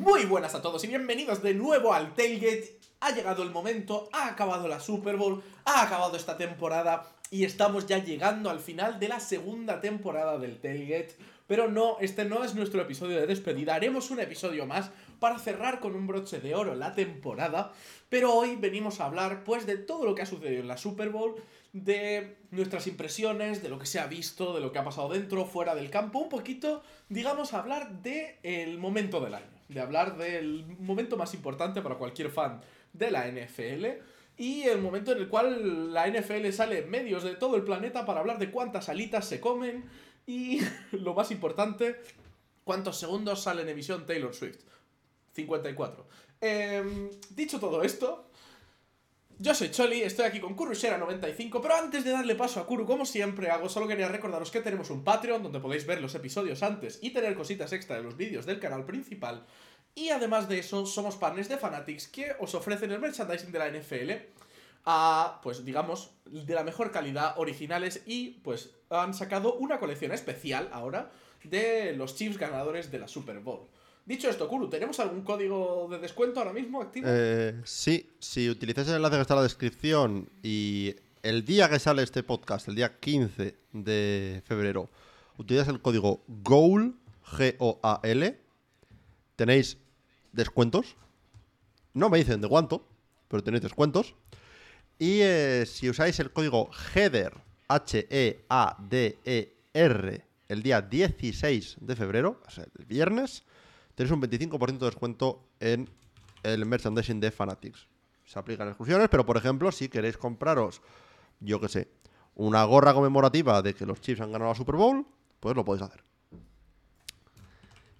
Muy buenas a todos y bienvenidos de nuevo al Tailgate. Ha llegado el momento, ha acabado la Super Bowl, ha acabado esta temporada y estamos ya llegando al final de la segunda temporada del Tailgate. Pero no, este no es nuestro episodio de despedida, haremos un episodio más para cerrar con un broche de oro la temporada. Pero hoy venimos a hablar pues de todo lo que ha sucedido en la Super Bowl, de nuestras impresiones, de lo que se ha visto, de lo que ha pasado dentro, fuera del campo, un poquito, digamos, hablar del el momento del año, de hablar del momento más importante para cualquier fan de la NFL y el momento en el cual la NFL sale en medios de todo el planeta para hablar de cuántas alitas se comen y lo más importante, cuántos segundos sale en emisión Taylor Swift. 54. Em, dicho todo esto, yo soy Choli, estoy aquí con Kurushera95, pero antes de darle paso a Kuru, como siempre hago, solo quería recordaros que tenemos un Patreon donde podéis ver los episodios antes y tener cositas extra de los vídeos del canal principal. Y además de eso, somos partners de Fanatics que os ofrecen el merchandising de la NFL a, pues digamos, de la mejor calidad, originales y pues han sacado una colección especial ahora de los Chiefs ganadores de la Super Bowl. Dicho esto, Kuru, ¿tenemos algún código de descuento ahora mismo activo? Eh, sí, si utilizáis el enlace que está en la descripción y el día que sale este podcast, el día 15 de febrero, utilizáis el código GOAL, G-O-A-L, tenéis descuentos. No me dicen de cuánto, pero tenéis descuentos. Y eh, si usáis el código HEADER, H-E-A-D-E-R, el día 16 de febrero, o sea, el viernes, tenéis un 25% de descuento en el merchandising de Fanatics. Se aplican exclusiones, pero por ejemplo, si queréis compraros, yo que sé, una gorra conmemorativa de que los Chiefs han ganado la Super Bowl, pues lo podéis hacer.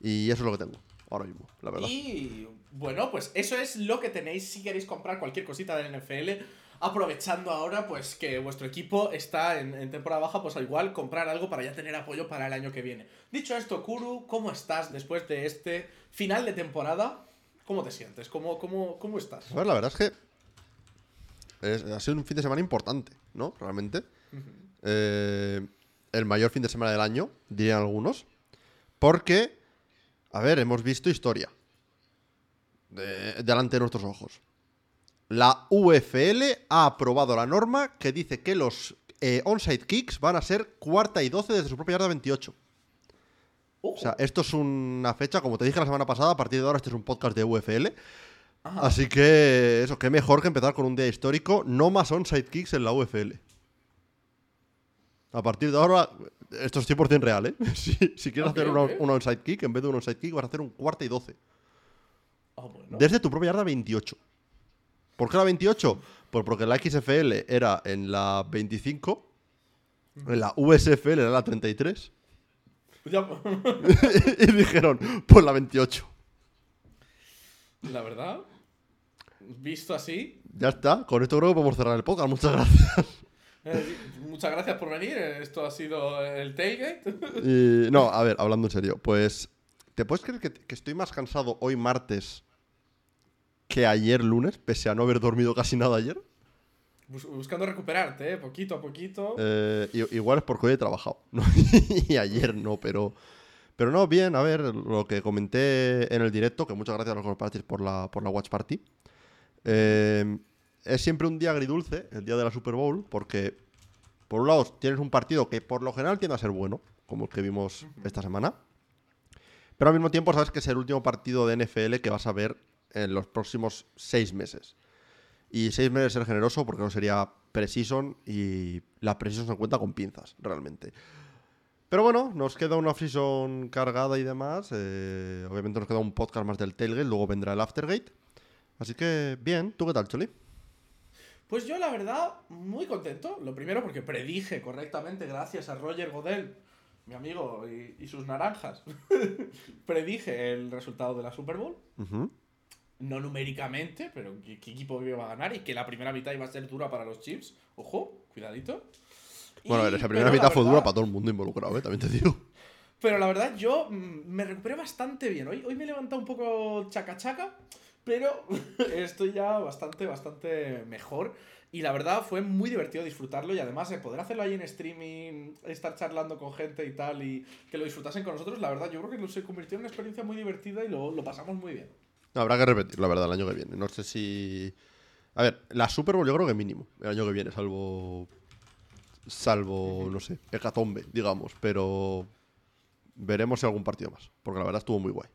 Y eso es lo que tengo ahora mismo, la verdad. Y bueno, pues eso es lo que tenéis si queréis comprar cualquier cosita de NFL. Aprovechando ahora, pues que vuestro equipo está en, en, temporada baja, pues al igual comprar algo para ya tener apoyo para el año que viene. Dicho esto, Kuru, ¿cómo estás después de este final de temporada? ¿Cómo te sientes? ¿Cómo, cómo, cómo estás? A ver, la verdad es que es, ha sido un fin de semana importante, ¿no? Realmente. Uh -huh. eh, el mayor fin de semana del año, dirían algunos. Porque, a ver, hemos visto historia. De, delante de nuestros ojos. La UFL ha aprobado la norma que dice que los eh, onside kicks van a ser cuarta y 12 desde su propia yarda 28. Uh. O sea, esto es una fecha, como te dije la semana pasada, a partir de ahora este es un podcast de UFL. Ajá. Así que eso, qué mejor que empezar con un día histórico, no más onside kicks en la UFL. A partir de ahora, esto es 100% real, ¿eh? Si, si quieres okay, hacer okay. un onside kick, en vez de un onside kick vas a hacer un cuarta y 12. Oh, bueno. Desde tu propia yarda 28. ¿Por qué la 28? Pues porque la XFL era en la 25, en la USFL era la 33. y dijeron, pues la 28. La verdad, visto así. Ya está, con esto creo que podemos cerrar el podcast. Muchas gracias. Eh, muchas gracias por venir. Esto ha sido el tailgate. y, no, a ver, hablando en serio, pues. ¿Te puedes creer que, que estoy más cansado hoy martes que ayer lunes, pese a no haber dormido casi nada ayer. Buscando recuperarte, ¿eh? poquito a poquito. Eh, igual es porque hoy he trabajado. ¿no? y ayer no, pero. Pero no, bien, a ver, lo que comenté en el directo, que muchas gracias a los compartís por la, por la Watch Party. Eh, es siempre un día agridulce, el día de la Super Bowl, porque por un lado tienes un partido que por lo general tiende a ser bueno, como el que vimos esta semana. Pero al mismo tiempo sabes que es el último partido de NFL que vas a ver en los próximos seis meses. Y seis meses ser generoso porque no sería preseason y la preseason se cuenta con pinzas, realmente. Pero bueno, nos queda una off-season cargada y demás. Eh, obviamente nos queda un podcast más del Tailgate, luego vendrá el Aftergate. Así que, bien, ¿tú qué tal, Choli? Pues yo, la verdad, muy contento. Lo primero porque predije correctamente, gracias a Roger Godel, mi amigo, y, y sus naranjas, predije el resultado de la Super Bowl. Uh -huh no numéricamente, pero qué, qué, equipo iba a ganar y que la primera mitad iba a ser dura para los Chiefs. Ojo, cuidadito. Bueno, y, esa primera mitad fue verdad, dura para todo el mundo involucrado, ¿eh? también te digo. Pero la verdad, yo me recuperé bastante bien. Hoy, hoy me he levantado un poco chaca chaca, pero estoy ya bastante, bastante mejor. Y la verdad fue muy divertido disfrutarlo y además eh, poder hacerlo ahí en streaming, estar charlando con gente y tal y que lo disfrutasen con nosotros, la verdad yo creo que se convirtió en una experiencia muy divertida y lo, lo pasamos muy bien. Habrá que repetir, la verdad, el año que viene. No sé si... A ver, la Super Bowl yo creo que mínimo el año que viene, salvo... Salvo, no sé, hecatombe, digamos. Pero veremos si algún partido más, porque la verdad estuvo muy guay.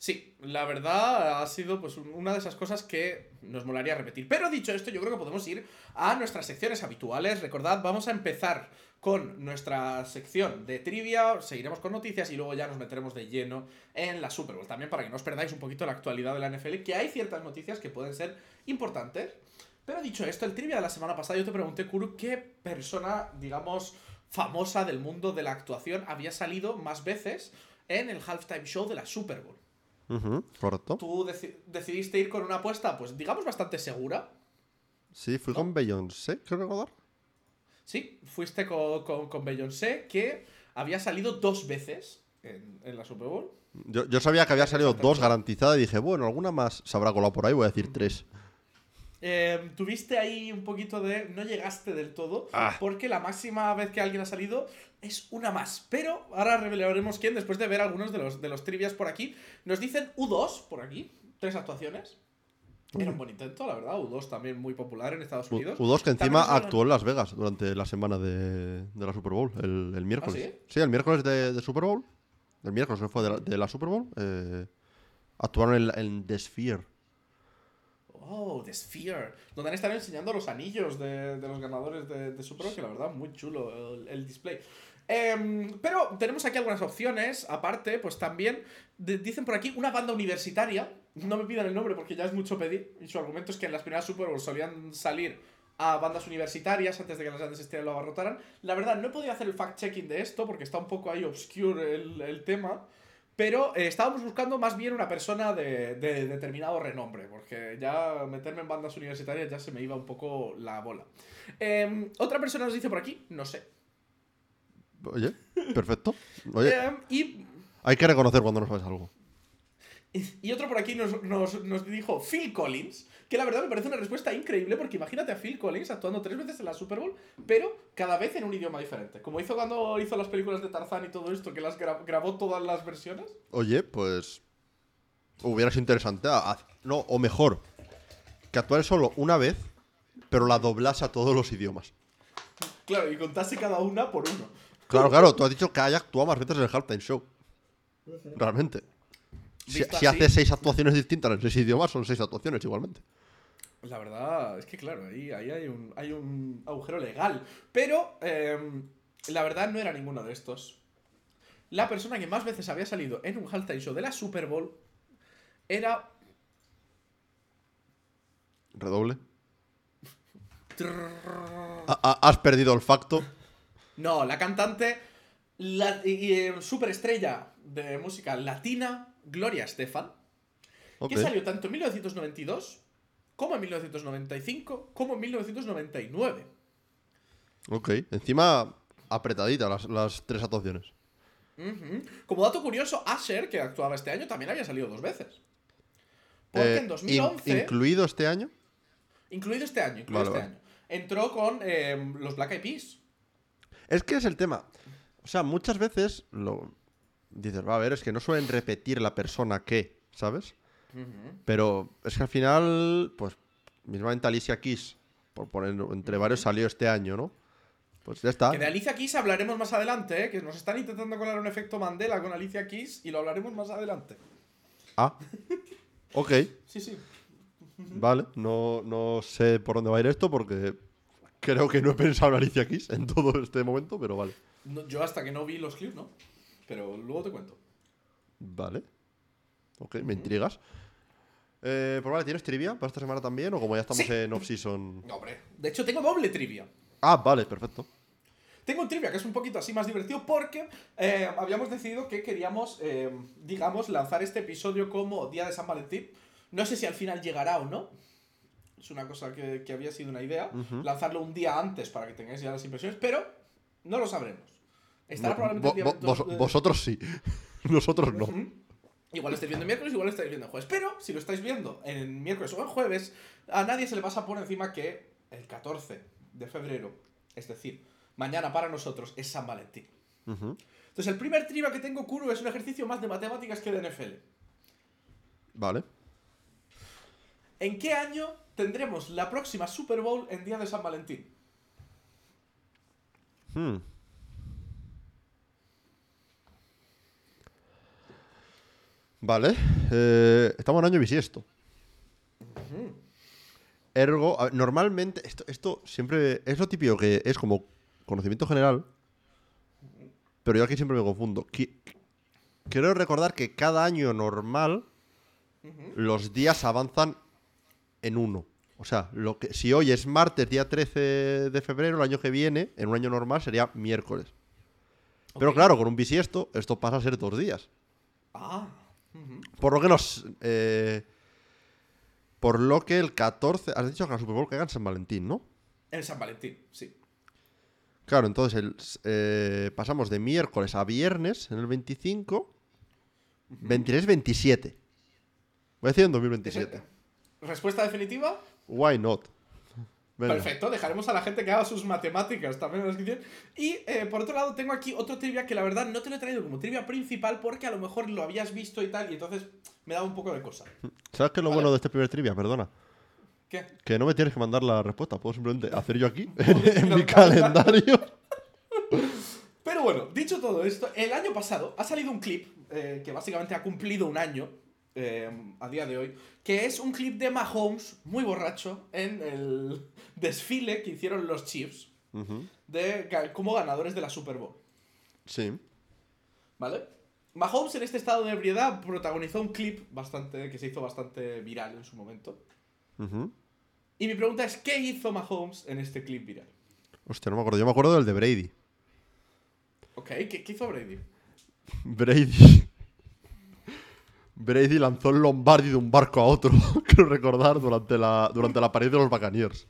Sí, la verdad ha sido pues una de esas cosas que nos molaría repetir. Pero dicho esto, yo creo que podemos ir a nuestras secciones habituales. Recordad, vamos a empezar con nuestra sección de trivia, seguiremos con noticias y luego ya nos meteremos de lleno en la Super Bowl. También para que no os perdáis un poquito la actualidad de la NFL, que hay ciertas noticias que pueden ser importantes. Pero dicho esto, el trivia de la semana pasada yo te pregunté, Kuru, qué persona, digamos, famosa del mundo de la actuación había salido más veces en el halftime show de la Super Bowl correcto. ¿Tú decidiste ir con una apuesta, pues digamos, bastante segura? Sí, fui con Beyoncé, creo recordar. Sí, fuiste con, con, Beyoncé, que había salido dos veces en, la Super Bowl. Yo, sabía que había salido dos garantizadas y dije, bueno, alguna más se habrá colado por ahí, voy a decir tres. Em, tuviste ahí un poquito de. No llegaste del todo, ah. porque la máxima vez que alguien ha salido es una más. Pero ahora revelaremos quién después de ver algunos de los, de los trivias por aquí. Nos dicen U2 por aquí, tres actuaciones. Era un buen intento, la verdad. U2 también muy popular en Estados Unidos. U2 que encima actuó en Las Vegas durante la semana de, la Super Bowl, el, miércoles. ¿Ah, sí? el miércoles de, Super Bowl. El miércoles fue de la, Super Bowl. Eh, actuaron en, en The Sphere Oh, The Sphere. Donde han estado enseñando los anillos de, los ganadores de, Super Bowl, que la verdad, muy chulo el, display. Em, pero tenemos aquí algunas opciones. Aparte, pues también dicen por aquí una banda universitaria. No me pidan el nombre porque ya es mucho pedir. Y su argumento es que en las primeras Super Bowl solían salir a bandas universitarias antes de que las grandes estrellas lo abarrotaran. La verdad, no he podido hacer el fact-checking de esto porque está un poco ahí obscure el, el tema. Pero eh, estábamos buscando más bien una persona de, determinado renombre, porque ya meterme en bandas universitarias ya se me iba un poco la bola. Em, otra persona nos dice por aquí, no sé. Oye, perfecto. Oye, em, y... Hay que reconocer cuando no sabes algo. Y otro por aquí nos, nos, dijo Phil Collins, que la verdad me parece una respuesta increíble porque imagínate a Phil Collins actuando tres veces en la Super Bowl, pero cada vez en un idioma diferente. Como hizo cuando hizo las películas de Tarzán y todo esto, que las grabó todas las versiones. Oye, pues hubiera sido interesante. no, o mejor, que actuara solo una vez, pero la doblase a todos los idiomas. Claro, y contase cada una por uno. Claro, claro, tú has dicho que haya actuado más veces en el halftime show. Realmente. Si, hace seis actuaciones distintas en seis idiomas, son seis actuaciones igualmente. La verdad es que, claro, ahí, hay, un, hay un agujero legal. Pero em, la verdad no era ninguno de estos. La persona que más veces había salido en un halftime show de la Super Bowl era. Redoble. ¿Has perdido el facto? No, la cantante, la eh, superestrella de música latina, Gloria Estefan, que salió tanto en 1992 como en 1995 como en 1999. Ok, encima apretadita las, tres actuaciones. Como dato curioso, Asher, que actuaba este año, también había salido dos veces. Porque eh, en 2011... ¿Incluido este año? Incluido este año, incluido este año. Entró con em, los Black Eyed Peas. Es que es el tema. O sea, muchas veces lo, dices, va a ver, es que no suelen repetir la persona que, ¿sabes? Pero es que al final, pues, mismamente Alicia Keys, por poner entre varios, salió este año, ¿no? Pues ya está. Que de Alicia Keys hablaremos más adelante, ¿eh? que nos están intentando colar un efecto Mandela con Alicia Keys y lo hablaremos más adelante. Ah, ok. sí, sí. Vale, no, no sé por dónde va a ir esto porque creo que no he pensado en Alicia Keys en todo este momento, pero vale. yo hasta que no vi los clips, ¿no? pero luego te cuento. Vale. Ok, me intrigas. Eh, pues vale, ¿tienes trivia para esta semana también? ¿O como ya estamos en off-season? No, hombre. De hecho, tengo doble trivia. Ah, vale, perfecto. Tengo un trivia que es un poquito así más divertido porque eh, habíamos decidido que queríamos, eh, digamos, lanzar este episodio como Día de San Valentín. No sé si al final llegará o no. Es una cosa que, había sido una idea. Lanzarlo un día antes para que tengáis ya las impresiones, pero no lo sabremos. Estará probablemente Vosotros sí, nosotros no. Igual lo estáis viendo en miércoles, igual lo estáis viendo en jueves. Pero si lo estáis viendo en miércoles o en jueves, a nadie se le pasa por encima que el 14 de febrero, es decir, mañana para nosotros, es San Valentín. Entonces, el primer trivia que tengo, Kuro, es un ejercicio más de matemáticas que de NFL. Vale. ¿En qué año tendremos la próxima Super Bowl en día de San Valentín? Hmm. Vale. eh, estamos en año bisiesto. Ergo, ver, normalmente, esto, esto siempre es lo típico que es como conocimiento general, pero yo aquí siempre me confundo. Qui- Quiero recordar que cada año normal los días avanzan en uno. O sea, lo que, si hoy es martes, día 13 de febrero, el año que viene, en un año normal sería miércoles. Pero claro, con un bisiesto, esto pasa a ser dos días. Ah. Por lo que nos. eh, por lo que el 14. Has dicho que la Super Bowl caiga en San Valentín, ¿no? En San Valentín, sí. Claro, entonces el, eh, pasamos de miércoles a viernes en el 25. 23-27. Voy a decir en 2027. ¿Respuesta definitiva? Why not? Perfecto, dejaremos a la gente que haga sus matemáticas también en la descripción. Y eh, por otro lado, tengo aquí otro trivia que la verdad no te lo he traído como trivia principal porque a lo mejor lo habías visto y tal, y entonces me da un poco de cosa. ¿Sabes qué es lo Vale. bueno de este primer trivia? Perdona. ¿Qué? Que no me tienes que mandar la respuesta. Puedo simplemente hacer yo aquí, en, mi al calendario. Pero bueno, dicho todo esto, el año pasado ha salido un clip eh, que básicamente ha cumplido un año eh, a día de hoy, que es un clip de Mahomes muy borracho en el desfile que hicieron los Chiefs de como ganadores de la Super Bowl. Sí. ¿Vale? Mahomes en este estado de ebriedad protagonizó un clip bastante que se hizo bastante viral en su momento. Y mi pregunta es, ¿qué hizo Mahomes en este clip viral? Hostia, no me acuerdo. Yo me acuerdo del de Brady. ¿Ok? ¿Qué, qué hizo Brady? Brady. Brady lanzó el Lombardi de un barco a otro, creo recordar, durante la, durante la pared de los Buccaneers.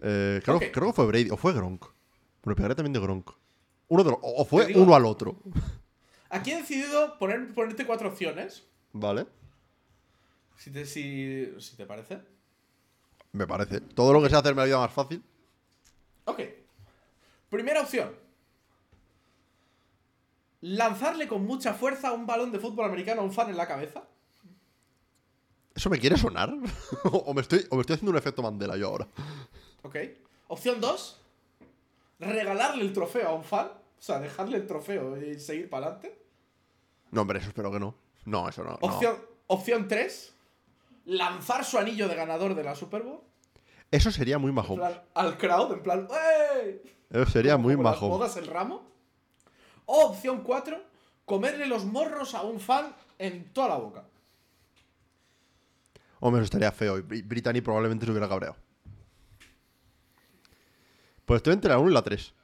Eh, creo, creo que fue Brady, o fue Gronk. Me pegaré también de Gronk. Uno de los, o fue digo- uno al otro. Aquí he decidido poner, ponerte cuatro opciones, Vale. si te, si, si te parece. Me parece. Todo lo que sea hacerme la vida más fácil. Ok. Primera opción. Lanzarle con mucha fuerza un balón de fútbol americano a un fan en la cabeza. ¿Eso me quiere sonar? o, me estoy, o me estoy haciendo un efecto Mandela yo ahora. Ok. Opción 2. Regalarle el trofeo a un fan. O sea, dejarle el trofeo y seguir para adelante. No, hombre, eso espero que no. No, eso no. no. Opción, opción 3. Lanzar su anillo de ganador de la Super Bowl. Eso sería muy majo. al crowd, en plan, ¡Ey! Eso sería muy majo. bodas el ramo. O opción 4. Comerle los morros a un fan en toda la boca. Hombre, eso estaría feo. Y Bri- Brittany probablemente se hubiera cabreado. Pues estoy entre la 1 y la 3.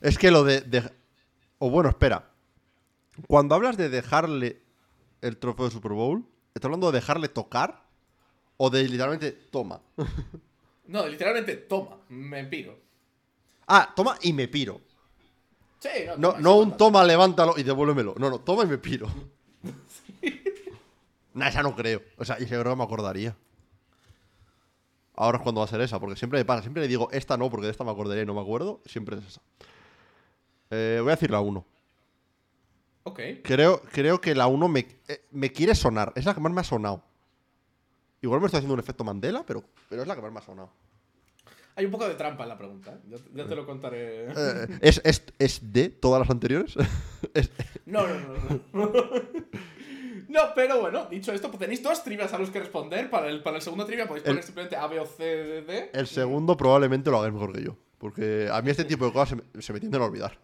Es que lo de, de- O bueno, espera. Cuando hablas de dejarle el trofeo de Super Bowl, ¿estás hablando de dejarle tocar? ¿O de literalmente toma? No, literalmente, toma, me piro. Ah, toma y me piro. Sí, no, No, toma, no sí, un toma, levántalo y devuélvemelo. No, no, toma y me piro. nah, esa no creo. O sea, y creo que me acordaría. Ahora es cuando va a ser esa, porque siempre me pasa. Siempre le digo, esta no, porque de esta me acordaría y no me acuerdo. Siempre es esa. Eh, voy a decir la 1. Ok. Creo, creo que la 1 me, eh, me quiere sonar. Es la que más me ha sonado. Igual me estoy haciendo un efecto Mandela, pero, pero es la que más me ha sonado. Hay un poco de trampa en la pregunta, ¿eh? ya, ya te lo contaré. Eh, ¿es, es, ¿Es de todas las anteriores? Es- No, no, no. No, No, pero bueno, dicho esto, pues tenéis dos trivias a los que responder. Para el, para el segundo trivia podéis poner El- simplemente A, B o C, D, D. El segundo probablemente lo hagáis mejor que yo. Porque a mí este tipo de cosas se me, se me tienden a olvidar.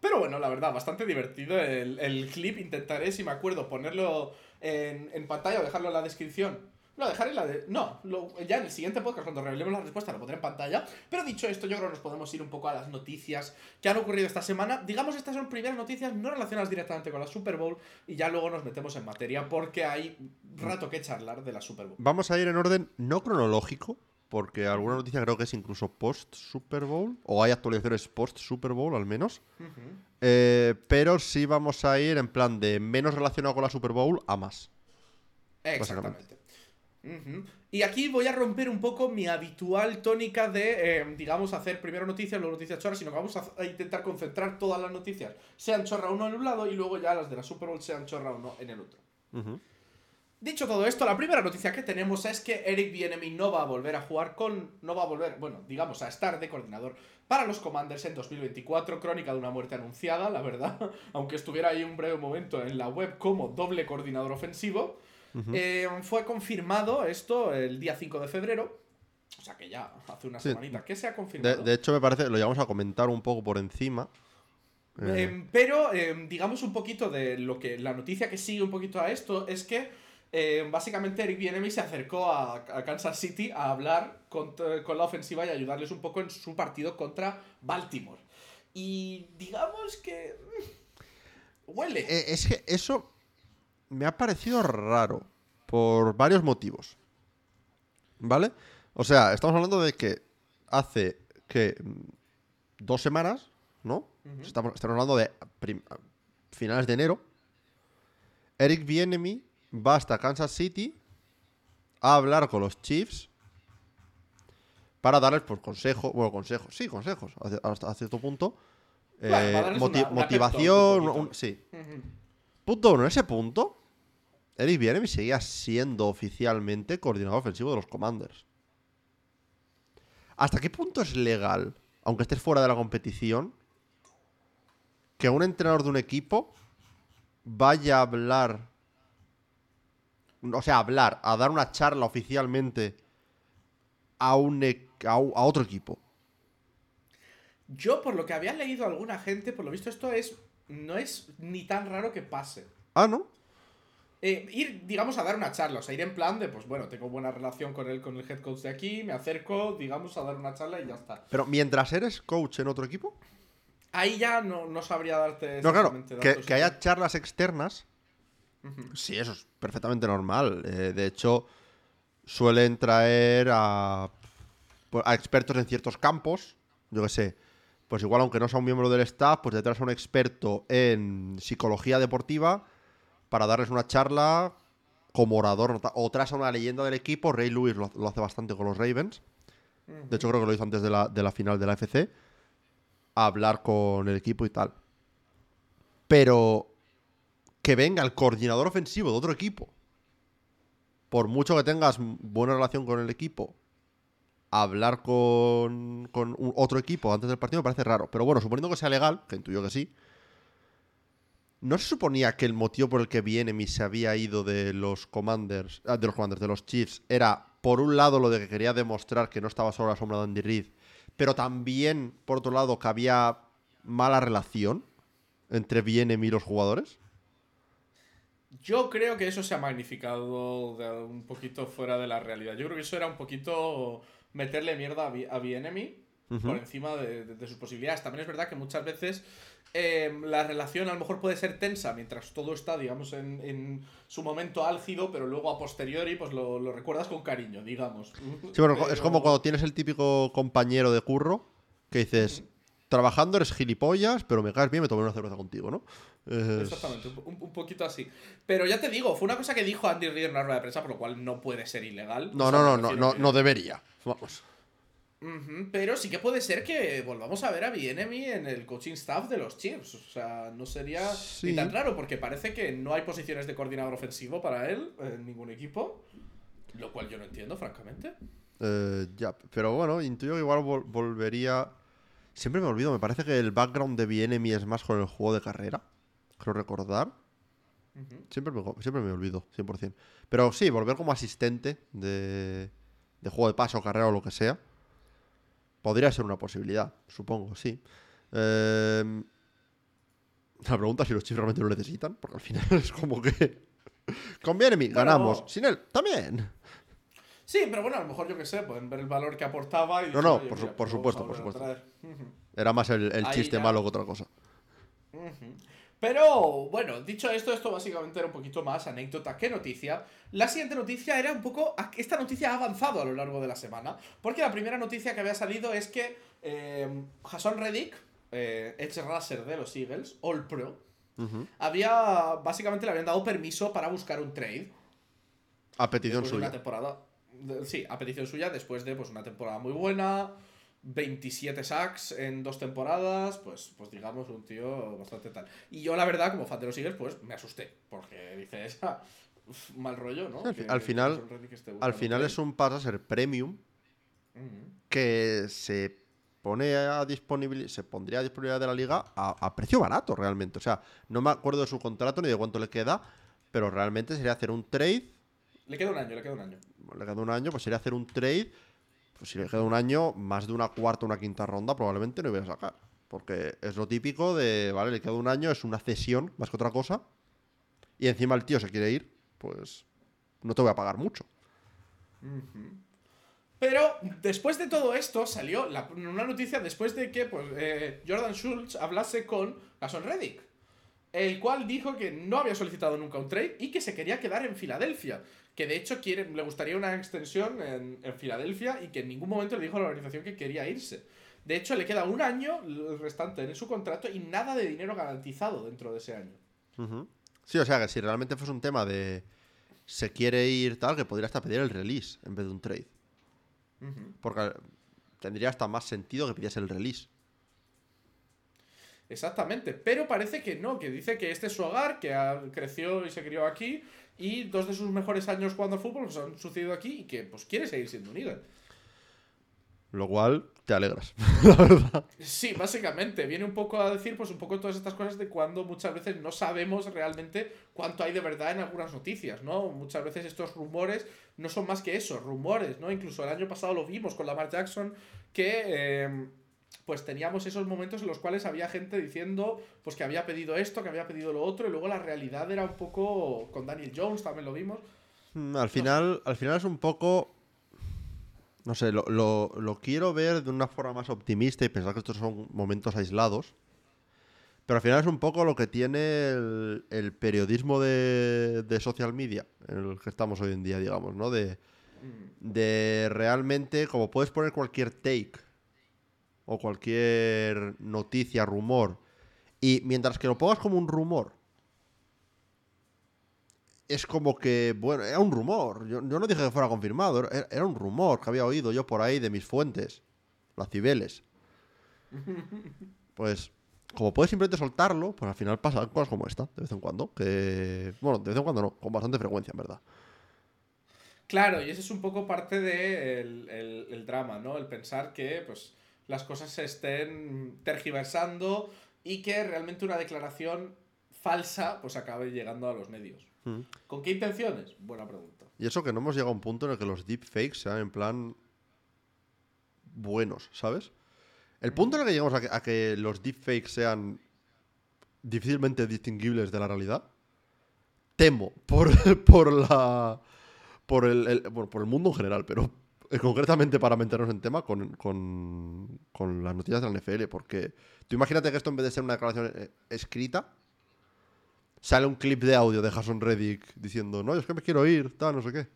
Pero bueno, la verdad, bastante divertido el, el clip. Intentaré, si me acuerdo, ponerlo en, en pantalla o dejarlo en la descripción. No, dejaré en la de. No, lo- ya en el siguiente podcast, cuando revelemos la respuesta, lo pondré en pantalla. Pero dicho esto, yo creo que nos podemos ir un poco a las noticias que han ocurrido esta semana. Digamos, estas son primeras noticias no relacionadas directamente con la Super Bowl. Y ya luego nos metemos en materia porque hay rato que charlar de la Super Bowl. Vamos a ir en orden no cronológico, porque alguna noticia creo que es incluso post Super Bowl, o hay actualizaciones post Super Bowl al menos. Eh, pero sí vamos a ir en plan de menos relacionado con la Super Bowl a más. Exactamente. Y aquí voy a romper un poco mi habitual tónica de, eh, digamos, hacer primero noticias, luego noticias chorras, sino que vamos a, intentar concentrar todas las noticias, sean chorra uno en un lado y luego ya las de la Super Bowl sean chorra uno en el otro. Dicho todo esto, la primera noticia que tenemos es que Eric Bienemy no va a volver a jugar con. No va a volver, bueno, digamos, a estar de coordinador para los Commanders en 2024. Crónica de una muerte anunciada, la verdad. Aunque estuviera ahí un breve momento en la web como doble coordinador ofensivo. Eh, fue confirmado esto el día 5 de febrero. O sea que ya hace una semanita que se ha confirmado. De, hecho, me parece, lo llevamos a comentar un poco por encima. Eh, em, pero, em, digamos un poquito de lo que. La noticia que sigue un poquito a esto es que. Em, básicamente Eric Bienemy se acercó a, Kansas City a hablar con, con, la ofensiva y ayudarles un poco en su partido contra Baltimore. Y digamos que. Mm, huele. Eh, es que eso me ha parecido raro por varios motivos. ¿Vale? O sea, estamos hablando de que hace que dos semanas, ¿no? estamos, hablando de finales de enero. Eric Bienemy va hasta Kansas City a hablar con los Chiefs para darles pues consejos, bueno, consejos, sí, consejos, hasta cierto punto. Eh, motivación, sí. Punto uno, ese punto, Eric Bienemy seguía siendo oficialmente coordinador ofensivo de los Commanders. ¿Hasta qué punto es legal, aunque estés fuera de la competición, que un entrenador de un equipo vaya a hablar, o sea, hablar, a dar una charla oficialmente a, un, e, a, a otro equipo? Yo, por lo que había leído alguna gente, por lo visto esto es no es ni tan raro que pase. Ah, ¿no? Eh, ir, digamos, a dar una charla, o sea, ir en plan de, pues bueno, tengo buena relación con el, con el head coach de aquí, me acerco, digamos, a dar una charla y ya está. Pero mientras eres coach en otro equipo. Ahí ya no, sabría darte. No, claro, que, haya charlas externas. Sí, eso es perfectamente normal. Eh, de hecho, suelen traer a, pues, a expertos en ciertos campos. Yo qué sé. Pues igual, aunque no sea un miembro del staff, pues detrás a un experto en psicología deportiva para darles una charla como orador o tras a una leyenda del equipo. Ray Lewis lo, hace bastante con los Ravens. De hecho, creo que lo hizo antes de la, final de la FC. A hablar con el equipo y tal. Pero que venga el coordinador ofensivo de otro equipo. Por mucho que tengas buena relación con el equipo, hablar con, con otro equipo antes del partido me parece raro. Pero bueno, suponiendo que sea legal, que intuyo que sí, ¿No se suponía que el motivo por el que Bienemy se había ido de los Commanders, ah, de los Commanders, de los Chiefs, era por un lado lo de que quería demostrar que no estaba solo la sombra de Andy Reid, pero también, por otro lado, que había mala relación entre Bienemy y los jugadores? Yo creo que eso se ha magnificado un poquito fuera de la realidad. Yo creo que eso era un poquito meterle mierda a Bienemy por encima de sus posibilidades. También es verdad que muchas veces Em, la relación a lo mejor puede ser tensa mientras todo está, digamos, en, su momento álgido, pero luego a posteriori pues lo, recuerdas con cariño, digamos. Sí, bueno, es como cuando tienes el típico compañero de curro que dices, trabajando eres gilipollas, pero me caes bien, me tomo una cerveza contigo, ¿no? Exactamente, un, poquito así. Pero ya te digo, fue una cosa que dijo Andy Reid en una rueda de prensa, por lo cual no puede ser ilegal. No, no, no, no, no, no debería. Vamos pero sí que puede ser que volvamos a ver a Bienemy en el coaching staff de los Chiefs. O sea, no sería ni tan raro, porque parece que no hay posiciones de coordinador ofensivo para él en ningún equipo. Lo cual yo no entiendo, francamente. Eh, ya, pero bueno, intuyo que igual volvería. Siempre me olvido, me parece que el background de Bienemy es más con el juego de carrera. Creo recordar. siempre, me, siempre me olvido, 100%. Pero sí, volver como asistente de, de juego de paso, carrera o lo que sea. Podría ser una posibilidad, supongo, sí. Em, la pregunta es si los Chiefs realmente lo necesitan, porque al final es como que. Conviene mí, ganamos. Sin él, también. Sí, pero bueno, a lo mejor yo qué sé, pueden ver el valor que aportaba y. No, no, por, por supuesto, por supuesto. Era más el, chiste malo que otra cosa. Pero bueno, dicho esto, esto básicamente era un poquito más anécdota que noticia. La siguiente noticia era un poco. Esta noticia ha avanzado a lo largo de la semana. Porque la primera noticia que había salido es que eh, Jason Reddick, eh, Edge Rusher de los Eagles, All Pro, había. Básicamente le habían dado permiso para buscar un trade. A petición suya. Una temporada. sí, a petición suya, después de pues, una temporada muy buena. 27 sacks en dos temporadas, pues, pues digamos un tío bastante tal. Y yo la verdad, como fan de los Eagles, pues me asusté, porque ah, uf, mal rollo, ¿no? Al Que- final- Al final es un passer premium que se pone a disponibilidad, se pondría a disponibilidad de la liga a, a precio barato realmente. O sea, no me acuerdo de su contrato ni de cuánto le queda, pero realmente sería hacer un trade, Le queda un año, le queda un año. le queda un año, pues sería hacer un trade, pues si le queda un año, más de una cuarta o una quinta ronda probablemente no voy a sacar. Porque es lo típico de, vale, le queda un año, es una cesión más que otra cosa, y encima el tío se quiere ir, pues no te voy a pagar mucho. Pero después de todo esto salió una noticia después de que pues, eh, Jordan Schultz hablase con Jason Reddick, el cual dijo que no había solicitado nunca un trade y que se quería quedar en Filadelfia, que de hecho quiere, le gustaría una extensión en, en Filadelfia y que en ningún momento le dijo a la organización que quería irse. De hecho, le queda un año el restante en su contrato y nada de dinero garantizado dentro de ese año. Sí, o sea que si realmente fuese un tema de se quiere ir tal, que podría hasta pedir el release en vez de un trade. Porque tendría hasta más sentido que pidiese el release. Exactamente, pero parece que no, que dice que este es su hogar, que creció y se crió aquí y dos de sus mejores años jugando al fútbol pues, han sucedido aquí y que pues quiere seguir siendo un Eagle. Lo cual te alegras, la verdad. Sí, básicamente, viene un poco a decir pues un poco todas estas cosas de cuando muchas veces no sabemos realmente cuánto hay de verdad en algunas noticias, ¿no? Muchas veces estos rumores no son más que eso, rumores, ¿no? Incluso el año pasado lo vimos con Lamar Jackson que... eh, pues teníamos esos momentos en los cuales había gente diciendo pues que había pedido esto, que había pedido lo otro, y luego la realidad era un poco con Daniel Jones, también lo vimos. Mm, Al final, al final es un poco. No sé, lo, lo- lo quiero ver de una forma más optimista y pensar que estos son momentos aislados. Pero al final es un poco lo que tiene el, el periodismo de, de social media en el que estamos hoy en día, digamos, ¿no? De, de realmente, como puedes poner cualquier take o cualquier noticia, rumor, y mientras que lo pongas como un rumor, es como que, bueno, era un rumor. Yo, yo no dije que fuera confirmado, era, un rumor que había oído yo por ahí de mis fuentes, las cibeles. Pues, como puedes simplemente soltarlo, pues al final pasan cosas como esta, de vez en cuando. Que, bueno, de vez en cuando no, con bastante frecuencia, en verdad. Claro, y ese es un poco parte del de el drama, ¿no? El pensar que pues, las cosas se estén tergiversando y que realmente una declaración falsa pues acabe llegando a los medios. Mm. ¿Con qué intenciones? Buena pregunta. Y eso que no hemos llegado a un punto en el que los deepfakes sean en plan buenos, ¿sabes? El punto en el que llegamos a que, a que los deepfakes sean difícilmente distinguibles de la realidad, temo por, por la por el, el- por, por el mundo en general, pero concretamente para meternos en tema con, con, con las noticias de la NFL, porque tú imagínate que esto en vez de ser una declaración eh, escrita, sale un clip de audio de Jason Reddick diciendo, no, es que me quiero ir, tal, no sé qué.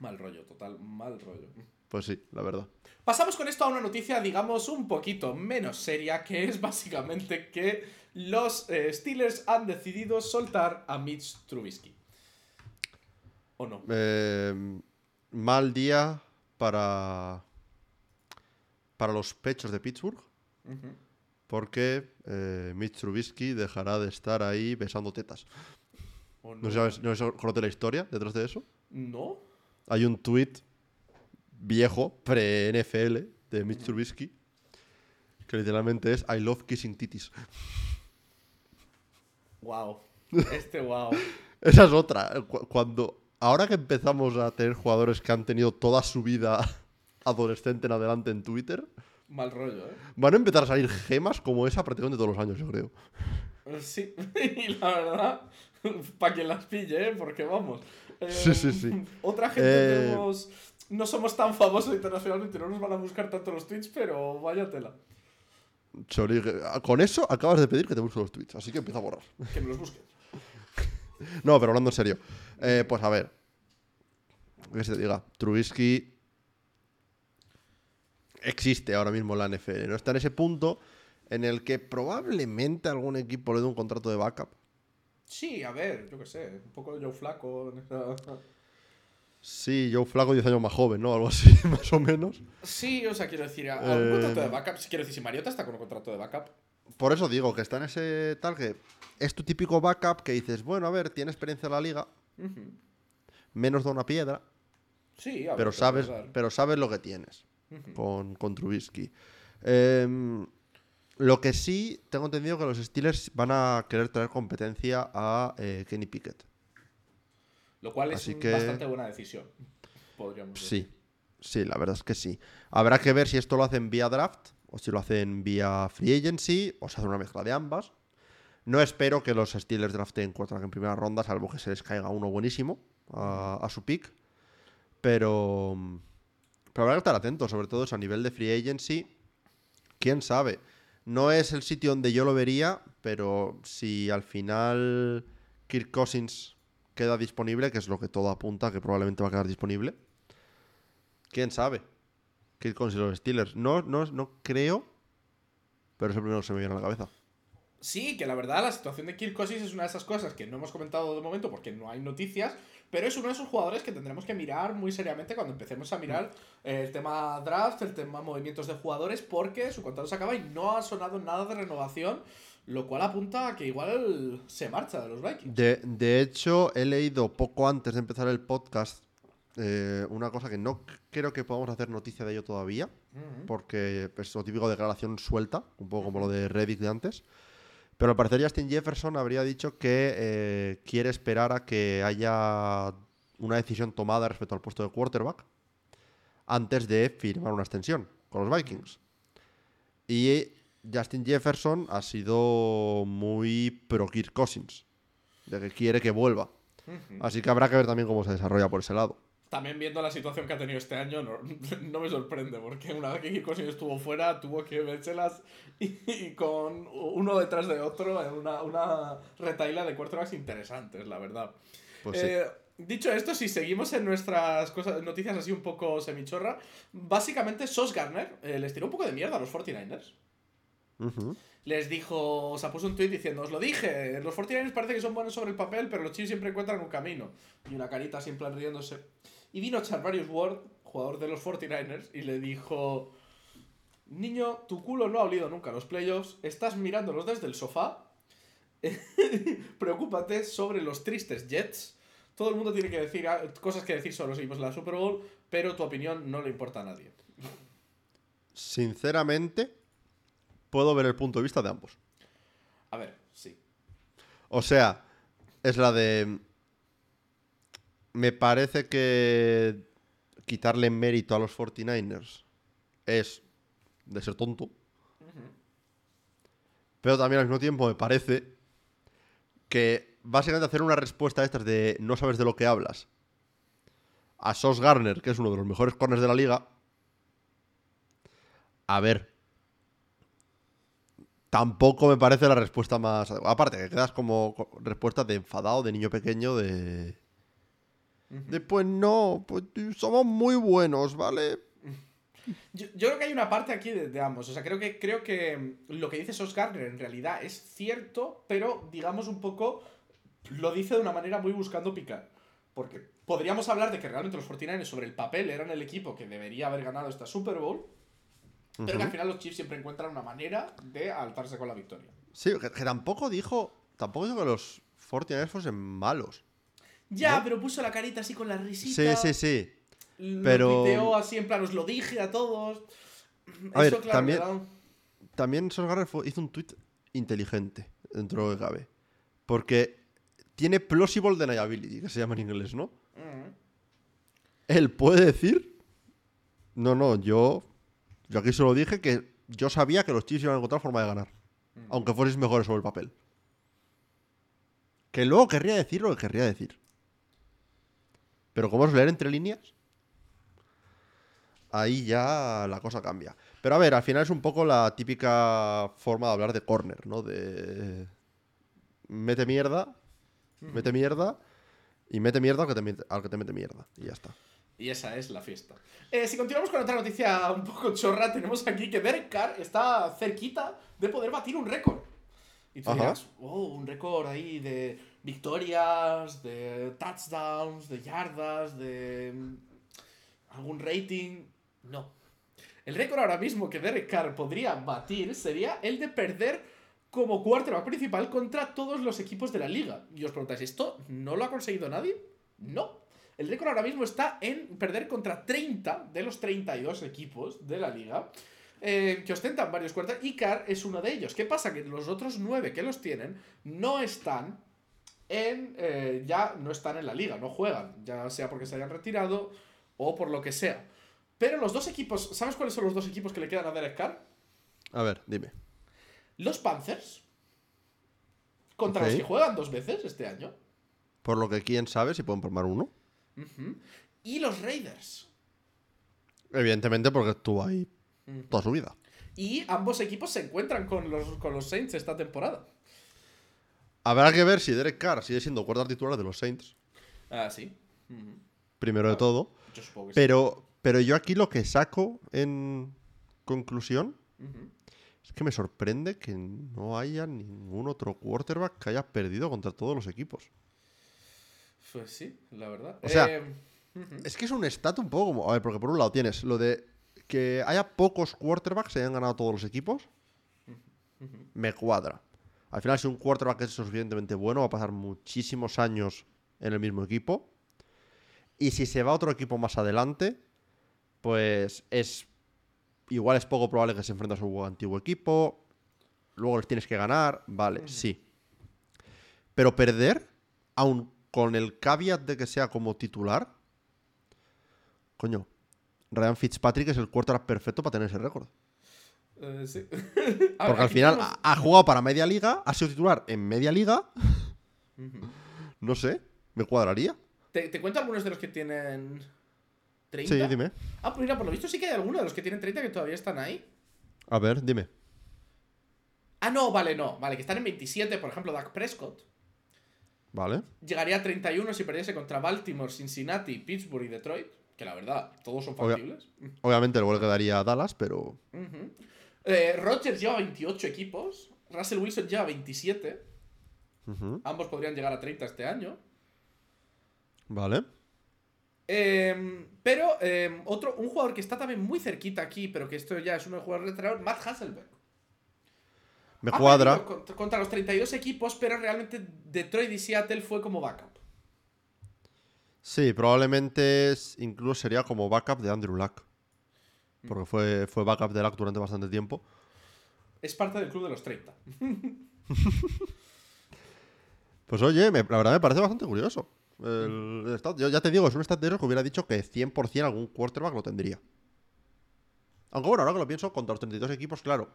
Mal rollo, total, mal rollo. Pues sí, la verdad. Pasamos con esto a una noticia, digamos, un poquito menos seria, que es básicamente que los eh, Steelers han decidido soltar a Mitch Trubisky. ¿O no? Eh, mal día para, para los pechos de Pittsburgh, porque eh, Mitch Trubisky dejará de estar ahí besando tetas. ¿O ¿No sabes, no sabes- conoces la historia detrás de eso? ¿No? Hay un tweet viejo, pre-NFL, de Mitch Trubisky, que literalmente es I love kissing titties. Wow. Este wow. Esa es otra. Cu- Cuando, ahora que empezamos a tener jugadores que han tenido toda su vida adolescente en adelante en Twitter, Mal rollo, ¿eh? van a empezar a salir gemas como esa prácticamente todos los años, yo creo. Sí, y la verdad, para quien las pille, ¿eh? Porque vamos. eh, Sí, sí, sí. Otra gente Eh, tenemos- no somos tan famosos internacionalmente, no nos van a buscar tanto los tweets, pero vaya tela. Sorry, que- con eso acabas de pedir que te busque los tweets, así que empieza a borrar. Que me los busquen. No, pero hablando en serio. Eh, pues a ver. ¿Qué se diga? Trubisky existe ahora mismo en la NFL. No está en ese punto en el que probablemente algún equipo le dé un contrato de backup. Sí, a ver, yo qué sé, un poco de Joe Flaco. Sí, Joe Flaco 10 años más joven, ¿no? Algo así, más o menos. Sí, o sea, quiero decir, a- Eh. un contrato de backup. Quiero decir, si Mariota está con un contrato de backup. Por eso digo que está en ese tal que es tu típico backup que dices, bueno, a ver, tiene experiencia en la liga, Menos de una piedra, Sí, a ver, pero sabes, pero sabes lo que tienes. Con, con Trubisky. Em, lo que sí, tengo entendido que los Steelers van a querer traer competencia a eh, Kenny Pickett. Lo cual es Así que- bastante buena decisión. Podríamos decir. Sí, sí, la verdad es que sí. Habrá que ver si esto lo hacen vía draft o si lo hacen vía free agency o se hace una mezcla de ambas. No espero que los Steelers draften quarterback en primera ronda, salvo que se les caiga uno buenísimo a, su pick. Pero, pero habrá que estar atentos, sobre todo eso a nivel de free agency. Quién sabe. No es el sitio donde yo lo vería, pero si al final Kirk Cousins queda disponible, que es lo que todo apunta, que probablemente va a quedar disponible. ¿Quién sabe? Kirk Cousins y los Steelers. No, no, no creo, pero es el primero que se me viene a la cabeza. Sí, que la verdad la situación de Kirk Cousins es una de esas cosas que no hemos comentado de momento porque no hay noticias, pero es uno de esos jugadores que tendremos que mirar muy seriamente cuando empecemos a mirar eh, el tema draft, el tema movimientos de jugadores, porque su contrato se acaba y no ha sonado nada de renovación, lo cual apunta a que igual se marcha de los Vikings. De, de hecho, he leído poco antes de empezar el podcast eh, una cosa que no creo que podamos hacer noticia de ello todavía, Ujú. porque es lo típico declaración suelta, un poco como lo de Reddick de antes. Pero al parecer Justin Jefferson habría dicho que eh, quiere esperar a que haya una decisión tomada respecto al puesto de quarterback antes de firmar una extensión con los Vikings. Y Justin Jefferson ha sido muy pro Kirk Cousins, de que quiere que vuelva. Así que habrá que ver también cómo se desarrolla por ese lado. También viendo la situación que ha tenido este año, no, no me sorprende, porque una vez que Kirk Cousins estuvo fuera, tuvo que vérselas y, y con uno detrás de otro en una, una retaila de quarterbacks interesantes, la verdad. Pues sí. Eh, dicho esto, si seguimos en nuestras cosas, noticias así un poco semichorra, básicamente Sos Garner eh, les tiró un poco de mierda a los 49ers. Ujú. Les dijo, o sea, puso un tweet diciendo, os lo dije, los 49ers parece que son buenos sobre el papel, pero los Chiefs siempre encuentran un camino. Y una carita plan riéndose. Y vino Charvarius Ward, jugador de los 49ers, y le dijo, niño, tu culo no ha olido nunca los playoffs, estás mirándolos desde el sofá, preocúpate sobre los tristes Jets. Todo el mundo tiene que decir ah, cosas que decir sobre los equipos de la Super Bowl, pero tu opinión no le importa a nadie. Sinceramente, puedo ver el punto de vista de ambos. A ver, sí. O sea, es la de. Me parece que quitarle mérito a los 49ers es de ser tonto. Pero también al mismo tiempo me parece que básicamente hacer una respuesta a estas de no sabes de lo que hablas a Sos Garner, que es uno de los mejores corners de la liga. A ver, tampoco me parece la respuesta más. Aparte, que quedas como co- respuesta de enfadado, de niño pequeño, de. De pues no, pues somos muy buenos, ¿vale? Yo, yo creo que hay una parte aquí de, de ambos. O sea, creo que, creo que mm, lo que dice Sos Gardner en realidad es cierto, pero digamos un poco lo dice de una manera muy buscando picar. Porque podríamos hablar de que realmente los 49ers sobre el papel eran el equipo que debería haber ganado esta Super Bowl, pero que al final los Chiefs siempre encuentran una manera de alzarse con la victoria. Sí, que, que tampoco dijo. Tampoco dijo que los 49ers fuesen malos. Ya, ¿No? pero puso la carita así con la risita. Sí, sí, sí. Lo pero- tuiteó así en plan, os lo dije a todos. A ver, Eso, claro, también- le da- También hizo un tweet inteligente, dentro de lo cabe. Porque tiene plausible deniability, que se llama en inglés, ¿no? Mm. Él puede decir. No, no, yo. Yo aquí solo dije que yo sabía que los Chiefs iban a encontrar forma de ganar. Mm. Aunque fueses mejores sobre el papel. Que luego querría decir lo que querría decir. Pero como es leer entre líneas, ahí ya la cosa cambia. Pero a ver, al final es un poco la típica forma de hablar de corner, ¿no? De. Mete mierda, mete mierda y mete mierda al que te, mete- al que te mete mierda. Y ya está. Y esa es la fiesta. Eh, si continuamos con otra noticia un poco chorra, tenemos aquí que Derek Carr está cerquita de poder batir un récord. Y tú Ajá. dirás, oh, un récord ahí de victorias, de touchdowns, de yardas, de algún rating. No. El récord ahora mismo que Derek Carr podría batir sería el de perder como quarterback principal contra todos los equipos de la liga. Y os preguntáis, ¿esto no lo ha conseguido nadie? No. El récord ahora mismo está en perder contra 30 de los 32 equipos de la liga. eh, que ostentan varios quarterbacks y Carr es uno de ellos. ¿Qué pasa? Que los otros 9 que los tienen no están en. eh, ya no están en la liga, no juegan. Ya sea porque se hayan retirado o por lo que sea. Pero los dos equipos. ¿Sabes cuáles son los dos equipos que le quedan a Derek Carr? A ver, dime. Los Panthers. Contra los que juegan dos veces este año. Por lo que quién sabe si pueden formar uno. Y los Raiders. Evidentemente porque estuvo ahí toda su vida. Y ambos equipos se encuentran con los, con los Saints esta temporada. Habrá que ver si Derek Carr sigue siendo cuarta titular de los Saints, Ah, sí. Primero de todo. Yo supongo que Pero, pero yo aquí lo que saco en conclusión es que me sorprende que no haya ningún otro quarterback que haya perdido contra todos los equipos. Pues sí, la verdad. O sea, Eh. Es que es un stat un poco como. A ver, porque por un lado tienes lo de que haya pocos quarterbacks que hayan ganado todos los equipos. Me cuadra. Al final, si un quarterback es suficientemente bueno, va a pasar muchísimos años en el mismo equipo. Y si se va a otro equipo más adelante, pues es. Igual es poco probable que se enfrente a su antiguo equipo. Luego les tienes que ganar. Vale, sí. Pero perder, aun con el caveat de que sea como titular. Coño, Ryan Fitzpatrick es el quarterback perfecto para tener ese récord. Eh, sí. A ver, Porque al final tenemos- ha, jugado para media liga, ha sido titular en media liga. No sé, me cuadraría. ¿Te, te cuento algunos de los que tienen 30? Sí, dime. Ah, pues mira, por lo visto sí que hay algunos de los que tienen 30 que todavía están ahí. A ver, dime. Ah, no, vale, no. Vale, que están en 27, por ejemplo, Dak Prescott. Vale. Llegaría a 31 si perdiese contra Baltimore, Cincinnati, Pittsburgh y Detroit. Que la verdad, todos son Obvia- factibles. Obviamente luego le quedaría a Dallas, pero. Eh, Rodgers lleva 28 equipos. Russell Wilson lleva 27. Ujú, Ambos podrían llegar a 30 este año. Vale. Eh, pero eh, otro, un jugador que está también muy cerquita aquí, pero que esto ya es uno de los jugadores retirados, Matt Hasselbeck. Me Ha cuadra. Contra, contra los 32 equipos, pero realmente Detroit y Seattle fue como backup. Sí, probablemente incluso sería como backup de Andrew Luck. Porque fue, fue backup de Luck durante bastante tiempo. Es parte del club de los 30. Pues oye, me- la verdad me parece bastante curioso. El, el stat. Yo ya te digo, es un stat de esos que hubiera dicho que 100% algún quarterback lo tendría. Aunque bueno, ahora que lo pienso, contra los 32 equipos, claro.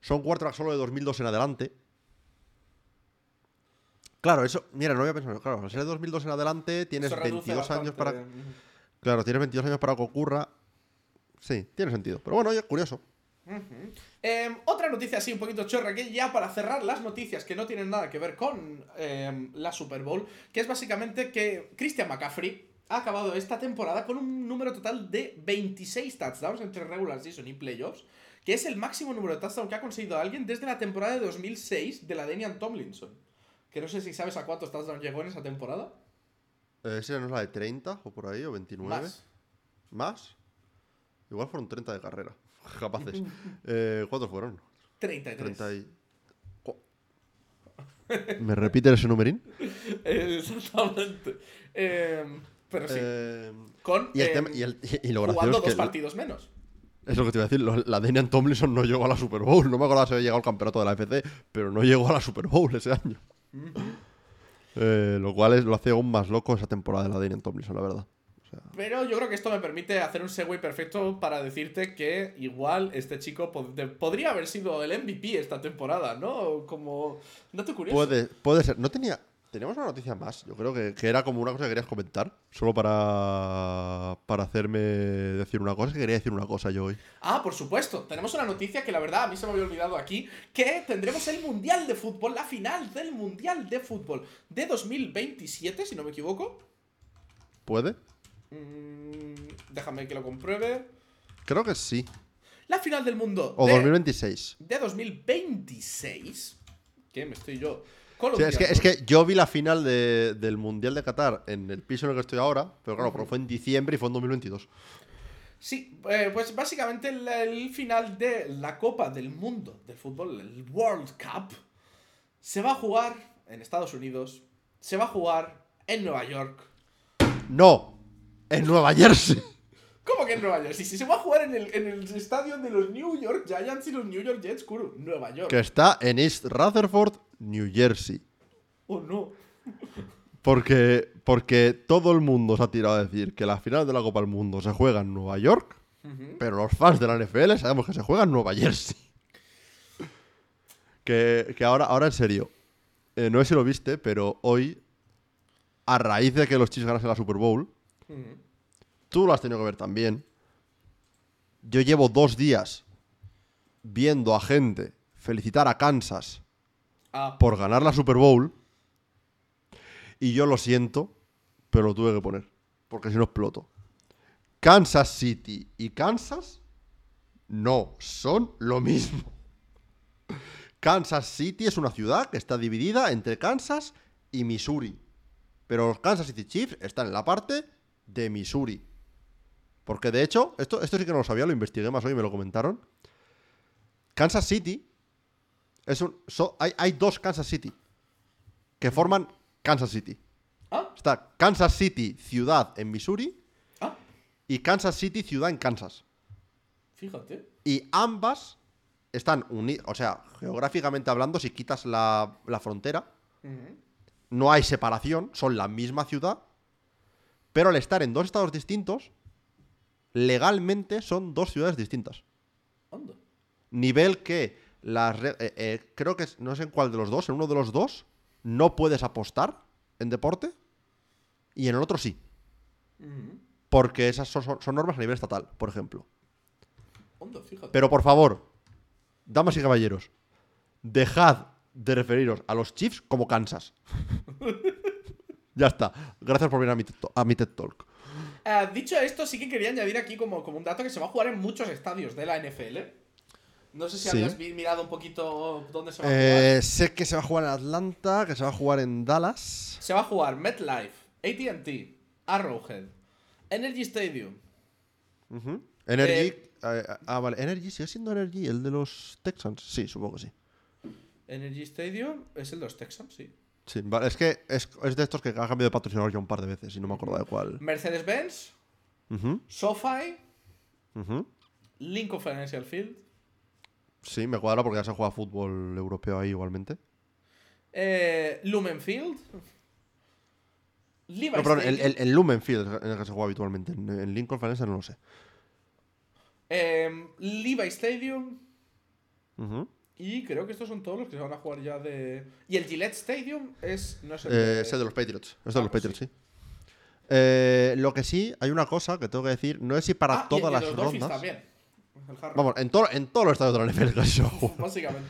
Son quarterbacks solo de 2002 en adelante. Claro, eso, mira, no había pensado. Claro, al ser de 2002 en adelante, tienes Eso reduce 22 años para. Claro, tienes 22 años para que ocurra. Sí, tiene sentido. Pero bueno, oye, curioso. Em, otra noticia así un poquito chorra, que ya para cerrar las noticias que no tienen nada que ver con em, la Super Bowl, que es básicamente que Christian McCaffrey ha acabado esta temporada con un número total de 26 touchdowns entre regular season y playoffs, que es el máximo número de touchdowns que ha conseguido alguien desde la temporada de 2006 de la Danian Tomlinson. Que no sé si sabes a cuántos touchdowns llegó en esa temporada. Eh, ¿Ese no es la de 30 o por ahí? ¿O 29? Más. ¿Más? Igual fueron 30 de carrera. Capaces. Eh, ¿Cuántos fueron? 33. 30 y... ¿Me repite ese numerín? Exactamente. Em, pero sí. Eh, con y, el em, tema- y, el- y lo jugando dos es que... partidos menos. Es lo que te iba a decir. lo- La Danian Tomlinson no llegó a la Super Bowl. No me acordaba si había llegado al campeonato de la FC, pero no llegó a la Super Bowl ese año. Eh, lo cual es, lo hace aún más loco esa temporada de la Danian Tomlinson, la verdad. Sea, Pero yo creo que esto me permite hacer un segue perfecto para decirte que igual este chico pod- podría haber sido el MVP esta temporada, ¿no? Como dato curioso. puede, puede ser. No tenía... Tenemos una noticia más. Yo creo que, que era como una cosa que querías comentar. Solo para, para hacerme decir una cosa. Es que quería decir una cosa yo hoy. Ah, por supuesto. Tenemos una noticia que la verdad a mí se me había olvidado aquí. Que tendremos el Mundial de Fútbol, la final del Mundial de Fútbol de 2027, si no me equivoco. ¿Puede? Mm, déjame que lo compruebe. Creo que sí. La final del mundo. O de, 2026. De 2026. Que me estoy yo. Sí, es, que, es que yo vi la final de- del Mundial de Qatar en el piso en el que estoy ahora, pero claro, porque fue en diciembre y fue en 2022. Sí, eh, pues básicamente el, el final de la Copa del Mundo del fútbol, el World Cup, se va a jugar en Estados Unidos, se va a jugar en Nueva York. ¡No! En Nueva Jersey. ¿Cómo que en Nueva? Sí, sí, se va a jugar en el, en el estadio de los New York Giants y los New York Jets, Kuro. Nueva York. Que está en East Rutherford, New Jersey. Oh, no. Porque, porque todo el mundo se ha tirado a decir que la final de la Copa del Mundo se juega en Nueva York, pero los fans de la NFL sabemos que se juega en Nueva Jersey. Que, que ahora, ahora en serio, eh, no sé si lo viste, pero hoy, a raíz de que los Chiefs ganasen la Super Bowl, Tú lo has tenido que ver también. Yo llevo dos días viendo a gente felicitar a Kansas Ah, por ganar la Super Bowl. Y yo lo siento, pero lo tuve que poner. Porque si no exploto. Kansas City y Kansas no son lo mismo. Kansas City es una ciudad que está dividida entre Kansas y Missouri. Pero los Kansas City Chiefs están en la parte de Missouri. Porque de hecho, esto, esto sí que no lo sabía, lo investigué más hoy y me lo comentaron. Kansas City es un, so- hay, hay dos Kansas City que forman Kansas City. ah, Está Kansas City, ciudad en Missouri, ah, y Kansas City, ciudad en Kansas. fíjate. Y ambas están unidas, o sea, geográficamente hablando, si quitas la, la frontera, no hay separación, son la misma ciudad, pero al estar en dos estados distintos, legalmente son dos ciudades distintas. Anda. Nivel que las eh, eh, creo que no sé en cuál de los dos, en uno de los dos no puedes apostar en deporte y en el otro sí, porque esas son, normas a nivel estatal, por ejemplo. Fíjate. Pero por favor, damas y caballeros, dejad de referiros a los Chiefs como Kansas. ya está. Gracias por venir a mi, TED to- a mi TED Talk. Eh, dicho esto, sí que quería añadir aquí como, como un dato que se va a jugar en muchos estadios de la NFL. No sé si Sí. habías mirado un poquito dónde se va a jugar. Eh, sé que se va a jugar en Atlanta, que se va a jugar en Dallas. Se va a jugar MetLife, ATT, Arrowhead, Energy Stadium. Energy. Eh, eh, ah, vale. Energy, ¿sigue siendo Energy el de los Texans? Sí, supongo que sí. Energy Stadium es el de los Texans, sí. Sí, vale. Es que es, es de estos que ha cambiado de patrocinador ya un par de veces y no me acuerdo de cuál. Mercedes-Benz, Ujú, SoFi. Lincoln Financial Field, Sí, me cuadra porque ya se juega fútbol europeo ahí igualmente. eh, Lumen Field, Levi No, perdón, el, el, el Lumen Field en el que se juega habitualmente. En, en Lincoln Financial no lo sé. em, Levi Stadium. Y creo que estos son todos los que se van a jugar ya de... Y el Gillette Stadium es... No es el Eh, de- es el de los Patriots. Es de Ah, los pues Patriots, sí. Eh, lo que sí, hay una cosa que tengo que decir. No es si para Ah, todas y el las los rondas. también. El Vamos, en, todo, en todos los estadios de la NFL a jugar. Básicamente.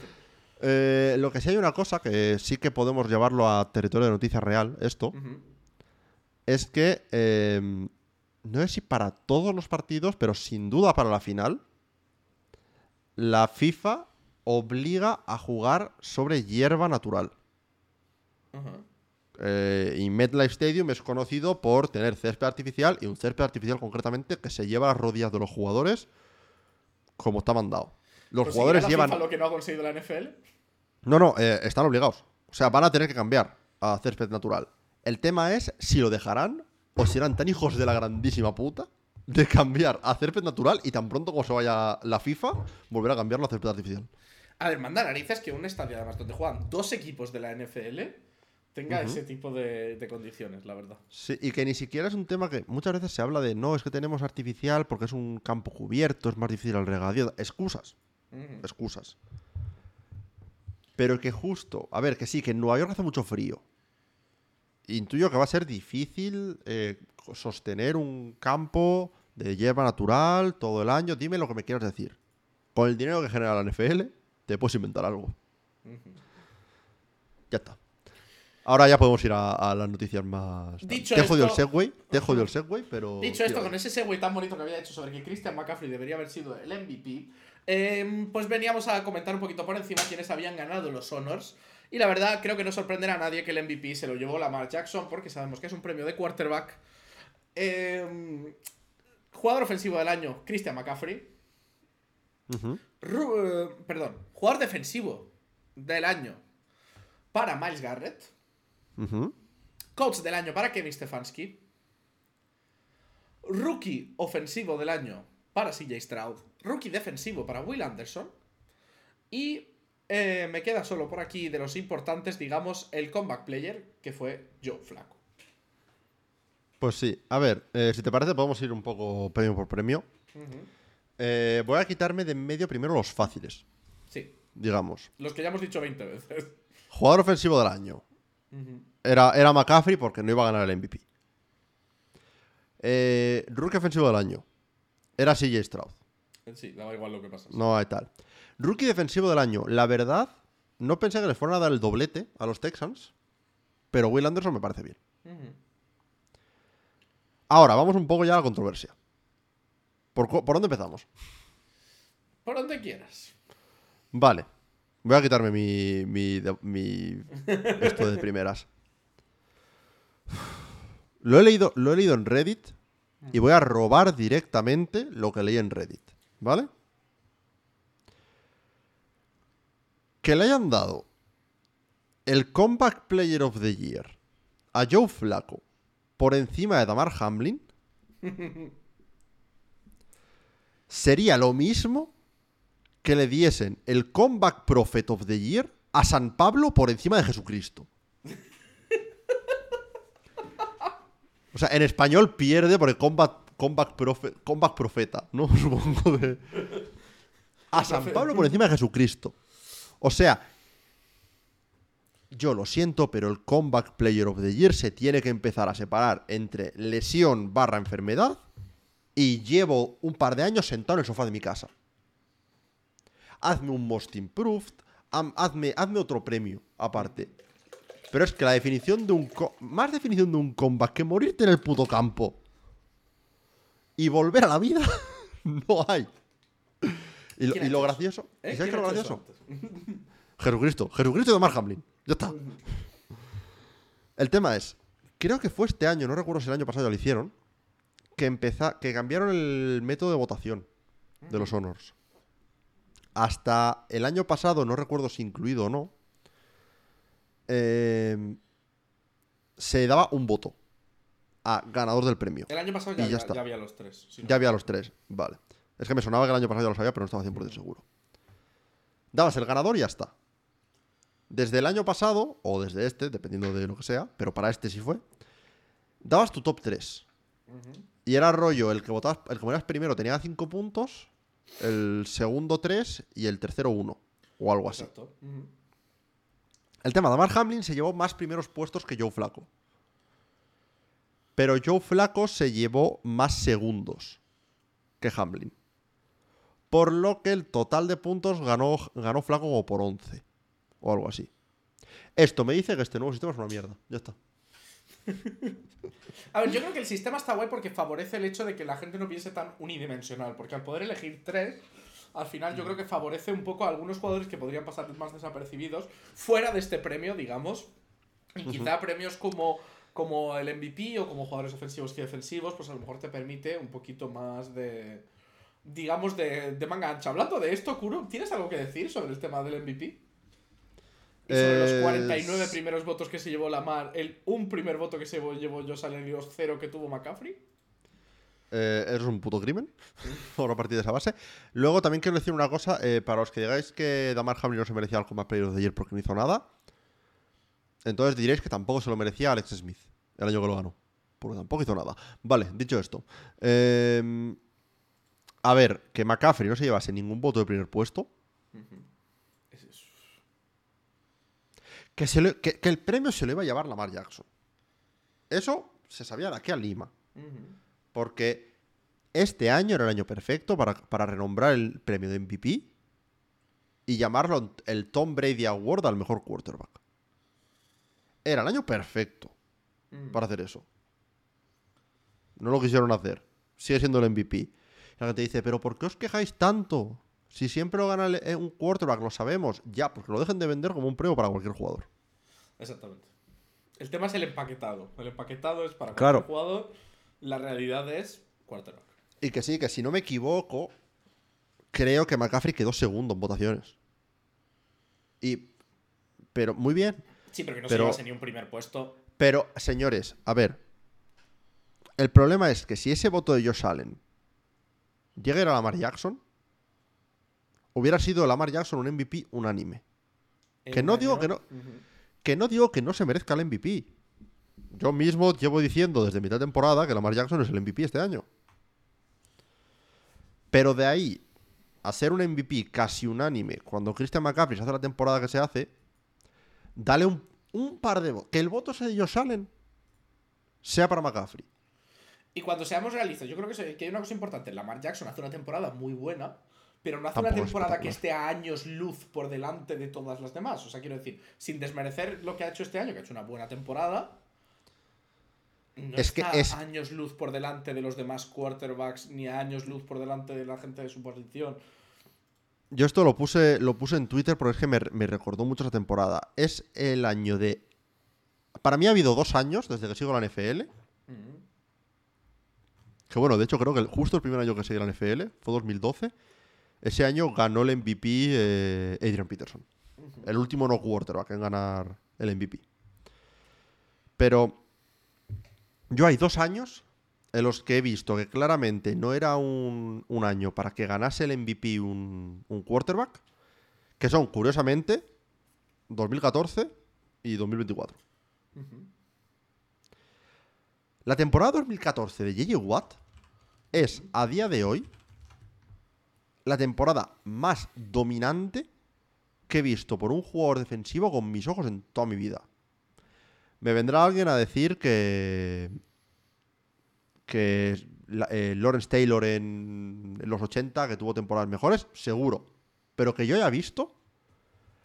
Eh, lo que sí hay una cosa que sí que podemos llevarlo a territorio de noticia real, esto, es que eh, no sé si para todos los partidos, pero sin duda para la final, la FIFA obliga a jugar sobre hierba natural. Eh, y MetLife Stadium es conocido por tener césped artificial y un césped artificial concretamente que se lleva a las rodillas de los jugadores como está mandado. Los Pues jugadores ¿seguirá la llevan... FIFA lo que no ha conseguido la NFL? No, no, eh, están obligados. O sea, van a tener que cambiar a césped natural. El tema es si lo dejarán o serán tan hijos de la grandísima puta de cambiar a césped natural y tan pronto como se vaya la FIFA, volver a cambiarlo a césped artificial. A ver, manda narices que un estadio, además, donde juegan dos equipos de la NFL tenga ese tipo de, de condiciones, la verdad. Sí, y que ni siquiera es un tema que muchas veces se habla de no, es que tenemos artificial porque es un campo cubierto, es más difícil el regadío. Excusas, excusas. Pero que justo, a ver, que sí, que en Nueva York hace mucho frío. intuyo que va a ser difícil eh, sostener un campo de hierba natural todo el año. Dime lo que me quieras decir. Con el dinero que genera la NFL, te puedes inventar algo. Ya está. Ahora ya podemos ir a, a las noticias más. Dicho te he jodido el segway, te he jodido el segway, pero. Dicho esto, con ese segue tan bonito que había hecho sobre que Christian McCaffrey debería haber sido el MVP, eh, pues veníamos a comentar un poquito por encima quiénes habían ganado los Honors. Y la verdad, creo que no sorprenderá a nadie que el MVP se lo llevó Lamar Jackson, porque sabemos que es un premio de quarterback. Eh, jugador ofensivo del año, Christian McCaffrey. Ujú. Ru- eh, perdón, jugador defensivo del año para Miles Garrett. Coach del año para Kevin Stefanski. Rookie ofensivo del año para CJ Stroud. Rookie defensivo para Will Anderson. Y eh, me queda solo por aquí de los importantes, digamos, el comeback player, que fue Joe Flaco. Pues sí. A ver, eh, si te parece, podemos ir un poco premio por premio. Eh, voy a quitarme de en medio primero los fáciles, Sí, digamos. los que ya hemos dicho 20 veces. Jugador ofensivo del año. Era, era McCaffrey porque no iba a ganar el MVP. Eh, rookie ofensivo del año. Era CJ Stroud. Sí, daba igual lo que pasa. No hay tal. Rookie defensivo del año. La verdad, no pensé que les fueran a dar el doblete a los Texans. Pero Will Anderson me parece bien. Ahora, vamos un poco ya a la controversia. ¿Por, cu- ¿por dónde empezamos? Por donde quieras. Vale. Voy a quitarme mi, mi, mi- esto de primeras. Lo he, leído, lo he leído en Reddit y voy a robar directamente lo que leí en Reddit. ¿Vale? Que le hayan dado el Comeback Player of the Year a Joe Flacco por encima de Damar Hamlin sería lo mismo que le diesen el Comeback Prophet of the Year a San Pablo por encima de Jesucristo. O sea, en español pierde porque Comeback, comeback, Prophet- comeback Profeta, ¿no? Supongo que... A San Pablo por encima de Jesucristo. O sea, yo lo siento, pero el Comeback Player of the Year se tiene que empezar a separar entre lesión barra enfermedad y llevo un par de años sentado en el sofá de mi casa. Hazme un Most Improved, hazme, hazme otro premio aparte. Pero es que la definición de un... Más definición de un comeback que morirte en el puto campo y volver a la vida, no hay. Y lo, ¿Quién ha y lo hecho gracioso... ¿Eh? ¿y sabes qué es ¿Quién lo gracioso? Jesucristo. Jesucristo y Damar Hamlin. Ya está. El tema es, creo que fue este año, no recuerdo si el año pasado ya lo hicieron, que, empeza- que cambiaron el método de votación de los honors. Hasta el año pasado, no recuerdo si incluido o no, eh, se daba un voto a ganador del premio. El año pasado ya, ya había- está. ya había los tres. si no Ya había los tres, vale. Es que me sonaba que el año pasado ya lo sabía, pero no estaba 100% seguro. Dabas el ganador y ya está. Desde el año pasado, o desde este, dependiendo de lo que sea, pero para este sí fue, dabas tu top 3. Y era rollo, el que votabas, el que ponías primero tenía 5 puntos, el segundo 3 y el tercero 1. O algo así. Exacto. El tema, Damar Hamlin se llevó más primeros puestos que Joe Flaco. Pero Joe Flaco se llevó más segundos que Hamlin. Por lo que el total de puntos ganó, ganó Flaco como por 11. O algo así. Esto me dice que este nuevo sistema es una mierda. Ya está. A ver, yo creo que el sistema está guay porque favorece el hecho de que la gente no piense tan unidimensional. Porque al poder elegir tres, al final yo creo que favorece un poco a algunos jugadores que podrían pasar más desapercibidos fuera de este premio, digamos. Y quizá premios como, como el MVP o como jugadores ofensivos y defensivos, pues a lo mejor te permite un poquito más de. Digamos, de, de manga ancha. Hablando de esto, Kuro, ¿tienes algo que decir sobre el tema del MVP? Y sobre Eh, los 49 primeros votos que se llevó Lamar, el un primer voto que se llevó, Josh Allen y los cero que tuvo McCaffrey. Eh, eso es un puto crimen. Por partir de esa base. Luego también quiero decir una cosa. eh, para los que digáis que Damar Hamlin no se merecía Comeback Player of the Year porque no hizo nada. Entonces diréis que tampoco se lo merecía Alex Smith. El año que lo ganó. Porque tampoco hizo nada. Vale, dicho esto. eh, a ver, que McCaffrey no se llevase ningún voto de primer puesto. Es- es- Que, se le- que- que el premio se lo iba a llevar Lamar Jackson. Eso se sabía de aquí a Lima. Porque este año era el año perfecto para, para renombrar el premio de MVP y llamarlo el Tom Brady Award al mejor quarterback. Era el año perfecto Mm. para hacer eso. No lo quisieron hacer. Sigue siendo el MVP. Y la gente dice, pero ¿por qué os quejáis tanto? Si siempre lo gana eh, un quarterback, lo sabemos. Ya, porque lo dejen de vender como un premio para cualquier jugador. Exactamente. El tema es el empaquetado. El empaquetado es para Claro. cualquier jugador. La realidad es quarterback. Y que sí, que si no me equivoco, creo que McCaffrey quedó segundo en votaciones. Y. Pero, muy bien. Sí, pero que no Pero- se llevase ni un primer puesto. Pero, señores, a ver. El problema es que si ese voto de Josh Allen llega a ir a Lamar Jackson, hubiera sido Lamar Jackson un MVP unánime. Que no digo que no-. Que no digo que no se merezca el MVP. Yo mismo llevo diciendo desde mitad de temporada que Lamar Jackson es el MVP este año. Pero de ahí a ser un MVP casi unánime cuando Christian McCaffrey se hace la temporada que se hace, dale un, un par de votos. Que el voto sea de Josh Allen sea para McCaffrey. Y cuando seamos realistas, yo creo que, se- que hay una cosa importante. Lamar Jackson hace una temporada muy buena, pero no hace una temporada que esté a años luz por delante de todas las demás. O sea, quiero decir, sin desmerecer lo que ha hecho este año, que ha hecho una buena temporada. No Es que está es- a años luz por delante de los demás quarterbacks, ni a años luz por delante de la gente de su posición. Yo esto lo puse, lo puse en Twitter porque es que me, me recordó mucho esa temporada. Es el año de... Para mí ha habido dos años desde que sigo la NFL Mm. Que bueno, de hecho creo que justo el primer año que seguí la NFL fue 2012. Ese año ganó el MVP eh, Adrian Peterson. El último no quarterback en ganar el MVP. Pero yo hay dos años en los que he visto que claramente no era un, un año para que ganase el MVP un, un quarterback, que son, curiosamente, 2014 y 2024. Ujú. La temporada 2014 de JJ Watt es, a día de hoy, la temporada más dominante que he visto por un jugador defensivo con mis ojos en toda mi vida. Me vendrá alguien a decir que. que la- eh, Lawrence Taylor en, en los 80, que tuvo temporadas mejores, seguro. Pero que yo haya visto,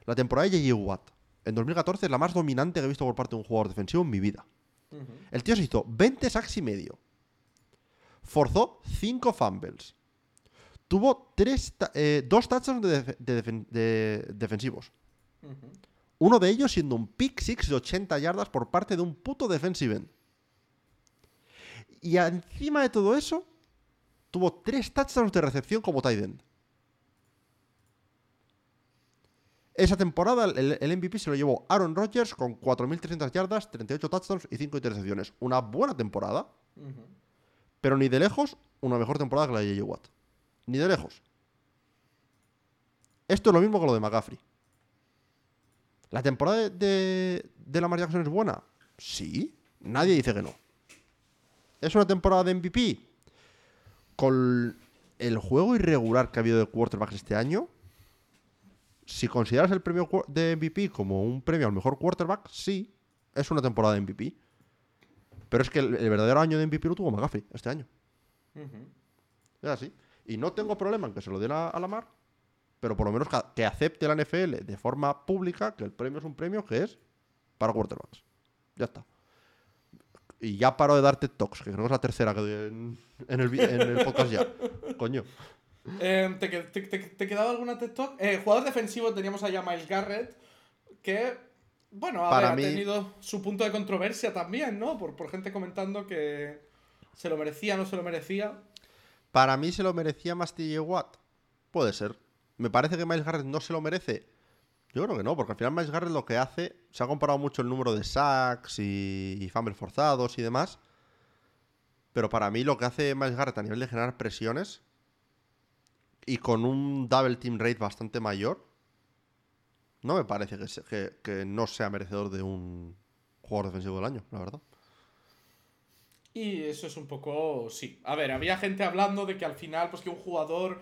la temporada de JJ Watt en 2014 es la más dominante que he visto por parte de un jugador defensivo en mi vida. El tío se hizo 20 sacks y medio. Forzó 5 fumbles. Tuvo tres ta- eh, dos touchdowns de, def- de defen- de defensivos. Uno de ellos siendo un pick six de 80 yardas por parte de un puto defensive end. Y encima de todo eso, tuvo tres touchdowns de recepción como tight end. Esa temporada el, el MVP se lo llevó Aaron Rodgers con 4.300 yardas, 38 touchdowns y 5 intercepciones. Una buena temporada, pero ni de lejos una mejor temporada que la de J.J. Watt. Ni de lejos. Esto es lo mismo que lo de McCaffrey. ¿La temporada de, de, de Lamar Jackson es buena? Sí. Nadie dice que no. ¿Es una temporada de MVP? Con el juego irregular que ha habido de quarterbacks este año, si consideras el premio de MVP como un premio al mejor quarterback, sí, es una temporada de MVP. Pero es que el, el verdadero año de MVP lo tuvo McCaffrey este año. Es así. Y no tengo problema en que se lo den a, a Lamar, pero por lo menos que, acepte la NFL de forma pública que el premio es un premio que es para quarterbacks. Ya está. Y ya paro de dar TED Talks, que creo que es la tercera que doy en, en el, vi- en el podcast ya. Coño. Eh, ¿te, te, te- te quedaba alguna Talk? Eh, jugador defensivo teníamos allá a Miles Garrett, que, bueno, a Para ver, mí- ha tenido su punto de controversia también, ¿no? Por, por gente comentando que se lo merecía, no se lo merecía. Para mí se lo merecía más TJ Watt. Puede ser. Me parece que Miles Garrett no se lo merece. Yo creo que no, porque al final Miles Garrett lo que hace, se ha comparado mucho el número de sacks y, y fumbles forzados y demás. Pero para mí lo que hace Miles Garrett a nivel de generar presiones y con un double team rate bastante mayor, no me parece que, que no sea merecedor de un jugador defensivo del año, la verdad. Y eso es un poco, sí. A ver, había gente hablando de que al final, pues que un jugador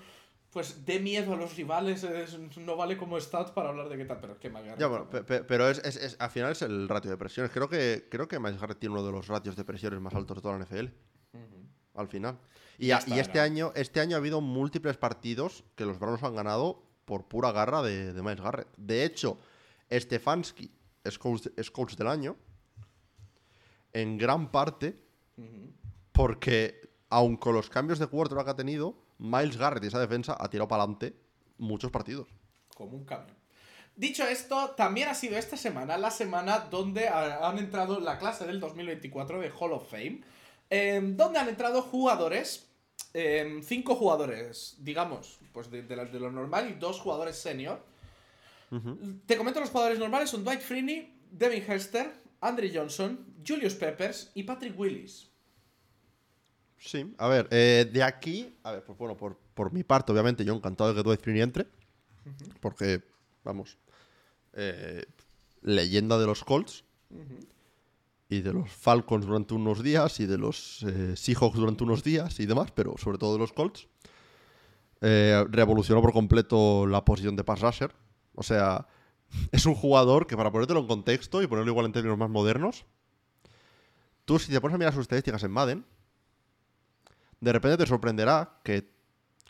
pues dé miedo a los rivales, es- no vale como stats para hablar de qué tal, pero es que McGarrett Ya, bueno, también. pe- pe- pero es, es- es- al final es el ratio de presiones. Creo que, creo que Miles Garrett tiene uno de los ratios de presiones más altos de toda la NFL. Al final. Y, Ya a- está, y este era. año, este año ha habido múltiples partidos que los Browns han ganado por pura garra de, de Miles Garrett. De hecho, Stefanski es coach, es coach del año. En gran parte Porque, aun con los cambios de quarterback que ha tenido, Miles Garrett y esa defensa ha tirado para adelante muchos partidos. como un camión. Dicho esto, también ha sido esta semana la semana donde ha- han entrado la clase del 2024 de Hall of Fame, em, donde han entrado jugadores, em, cinco jugadores, digamos, pues de, de de lo normal y dos jugadores senior. Te comento los jugadores normales, son Dwight Freeney, Devin Hester, Andre Johnson, Julius Peppers y Patrick Willis. Sí, a ver, eh, de aquí, a ver, pues bueno, por, por mi parte, obviamente, yo encantado de que Dwight Freeney entre, porque, vamos, eh, leyenda de los Colts y de los Falcons durante unos días y de los eh, Seahawks durante unos días y demás, pero sobre todo de los Colts. Eh, revolucionó por completo la posición de pass rusher. O sea, es un jugador que para ponértelo en contexto y ponerlo igual en términos más modernos, tú si te pones a mirar sus estadísticas en Madden, de repente te sorprenderá que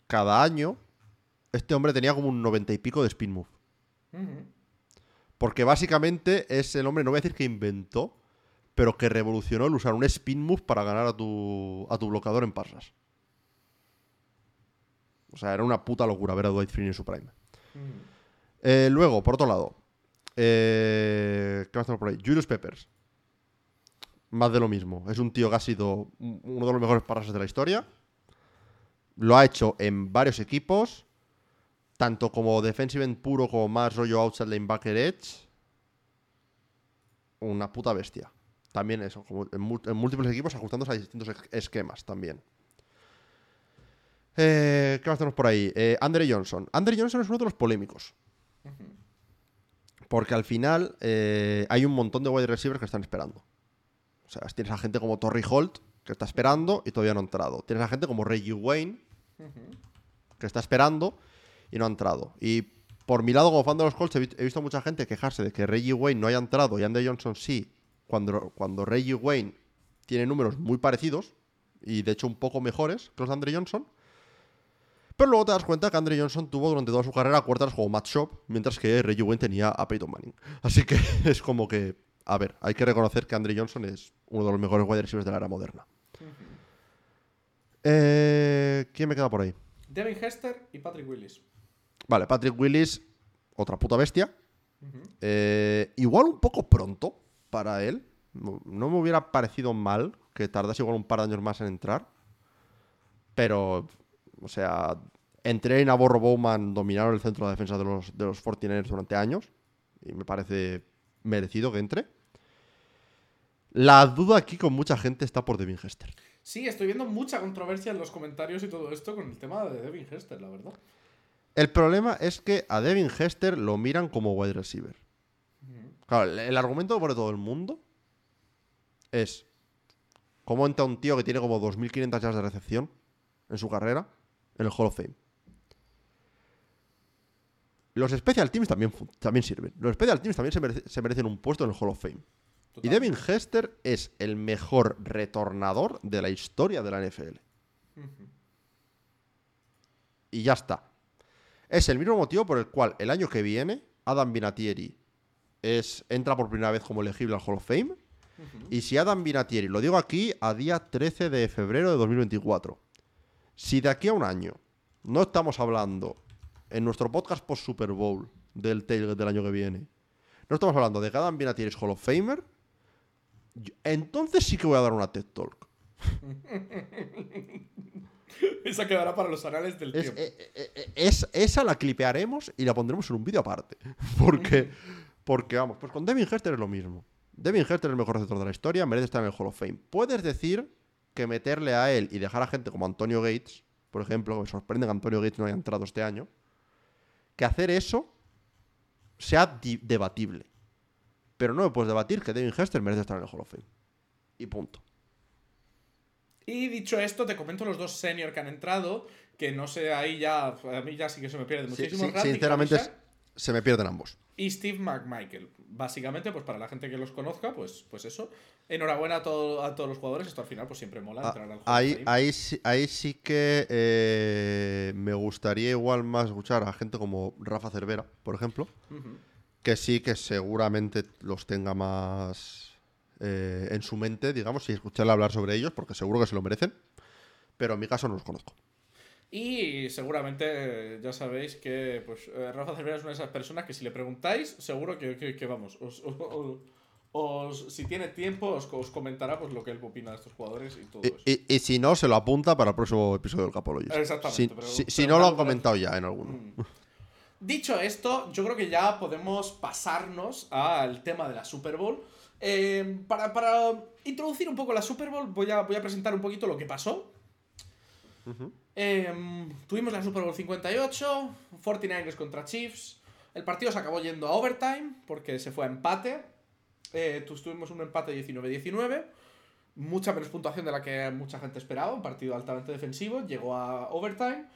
cada año este hombre tenía como un 90 y pico de spin move. Porque básicamente es el hombre, no voy a decir que inventó, pero que revolucionó el usar un spin move para ganar a tu, a tu bloqueador en pasas. O sea, era una puta locura ver a Dwight Freeney en su prime. Eh, luego, por otro lado, eh, ¿qué más tenemos por ahí? Julius Peppers. Más de lo mismo. Es un tío que ha sido un- uno de los mejores parras de la historia. Lo ha hecho en varios equipos. Tanto como defensive end puro como más rollo outside linebacker edge. Una puta bestia. También eso, en, múltiples equipos ajustándose a distintos es- esquemas también. Eh, ¿Qué más tenemos por ahí? Andre Johnson. Andre Johnson es uno de los polémicos. Porque al final eh, hay un montón de wide receivers que están esperando. O sea, tienes a gente como Torrey Holt, que está esperando y todavía no ha entrado. Tienes a gente como Reggie Wayne, que está esperando y no ha entrado. Y por mi lado, como fan de los Colts, he, vi- he visto mucha gente quejarse de que Reggie Wayne no haya entrado y Andre Johnson sí, cuando, cuando Reggie Wayne tiene números muy parecidos y de hecho un poco mejores que los de Andre Johnson. Pero luego te das cuenta que Andre Johnson tuvo durante toda su carrera cuartas como Matt Shop, mientras que Reggie Wayne tenía a Peyton Manning. Así que es como que, a ver, hay que reconocer que Andre Johnson es uno de los mejores wide receivers de la era moderna. Eh, ¿Quién me queda por ahí? Devin Hester y Patrick Willis. Vale, Patrick Willis, otra puta bestia. Eh, igual un poco pronto para él. No, no me hubiera parecido mal que tardase igual un par de años más en entrar. Pero, o sea, entre y Navarro Bowman dominaron el centro de defensa de los, de los 49ers durante años. Y me parece merecido que entre. La duda aquí con mucha gente está por Devin Hester. Sí, estoy viendo mucha controversia en los comentarios y todo esto con el tema de Devin Hester, la verdad. El problema es que a Devin Hester lo miran como wide receiver. Claro, el, el argumento por todo el mundo es cómo entra un tío que tiene como 2.500 yardas de recepción en su carrera en el Hall of Fame. Los special teams también, también sirven. Los special teams también se, merece- se merecen un puesto en el Hall of Fame. Y. Devin Hester es el mejor retornador de la historia de la NFL. Y ya está. Es el mismo motivo por el cual el año que viene Adam Vinatieri es, entra por primera vez como elegible al Hall of Fame. Y si Adam Vinatieri, lo digo aquí a día 13 de febrero de 2024, si de aquí a un año no estamos hablando en nuestro podcast post Super Bowl del tailgate del año que viene, no estamos hablando de que Adam Vinatieri es Hall of Famer, yo- entonces sí que voy a dar una TED Talk. Esa quedará para los anales del Es, tiempo. eh, eh, eh, es- esa la clipearemos y la pondremos en un vídeo aparte. Porque, porque, vamos, pues con Devin Hester es lo mismo. Devin Hester es el mejor receptor de la historia, merece estar en el Hall of Fame. Puedes decir que meterle a él y dejar a gente como Antonio Gates, por ejemplo, que me sorprende que Antonio Gates no haya entrado este año, que hacer eso sea debatible. Pero no me puedes debatir que Devin Hester merece estar en el Hall of Fame. Y punto. Y dicho esto, te comento los dos senior que han entrado, que no sé, ahí ya, a mí ya sí que se me pierde muchísimo. sinceramente, se me pierden ambos. Y Steve McMichael. Básicamente, pues para la gente que los conozca, pues, pues eso. Enhorabuena a, a todos los jugadores. Esto al final, pues siempre mola ah, entrar al juego. Ahí, ahí, ahí, sí que eh, me gustaría igual más escuchar a gente como Rafa Cervera, por ejemplo. Que sí que seguramente los tenga más eh, en su mente, digamos, y escucharle hablar sobre ellos, porque seguro que se lo merecen. Pero en mi caso no los conozco. Y seguramente ya sabéis que pues, eh, Rafa Cervera es una de esas personas que si le preguntáis, seguro que, vamos, os, si tiene tiempo, os, comentará pues, lo que él opina de estos jugadores y todo eso. Y, si no, se lo apunta para el próximo episodio del Capologist. Exactamente. Si, no lo han comentado ya en alguno. Mm. Dicho esto, yo creo que ya podemos pasarnos al tema de la Super Bowl. Eh, para, introducir un poco la Super Bowl, voy a, voy a presentar un poquito lo que pasó. Em, tuvimos la Super Bowl 58, 49ers contra Chiefs. El partido se acabó yendo a overtime porque se fue a empate. Eh, tuvimos un empate 19-19. Mucha menos puntuación de la que mucha gente esperaba. Un partido altamente defensivo. Llegó a overtime.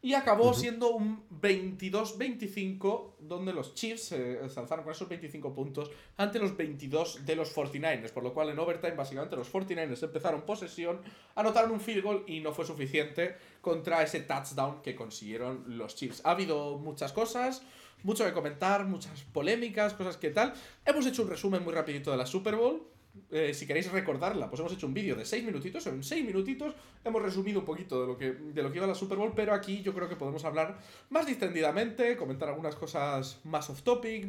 Y acabó siendo un 22-25, donde los Chiefs se alzaron con esos 25 puntos ante los 22 de los 49ers. Por lo cual en overtime, básicamente, los 49ers empezaron posesión, anotaron un field goal y no fue suficiente contra ese touchdown que consiguieron los Chiefs. Ha habido muchas cosas, mucho que comentar, muchas polémicas, cosas que tal. Hemos hecho un resumen muy rapidito de la Super Bowl. Eh, si queréis recordarla, pues hemos hecho un vídeo de 6 minutitos. En 6 minutitos hemos resumido un poquito de lo, que, de lo que iba la Super Bowl, pero aquí yo creo que podemos hablar más distendidamente, comentar algunas cosas más off topic,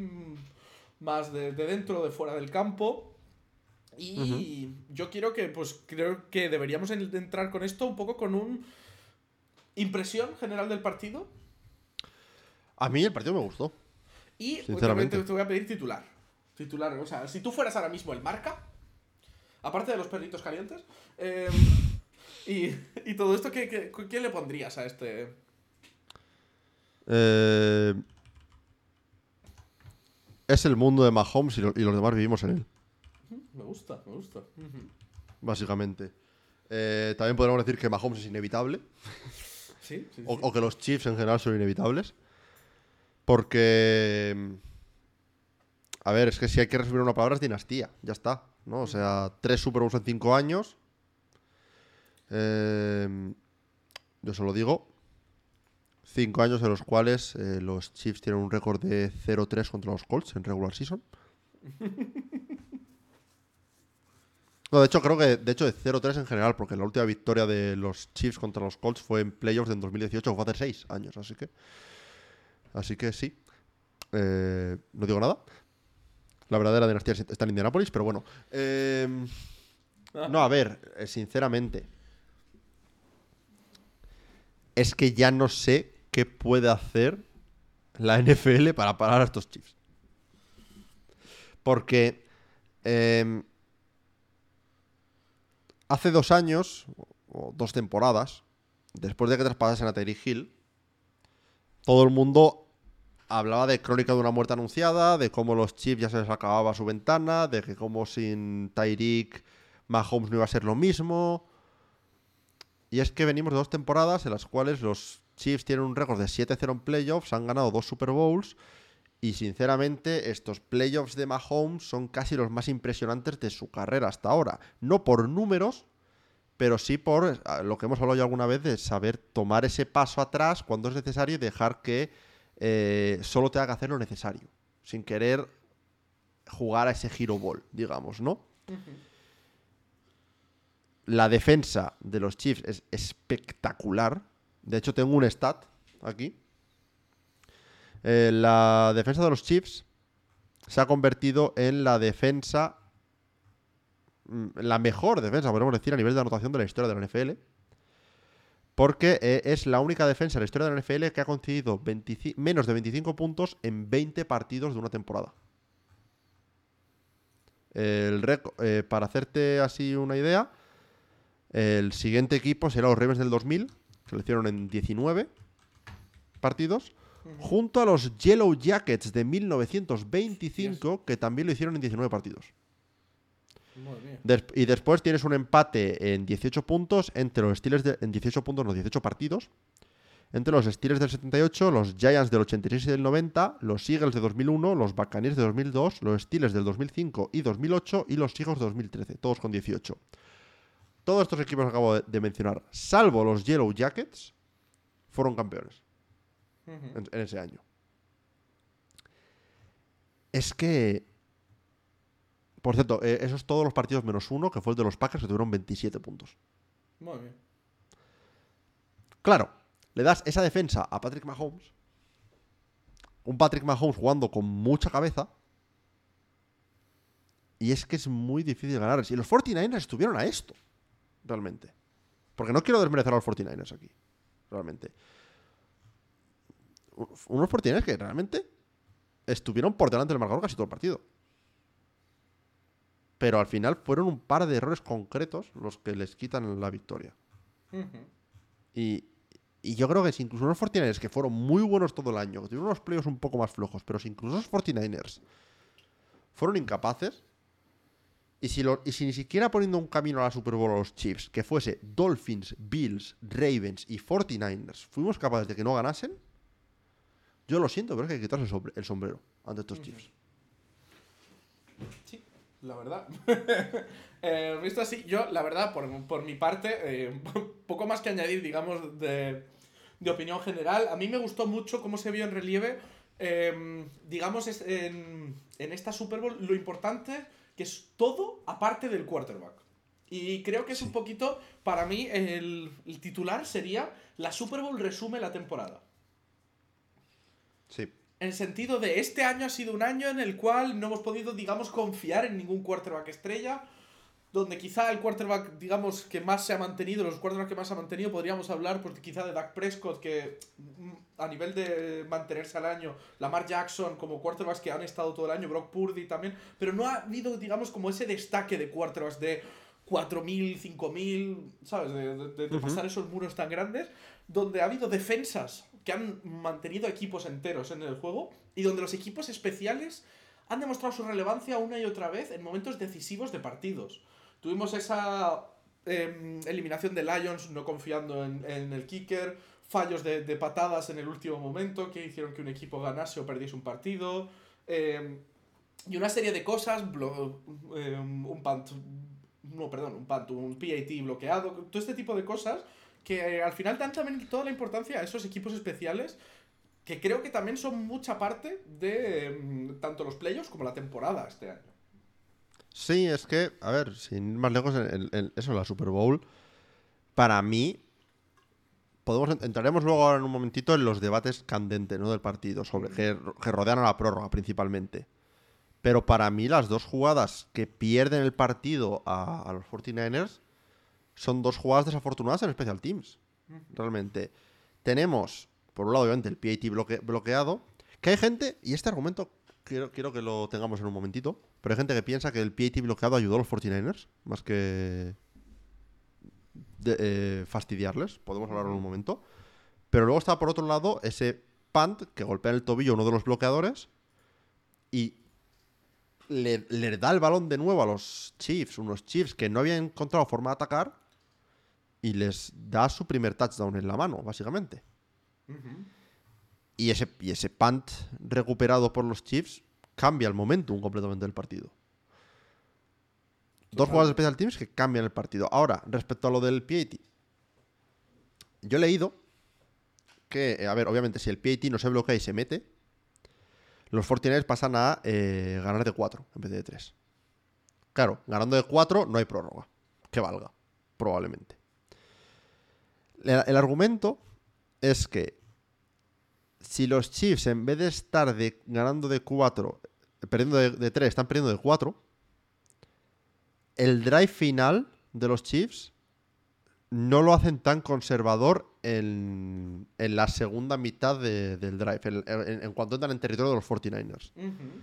más de, dentro, de fuera del campo. Y yo quiero que, pues creo que deberíamos entrar con esto un poco con un impresión general del partido. A mí el partido me gustó. Y sinceramente te voy a pedir titular. Titular, o sea, si tú fueras ahora mismo el marca, Aparte de los perritos calientes. Em, y, todo esto, ¿qué, le pondrías a este? Eh, es el mundo de Mahomes y, los demás vivimos en él. Me gusta, me gusta. Básicamente. Eh, también podríamos decir que Mahomes es inevitable. ¿Sí? o, que los Chiefs en general son inevitables. Porque. A ver, es que si hay que resumir una palabra es dinastía. Ya está. ¿No? O sea, tres Super Bowls en cinco años. Em, yo solo digo. Cinco años de los cuales eh, los Chiefs tienen un récord de 0-3 contra los Colts en regular season. No, de hecho, creo que de hecho de 0-3 en general, porque la última victoria de los Chiefs contra los Colts fue en playoffs en 2018, fue hace 6 años, así que. Así que sí. Eh, no digo nada. La verdadera dinastía está en Indianapolis, pero bueno. Em, no, a ver, eh, sinceramente. Es que ya no sé qué puede hacer la NFL para parar a estos Chiefs. Porque em, hace dos años, o dos temporadas, después de que traspasasen a Terry Hill, todo el mundo hablaba de Crónica de una muerte anunciada, de cómo los Chiefs ya se les acababa su ventana, de que como sin Tyreek Mahomes no iba a ser lo mismo. Y es que venimos de dos temporadas en las cuales los Chiefs tienen un récord de 7-0 en playoffs, han ganado dos Super Bowls y sinceramente estos playoffs de Mahomes son casi los más impresionantes de su carrera hasta ahora. No por números, pero sí por eh, lo que hemos hablado ya alguna vez de saber tomar ese paso atrás cuando es necesario y dejar que eh, solo te haga hacer lo necesario, sin querer jugar a ese giro ball, digamos, ¿no? La defensa de los Chiefs es espectacular. De hecho, tengo un stat aquí. Eh, la defensa de los Chiefs se ha convertido en la defensa, mm, la mejor defensa, podemos decir, a nivel de anotación de la historia de la NFL. Porque eh, es la única defensa en la historia de la NFL que ha concedido menos de 25 puntos en 20 partidos de una temporada. El eh, para hacerte así una idea, el siguiente equipo será los Ravens del 2000, que lo hicieron en 19 partidos, junto a los Yellow Jackets de 1925, que también lo hicieron en 19 partidos y después tienes un empate en 18 puntos entre los Steelers en 18 puntos, los 18 partidos, entre los Steelers del 78, los Giants del 86 y del 90, los Eagles de 2001, los Buccaneers de 2002, los Steelers del 2005 y 2008 y los Seahawks de 2013, todos con 18. Todos estos equipos que acabo de mencionar, salvo los Yellow Jackets, fueron campeones en, en ese año. Es que... Por cierto, eh, esos todos los partidos menos uno, que fue el de los Packers, que tuvieron 27 puntos. Muy bien. Claro, le das esa defensa a Patrick Mahomes. Un Patrick Mahomes jugando con mucha cabeza. Y es que es muy difícil ganar. Y los 49ers estuvieron a esto. Realmente. Porque no quiero desmerecer a los 49ers aquí. Realmente. Unos 49ers que realmente estuvieron por delante del marcador casi todo el partido. Pero al final fueron un par de errores concretos los que les quitan la victoria. Y, y yo creo que si incluso unos 49ers que fueron muy buenos todo el año, que tuvieron unos playoffs un poco más flojos, pero si incluso esos 49ers fueron incapaces, y si, lo- y si ni siquiera poniendo un camino a la Super Bowl a los Chiefs, que fuese Dolphins, Bills, Ravens y 49ers, fuimos capaces de que no ganasen, yo lo siento, pero es que hay que quitarse el sombrero ante estos Chiefs. Sí, la verdad. Eh, visto así, yo, la verdad, por, por mi parte, eh, poco más que añadir, digamos, de, de opinión general. A mí me gustó mucho cómo se vio en relieve, eh, digamos, es- en, en esta Super Bowl, lo importante que es todo aparte del quarterback. Y creo que es un poquito, para mí, el, el titular sería la Super Bowl resume la temporada. Sí. En el sentido de este año ha sido un año en el cual no hemos podido, digamos, confiar en ningún quarterback estrella. Donde quizá el quarterback, digamos, que más se ha mantenido, los quarterbacks que más se ha mantenido, podríamos hablar pues, quizá de Dak Prescott, que mm, a nivel de mantenerse al año, Lamar Jackson como quarterbacks que han estado todo el año, Brock Purdy también, pero no ha habido, digamos, como ese destaque de quarterbacks de 4.000, 5.000, ¿sabes? De, de- de- pasar esos muros tan grandes, donde ha habido defensas que han mantenido equipos enteros en el juego y donde los equipos especiales han demostrado su relevancia una y otra vez en momentos decisivos de partidos. Tuvimos esa em, eliminación de Lions no confiando en, en el kicker, fallos de, de patadas en el último momento que hicieron que un equipo ganase o perdiese un partido, em, y una serie de cosas, em, un punt, no, perdón, un punt, un PAT bloqueado, todo este tipo de cosas que eh, al final dan también toda la importancia a esos equipos especiales que creo que también son mucha parte de em, tanto los playoffs como la temporada este año. Sí, es que, a ver, sin ir más lejos, en, en- en eso, la Super Bowl, para mí, podemos entraremos luego ahora en un momentito en los debates candentes ¿no? del partido, sobre que, que rodean a la prórroga principalmente. Pero para mí las dos jugadas que pierden el partido a, a los 49ers son dos jugadas desafortunadas en Special Teams. Realmente. Tenemos, por un lado, obviamente, el PAT bloque- bloqueado. Que hay gente, y este argumento quiero, quiero que lo tengamos en un momentito, pero hay gente que piensa que el PAT bloqueado ayudó a los 49ers, más que eh, fastidiarles. Podemos hablar en un momento. Pero luego está por otro lado ese punt que golpea en el tobillo uno de los bloqueadores y le, le da el balón de nuevo a los Chiefs, unos Chiefs que no habían encontrado forma de atacar y les da su primer touchdown en la mano, básicamente. Y ese, y ese punt recuperado por los Chiefs cambia el momentum completamente del partido. Dos jugadas de Special Teams que cambian el partido. Ahora, respecto a lo del PAT. Yo he leído que, eh, a ver, obviamente, si el PAT no se bloquea y se mete, los 49ers pasan a eh, ganar de 4 en vez de 3. Claro, ganando de 4 no hay prórroga. Que valga, probablemente. El, el argumento es que si los Chiefs, en vez de estar de, ganando de 4, perdiendo de, 3, están perdiendo de 4, el drive final de los Chiefs no lo hacen tan conservador en, en la segunda mitad de- del drive, en, en- en cuanto entran en territorio de los 49ers. Ujú.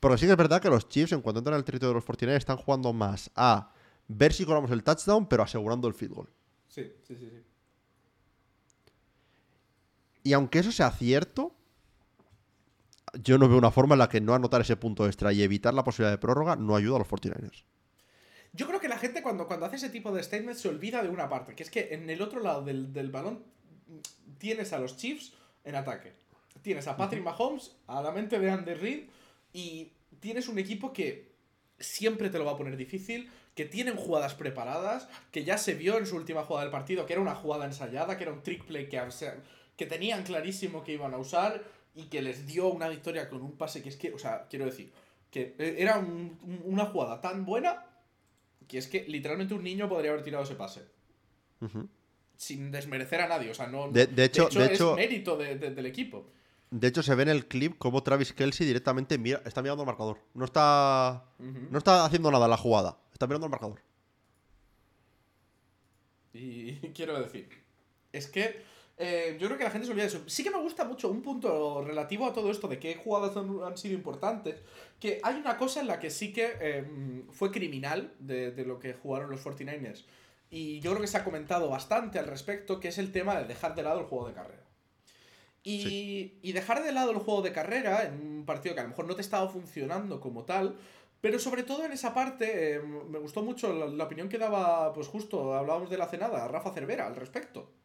Porque sí que es verdad que los Chiefs, en cuanto entran en el territorio de los 49ers, están jugando más a ver si colamos el touchdown, pero asegurando el field goal. Sí, sí, sí, sí. Y aunque eso sea cierto, yo no veo una forma en la que no anotar ese punto extra y evitar la posibilidad de prórroga no ayuda a los 49ers. Yo creo que la gente cuando, cuando hace ese tipo de statements se olvida de una parte, que es que en el otro lado del, del balón tienes a los Chiefs en ataque. Tienes a Patrick Mahomes, a la mente de Andy Reid, y tienes un equipo que siempre te lo va a poner difícil, que tienen jugadas preparadas, que ya se vio en su última jugada del partido, que era una jugada ensayada, que era un trick play que, que tenían clarísimo que iban a usar y que les dio una victoria con un pase que es que, o sea, quiero decir, que era una jugada tan buena que es que literalmente un niño podría haber tirado ese pase. Sin desmerecer a nadie, o sea, no... De, hecho, de hecho, es mérito del equipo. De hecho, se ve en el clip como Travis Kelsey directamente mira, está mirando el marcador. No está, no está haciendo nada la jugada, está mirando el marcador. Y quiero decir, es que eh, yo creo que la gente se olvida de eso. Sí que me gusta mucho un punto relativo a todo esto de qué jugadas han, sido importantes. Que hay una cosa en la que sí que em, fue criminal de, de, lo que jugaron los 49ers. Y yo creo que se ha comentado bastante al respecto, que es el tema de dejar de lado el juego de carrera. Y, y dejar de lado el juego de carrera en un partido que a lo mejor no te estaba funcionando como tal, pero sobre todo en esa parte, em, me gustó mucho la, opinión que daba, pues justo, hablábamos de la cenada, Rafa Cervera al respecto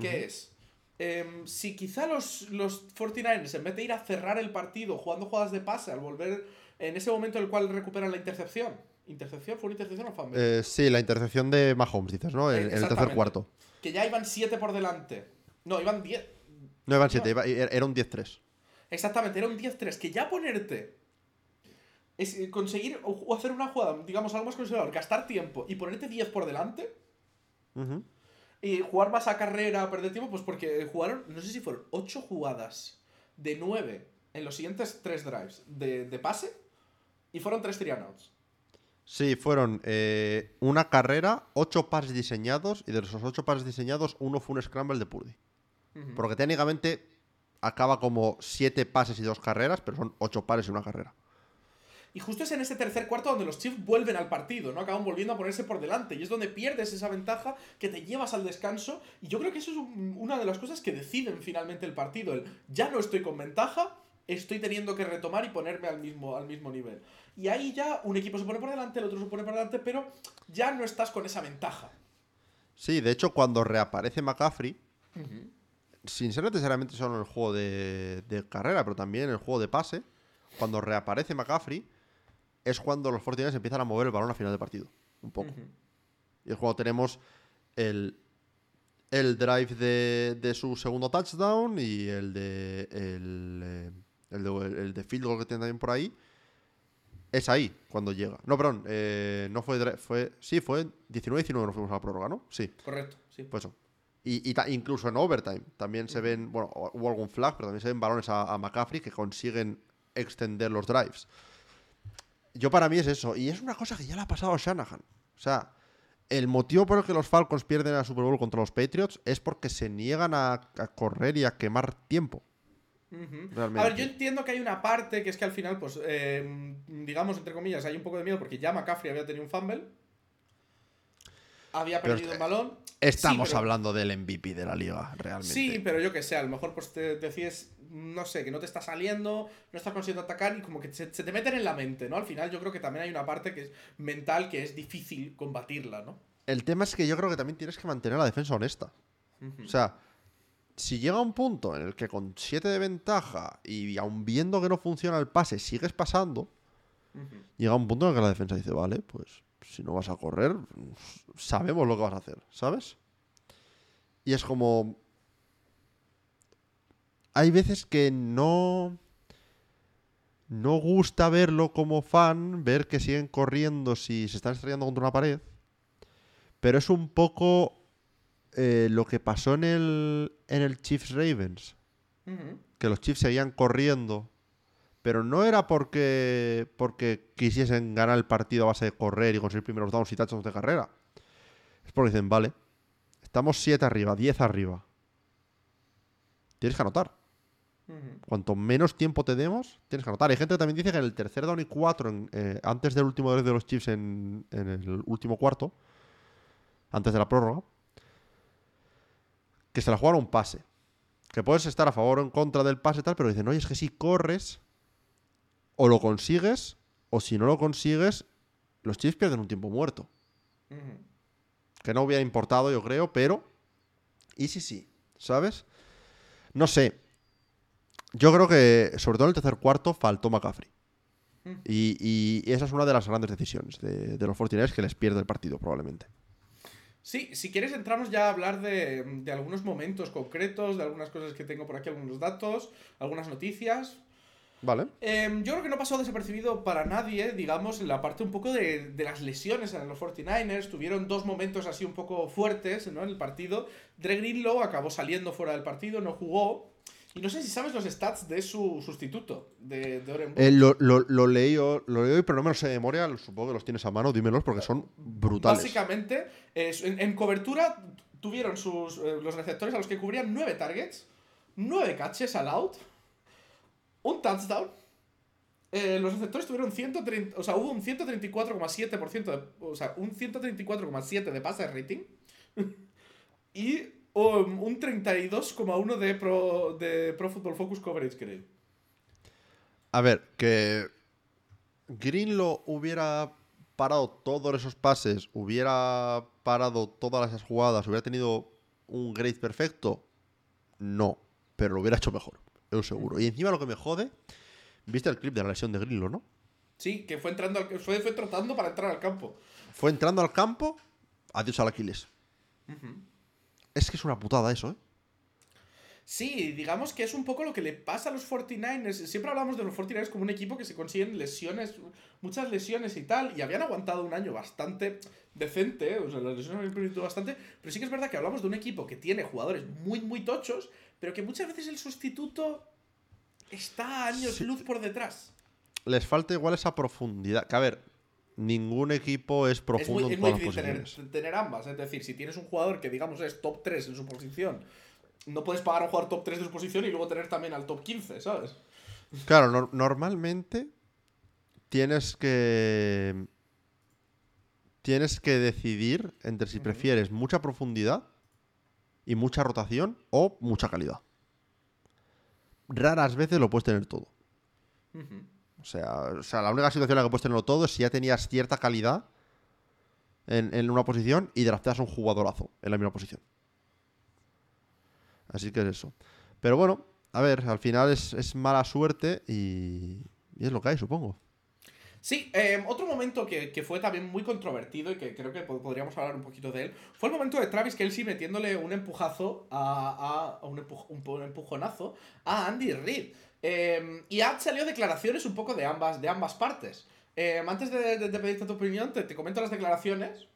que es, em, si quizá los, los 49ers, en vez de ir a cerrar el partido jugando jugadas de pase, al volver en ese momento en el cual recuperan la intercepción, ¿intercepción? ¿Fue una intercepción o fumble? Eh, sí, la intercepción de Mahomes, dices, ¿no? En, el tercer cuarto. Que ya iban 7 por delante. No, iban 10. No, iban 7, era un 10-3. Exactamente, era un 10-3. Que ya ponerte es conseguir o hacer una jugada, digamos, algo más conservador, gastar tiempo y ponerte 10 por delante, y jugar más a carrera, perder tiempo, pues porque jugaron, no sé si fueron 8 jugadas de 9 en los siguientes 3 drives de, pase y fueron 3 trianouts. Sí, fueron eh, una carrera, 8 pases diseñados y de esos 8 pases diseñados, uno fue un scramble de Purdy. Porque técnicamente acaba como 7 pases y 2 carreras, pero son 8 pares y una carrera. Y justo es en ese tercer cuarto donde los Chiefs vuelven al partido, ¿no? Acaban volviendo a ponerse por delante. Y es donde pierdes esa ventaja que te llevas al descanso. Y yo creo que eso es una de las cosas que deciden finalmente el partido. El ya no estoy con ventaja, estoy teniendo que retomar y ponerme al mismo, al mismo nivel. Y ahí ya un equipo se pone por delante, el otro se pone por delante, pero ya no estás con esa ventaja. Sí, de hecho, cuando reaparece McCaffrey, sin ser necesariamente solo en el juego de, de carrera, pero también en el juego de pase, cuando reaparece McCaffrey es cuando los 49 empiezan a mover el balón a final de partido. Un poco. Y es cuando tenemos el, el drive de, su segundo touchdown y el de el, eh, el, de, field goal que tiene también por ahí. Es ahí cuando llega. No, perdón, eh, no fue, fue. Sí, fue 19-19 nos fuimos a la prórroga, ¿no? Sí. Correcto, sí. Pues eso. Y, incluso en overtime también se ven, bueno, hubo algún flag, pero también se ven balones a, a McCaffrey que consiguen extender los drives. Yo para mí es eso. Y es una cosa que ya le ha pasado a Shanahan. O sea, el motivo por el que los Falcons pierden a Super Bowl contra los Patriots es porque se niegan a, correr y a quemar tiempo. A ver, yo entiendo que hay una parte que es que al final, pues, em, digamos, entre comillas, hay un poco de miedo porque ya McCaffrey había tenido un fumble. Había perdido el balón. Estamos hablando del MVP de la liga, realmente. Sí, pero yo que sé, a lo mejor pues te decides no sé, que no te está saliendo, no estás consiguiendo atacar y como que se, te meten en la mente, ¿no? Al final yo creo que también hay una parte que es mental que es difícil combatirla, ¿no? El tema es que yo creo que también tienes que mantener la defensa honesta. O sea, si llega un punto en el que con 7 de ventaja y aún viendo que no funciona el pase sigues pasando, llega un punto en el que la defensa dice, vale, pues si no vas a correr, sabemos lo que vas a hacer, ¿sabes? Y es como, hay veces que no. No gusta verlo como fan, ver que siguen corriendo si se están estrellando contra una pared. Pero es un poco eh, lo que pasó en el, en el Chiefs Ravens. Que los Chiefs seguían corriendo. Pero no era porque, porque quisiesen ganar el partido a base de correr y conseguir primeros downs y touchdowns de carrera. Es porque dicen, vale, estamos 7 arriba, 10 arriba. Tienes que anotar. Cuanto menos tiempo te demos, tienes que anotar. Hay gente que también dice que en el tercer down y cuatro, eh, antes del último de los Chiefs en, el último cuarto, antes de la prórroga, que se la jugaron un pase. Que puedes estar a favor o en contra del pase y tal, pero dicen, oye, es que si corres, o lo consigues, o si no lo consigues, los Chiefs pierden un tiempo muerto. Que no hubiera importado, yo creo, pero. ¿Y si sí? ¿sabes? No sé. Yo creo que, sobre todo en el tercer cuarto, faltó McCaffrey. Mm. Y, y esa es una de las grandes decisiones de, de los 49 que les pierde el partido, probablemente. Sí, si quieres entramos ya a hablar de, de algunos momentos concretos, de algunas cosas que tengo por aquí, algunos datos, algunas noticias. Vale. Em, yo creo que no pasó desapercibido para nadie, digamos, en la parte un poco de, de las lesiones en los 49ers. Tuvieron dos momentos así un poco fuertes ¿no? en el partido. Dre Greenlow acabó saliendo fuera del partido, no jugó. Y no sé si sabes los stats de su sustituto, de, de Oren Eh, lo, lo, lo leí, yo- lo leí hoy, pero no me los sé de memoria. Supongo que los tienes a mano, dímelos porque son brutales. Básicamente, eh, en, en cobertura tuvieron sus, eh, los receptores a los que cubrían 9 targets, 9 catches al out, un touchdown. Eh, los receptores tuvieron 130, o sea, hubo un 134,7% de, o sea, un 134,7 de pase rating y um, un 32,1 de pro, de Pro Football Focus coverage, creo. A ver, que Greenlow hubiera parado todos esos pases, hubiera parado todas esas jugadas, hubiera tenido un grade perfecto, no, pero lo hubiera hecho mejor, eso seguro. Y encima lo que me jode, viste el clip de la lesión de Greenlow, ¿no? Sí, que fue entrando, al- fue, fue trotando para entrar al campo. Fue entrando al campo, adiós al Aquiles. Es que es una putada eso, ¿eh? Sí, digamos que es un poco lo que le pasa a los 49ers. Siempre hablamos de los 49ers como un equipo que se consiguen lesiones, muchas lesiones y tal, y habían aguantado un año bastante decente, ¿eh? o sea, las lesiones habían permitido bastante, pero sí que es verdad que hablamos de un equipo que tiene jugadores muy, muy tochos, pero que muchas veces el sustituto está a años Sí. luz por detrás. Les falta igual esa profundidad. Que a ver, ningún equipo es Es profundo muy, en es muy tener, tener ambas, es decir, si tienes un jugador que digamos es top 3 en su posición, no puedes pagar a un jugador top 3 de su posición y luego tener también al top 15, ¿sabes? Claro, nor- normalmente tienes que. Tienes que decidir entre si prefieres mucha profundidad y mucha rotación o mucha calidad. Raras veces lo puedes tener todo. O sea, o sea, la única situación en la que puedes tenerlo todo es si ya tenías cierta calidad en, en una posición y drafteas un jugadorazo en la misma posición. Así que es eso. Pero bueno, a ver, al final es, es mala suerte y, es lo que hay, supongo. Sí, eh, otro momento que, que fue también muy controvertido y que creo que po- podríamos hablar un poquito de él fue el momento de Travis Kelsey metiéndole un empujazo a, a- a un, empuj- un empujonazo a Andy Reid. Eh, y han salido declaraciones un poco de ambas, de ambas partes. Eh, antes de, de- de pedirte tu opinión, te, te comento las declaraciones.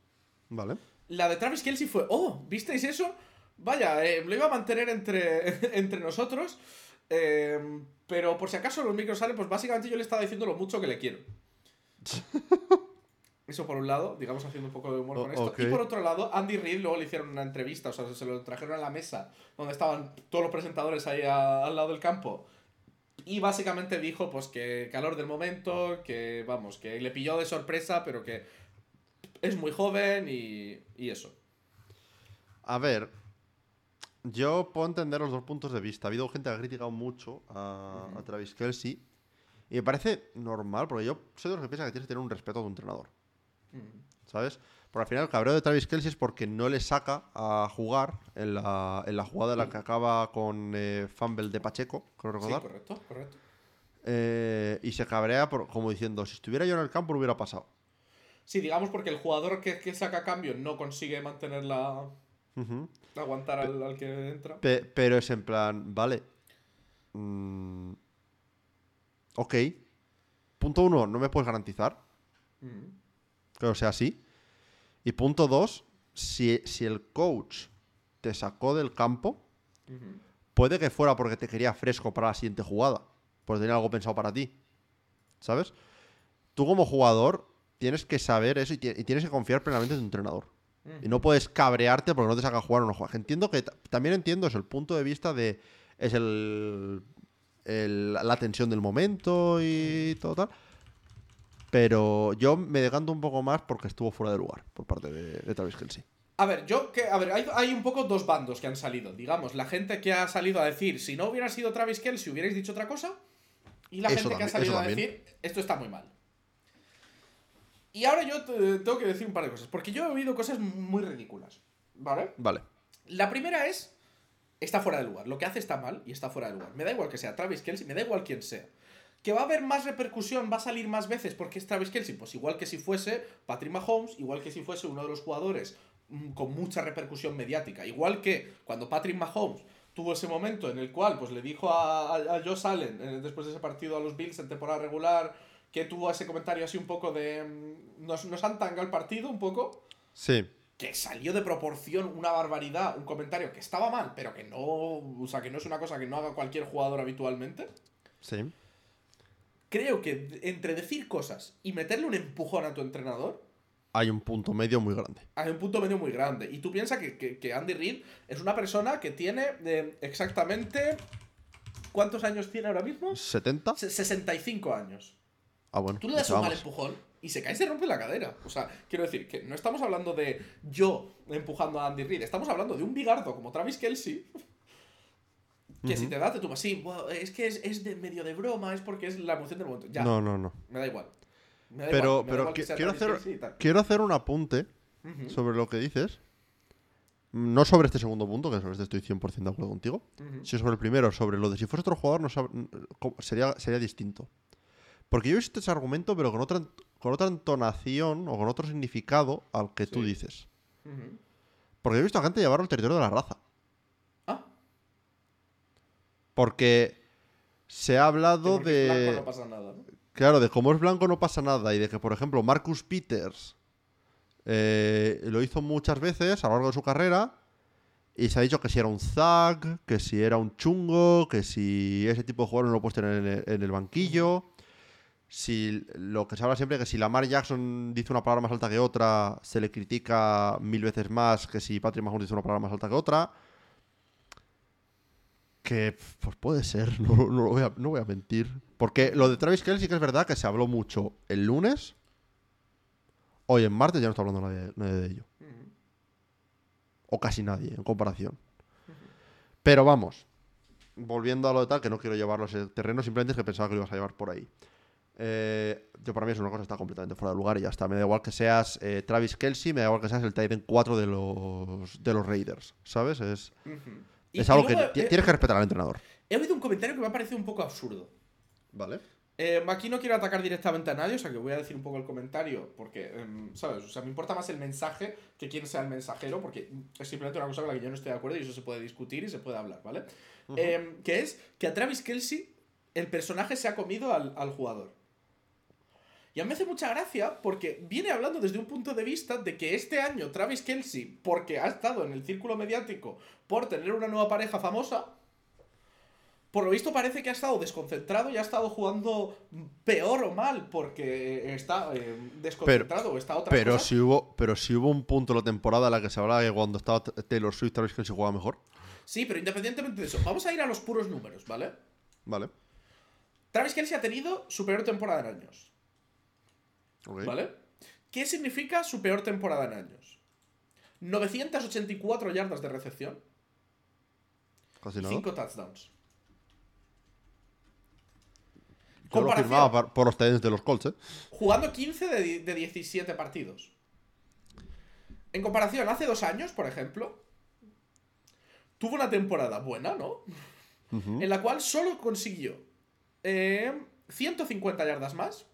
Vale. La de Travis Kelsey fue, oh, ¿visteis eso? Vaya, eh, lo iba a mantener entre, entre nosotros. pero por si acaso los micros salen, pues básicamente yo le estaba diciendo lo mucho que le quiero. Eso por un lado, digamos haciendo un poco de humor con esto. Y por otro lado, Andy Reid luego le hicieron una entrevista, o sea, se lo trajeron a la mesa donde estaban todos los presentadores ahí a- al lado del campo. Y básicamente dijo, pues, que calor del momento, que, vamos, que le pilló de sorpresa, pero que es muy joven y, y eso. A ver, yo puedo entender los dos puntos de vista. Ha habido gente que ha criticado mucho a, a Travis Kelsey. Y me parece normal, porque yo soy de los que piensan que tienes que tener un respeto a tu entrenador. ¿Sabes? Porque al final el cabreo de Travis Kelsey es porque no le saca a jugar en la, en la jugada en la que acaba con eh, fumble de Pacheco, creo Sí, correcto, correcto. Eh, y se cabrea por, como diciendo, si estuviera yo en el campo lo hubiera pasado. Sí, digamos porque el jugador que, que saca cambio no consigue mantener la... Aguantar al, al que entra. Pe- pero es en plan, vale. Mm, ok. Punto uno, no me puedes garantizar Mm. que sea así. Y punto dos, si, si el coach te sacó del campo, puede que fuera porque te quería fresco para la siguiente jugada. Porque tenía algo pensado para ti. ¿Sabes? Tú como jugador tienes que saber eso y, ti- y tienes que confiar plenamente en tu entrenador. Y no puedes cabrearte porque no te saca a jugar o no juegas. Entiendo que ta- también entiendo eso, el punto de vista de es el, el- la tensión del momento y todo tal. Pero yo me decanto un poco más porque estuvo fuera de lugar por parte de, de Travis Kelsey. A ver, yo que. A ver, hay, hay un poco dos bandos que han salido. Digamos, la gente que ha salido a decir, si no hubiera sido Travis Kelce, hubierais dicho otra cosa. Y la Eso gente que ha salido a decir, esto está muy mal. Y ahora yo te- tengo que decir un par de cosas. Porque yo he oído cosas muy ridículas. ¿Vale? Vale. La primera es está fuera de lugar. Lo que hace está mal y está fuera de lugar. Me da igual que sea Travis Kelsey, me da igual quién sea. ¿Que va a haber más repercusión? ¿Va a salir más veces porque es Travis Kelsey? Pues igual que si fuese Patrick Mahomes, igual que si fuese uno de los jugadores mm, con mucha repercusión mediática. Igual que cuando Patrick Mahomes tuvo ese momento en el cual pues le dijo a, a, a Josh Allen eh, después de ese partido a los Bills en temporada regular que tuvo ese comentario así un poco de nos, nos han tangado el partido un poco Sí. que salió de proporción una barbaridad, un comentario que estaba mal, pero que no, o sea, que no es una cosa que no haga cualquier jugador habitualmente. Sí. Creo que entre decir cosas y meterle un empujón a tu entrenador, Hay un punto medio muy grande. hay un punto medio muy grande. Y tú piensas que, que- que Andy Reid es una persona que tiene eh, exactamente... ¿Cuántos años tiene ahora mismo? ¿70? Se- 65 años. Ah, bueno. Tú le das un mal empujón y se cae y se rompe la cadera. O sea, quiero decir que no estamos hablando de yo empujando a Andy Reid, estamos hablando de un bigardo como Travis Kelsey. Que si te da, te tumbas. Sí, bueno, es que es, es de medio de broma, es porque es la emoción del momento. Ya, No, no, no. me da igual. Me da Pero, igual, pero igual que quiero, hacer, quiero un apunte sobre lo que dices. No sobre este segundo punto, que sobre este estoy 100% de acuerdo contigo. ujú. Si sobre el primero, sobre lo de si fuese otro jugador, no sab- sería, sería distinto. Porque yo he visto ese argumento, pero con otra, con otra entonación o con otro significado al que tú dices. Porque he visto a gente llevarlo al territorio de la raza. Porque se ha hablado porque es blanco de. no pasa nada, ¿no? Claro, de cómo es blanco no pasa nada. Y de que, por ejemplo, Marcus Peters eh, lo hizo muchas veces a lo largo de su carrera. Y se ha dicho que si era un zag, que si era un chungo, que si ese tipo de jugador no lo puedes tener en el, en el banquillo. Si lo que se habla siempre que si Lamar Jackson dice una palabra más alta que otra, se le critica mil veces más que si Patrick Mahomes dice una palabra más alta que otra. Que pues puede ser, no, no lo voy a, no voy a mentir. Porque lo de Travis Kelce sí que es verdad que se habló mucho el lunes. Hoy en martes ya no está hablando nadie, nadie de ello. O casi nadie en comparación. Pero vamos, volviendo a lo de tal, que no quiero llevarlo a ese terreno, simplemente es que pensaba que lo ibas a llevar por ahí. Eh, yo para mí es una cosa que está completamente fuera de lugar y ya está. Me da igual que seas eh, Travis Kelsey, me da igual que seas el Titan 4 de los, de los Raiders, ¿sabes? Es, Ujú. Y- es algo que luego he- tienes que respetar al entrenador. He oído un comentario que me ha parecido un poco absurdo. Vale. Eh, aquí no quiero atacar directamente a nadie, o sea que voy a decir un poco el comentario, porque, em, ¿sabes? O sea, me importa más el mensaje que quién sea el mensajero, porque es simplemente una cosa con la que yo no estoy de acuerdo y eso se puede discutir y se puede hablar, ¿vale? Em, que es que a Travis Kelsey el personaje se ha comido al, al jugador. Y a mí me hace mucha gracia porque viene hablando desde un punto de vista de que este año Travis Kelsey, porque ha estado en el círculo mediático por tener una nueva pareja famosa, por lo visto parece que ha estado desconcentrado y ha estado jugando peor o mal porque está eh, desconcentrado o está otra Pero cosa. si hubo, pero si hubo un punto en la temporada en la que se hablaba que cuando estaba Taylor Swift, Travis Kelce jugaba mejor. Sí, pero independientemente de eso, vamos a ir a los puros números, ¿vale? Vale. Travis Kelsey ha tenido su peor temporada en años, ¿vale? ¿Qué significa su peor temporada en años? 984 yardas de recepción Casi nada. 5 touchdowns. Yo lo firmaba por los Titans de los Colts, ¿eh? Jugando 15 de, de 17 partidos. En comparación, hace dos años, por ejemplo, tuvo una temporada buena, ¿no? En la cual solo consiguió eh, 150 yardas más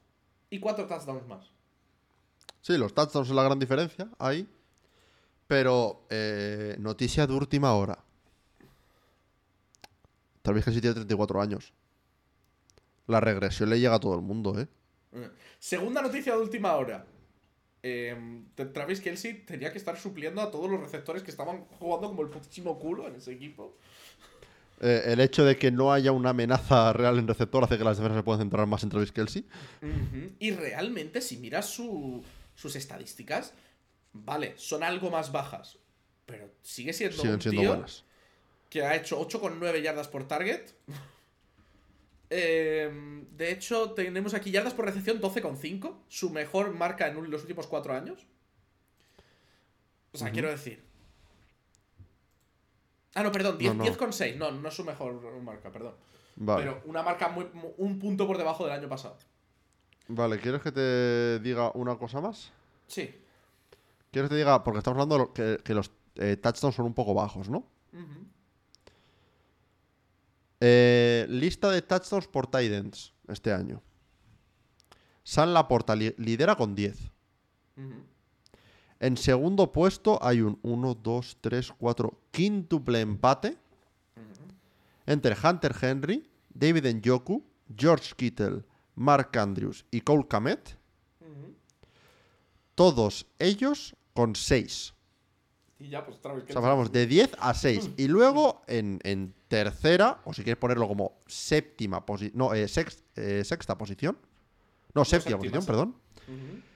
y 4 touchdowns más. Sí, los touchdowns son la gran diferencia ahí. Pero, eh, noticia de última hora. Travis Kelce tiene 34 años. La regresión le llega a todo el mundo, ¿eh? Eh, Segunda noticia de última hora. Eh, Travis Kelsey tenía que estar supliendo a todos los receptores que estaban jugando como el putísimo culo en ese equipo. Eh, El hecho de que no haya una amenaza real en receptor hace que las defensas se puedan centrar más en Travis Kelce. Ujú. Y realmente, si miras su- sus estadísticas, vale, son algo más bajas. Pero sigue siendo Siguen un siendo tío buenas. que ha hecho 8,9 yardas por target. Eh, de hecho, tenemos aquí yardas por recepción 12,5. Su mejor marca en los últimos 4 años. O sea, quiero decir. Ah, no, perdón, 10 No, no. 10,6. No, no es su mejor marca, perdón. Vale. Pero una marca muy, mu- un punto por debajo del año pasado. Vale, ¿quieres que te diga una cosa más? Sí. ¿Quieres que te diga? Porque estamos hablando que, que los eh, touchdowns son un poco bajos, ¿no? Eh, lista de touchdowns por tight ends este año. San Laporta li- lidera con 10. Ujú. En segundo puesto hay un 1, 2, 3, 4, quíntuple empate entre Hunter Henry, David Njoku, George Kittle, Mark Andrews y Cole Kamet. Todos ellos con 6. Y ya, pues Travis O Kelce. sea, pasamos de 10 a 6. Y luego en, en tercera, o si quieres ponerlo como séptima posición. No, eh, eh, sexta posición. No, séptima séptima, posición, sí. perdón. Ujú.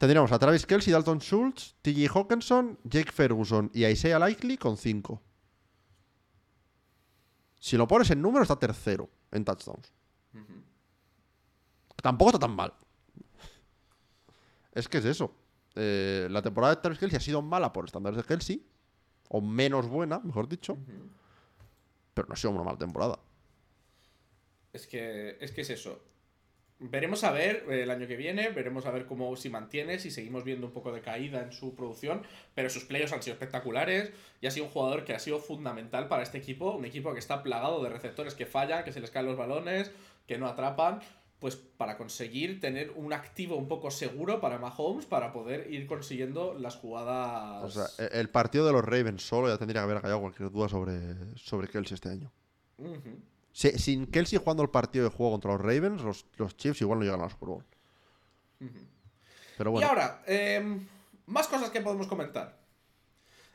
Tendríamos a Travis Kelsey, Dalton Schultz, TJ Hawkinson, Jake Ferguson y Isaiah Likely con 5. Si lo pones en número, está tercero en touchdowns. Tampoco está tan mal. Es que es eso. Eh, la temporada de Travis Kelsey ha sido mala por estándares de Kelsey. O menos buena, mejor dicho. Pero no ha sido una mala temporada. Es que, es que es eso. Veremos a ver eh, el año que viene, veremos a ver cómo si mantiene, si seguimos viendo un poco de caída en su producción, pero sus playoffs han sido espectaculares y ha sido un jugador que ha sido fundamental para este equipo, un equipo que está plagado de receptores que fallan, que se les caen los balones, que no atrapan, pues para conseguir tener un activo un poco seguro para Mahomes para poder ir consiguiendo las jugadas. O sea, e- el partido de los Ravens solo ya tendría que haber callado cualquier duda sobre, sobre Kelsey este año. Ujú. Si- sin Kelsey jugando el partido de juego contra los Ravens, los, los Chiefs igual no llegan a la Super Bowl. Pero Y bueno, ahora, em, más cosas que podemos comentar.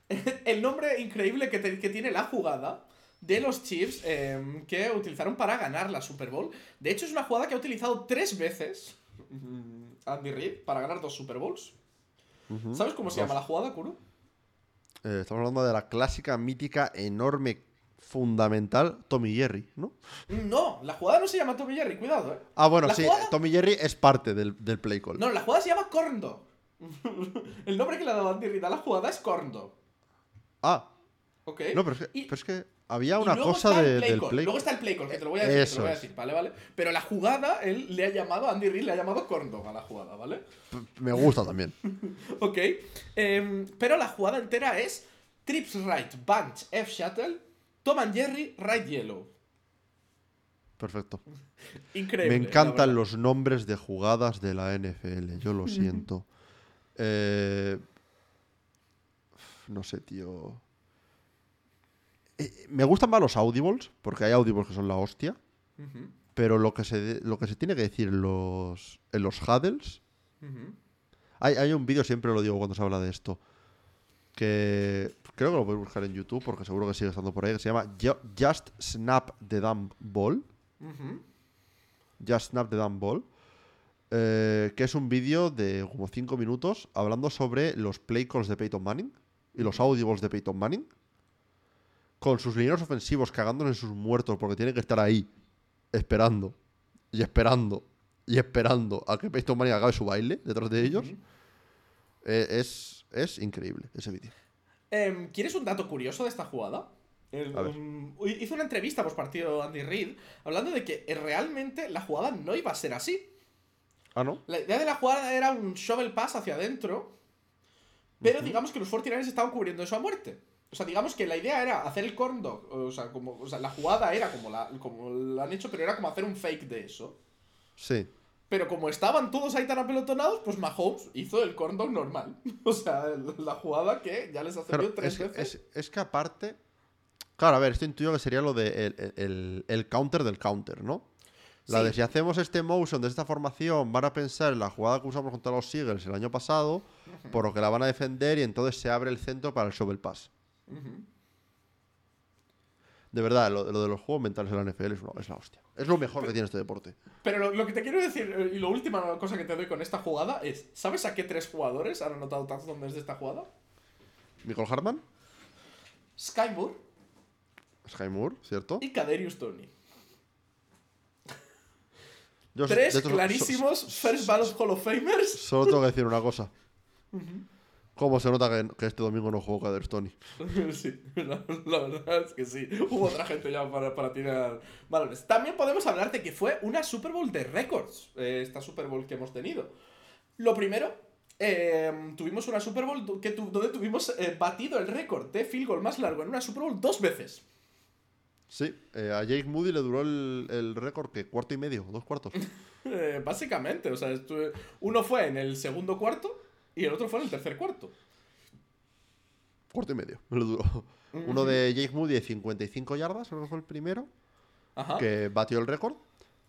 El nombre increíble que, te- que tiene la jugada de los Chiefs em, que utilizaron para ganar la Super Bowl. De hecho, es una jugada que ha utilizado tres veces mm, Andy Reid para ganar dos Super Bowls. ¿Sabes cómo se llama la jugada, Kuro? Eh, estamos hablando de la clásica, mítica, enorme, fundamental Tommy Jerry, ¿no? No, la jugada no se llama Tommy Jerry, cuidado, eh. Ah, bueno, ¿La sí, jugada? Tommy Jerry es parte del, del play call. No, la jugada se llama Corn Dog. El nombre que le ha dado Andy Reid a la jugada es Corn Dog. Ah, ¿Ok? no, pero es que, Y- pero es que había una cosa de- play del call. play Luego está el play call, que te lo voy a decir, te Eso lo voy a decir, ¿vale? ¿vale? Pero la jugada, él le ha llamado, Andy Reid le ha llamado corn dog a la jugada, ¿vale? Me gusta también. Ok. Em, pero la jugada entera es Trips Right, Bunch, F Shuttle, Tom and Jerry, Right Yellow. Perfecto. Increíble. Me encantan los nombres de jugadas de la NFL, yo lo siento. Eh, no sé, tío. Eh, me gustan más los audibles, porque hay audibles que son la hostia. Pero lo que se, lo que se tiene que decir en los, en los huddles. Hay, hay un vídeo, siempre lo digo cuando se habla de esto. Que creo que lo podéis buscar en YouTube, porque seguro que sigue estando por ahí. Que se llama Ju- Just Snap the Damn Ball. Just Snap the Damn Ball. eh, que es un vídeo de como 5 minutos hablando sobre los play calls de Peyton Manning y los audibles de Peyton Manning. Con sus lineros ofensivos cagándose en sus muertos porque tienen que estar ahí esperando y esperando y esperando a que Peyton Manning acabe su baile detrás de ellos. Eh, es, es increíble ese vídeo. Em, ¿Quieres un dato curioso de esta jugada? Um, hizo una entrevista post partido Andy Reid hablando de que eh, realmente la jugada no iba a ser así. Ah, ¿no? La idea de la jugada era un shovel pass hacia adentro, pero digamos que los 49ers estaban cubriendo eso a muerte. O sea, digamos que la idea era hacer el corn dog, o sea, como, o sea la jugada era como la, como la han hecho, pero era como hacer un fake de eso. Sí. Pero como estaban todos ahí tan apelotonados, pues Mahomes hizo el corn dog normal. O sea, la jugada que ya les ha Claro, servido tres es, veces. es- es que aparte. Claro, a ver, esto intuyo que sería lo de el, el- el counter del counter, ¿no? La Sí. de si hacemos este motion de esta formación, van a pensar en la jugada que usamos contra los Eagles el año pasado, por lo que la van a defender y entonces se abre el centro para el shovel pass. De verdad, lo, lo de los juegos mentales en la NFL es, una- es la hostia. Es lo mejor que tiene este deporte. Pero lo, lo que te quiero decir, eh, y la última cosa que te doy con esta jugada es, ¿sabes a qué tres jugadores han anotado touchdowns desde esta jugada? Michael Hartman, Sky Moore Sky Moore, ¿cierto? y Kaderius Tony. Yo- Tres de so- clarísimos First Ballot Hall of Famers. Solo tengo que decir una cosa. ¿Cómo se nota que, que este domingo no jugó Kader Tony? sí, la, la verdad es que sí. Hubo otra gente ya para, para tirar balones. También podemos hablar de que fue una Super Bowl de récords, eh, esta Super Bowl que hemos tenido. Lo primero, eh, tuvimos una Super Bowl que tu- donde tuvimos eh, batido el récord de field goal más largo en una Super Bowl dos veces. Sí, eh, a Jake Moody le duró el, el récord que cuarto y medio, dos cuartos. Básicamente, o sea, uno fue en el segundo cuarto y el otro fue en el tercer cuarto. Cuarto y medio, le duró. Uno de Jake Moody de 55 yardas, creo que fue el primero, Ajá. que batió el récord.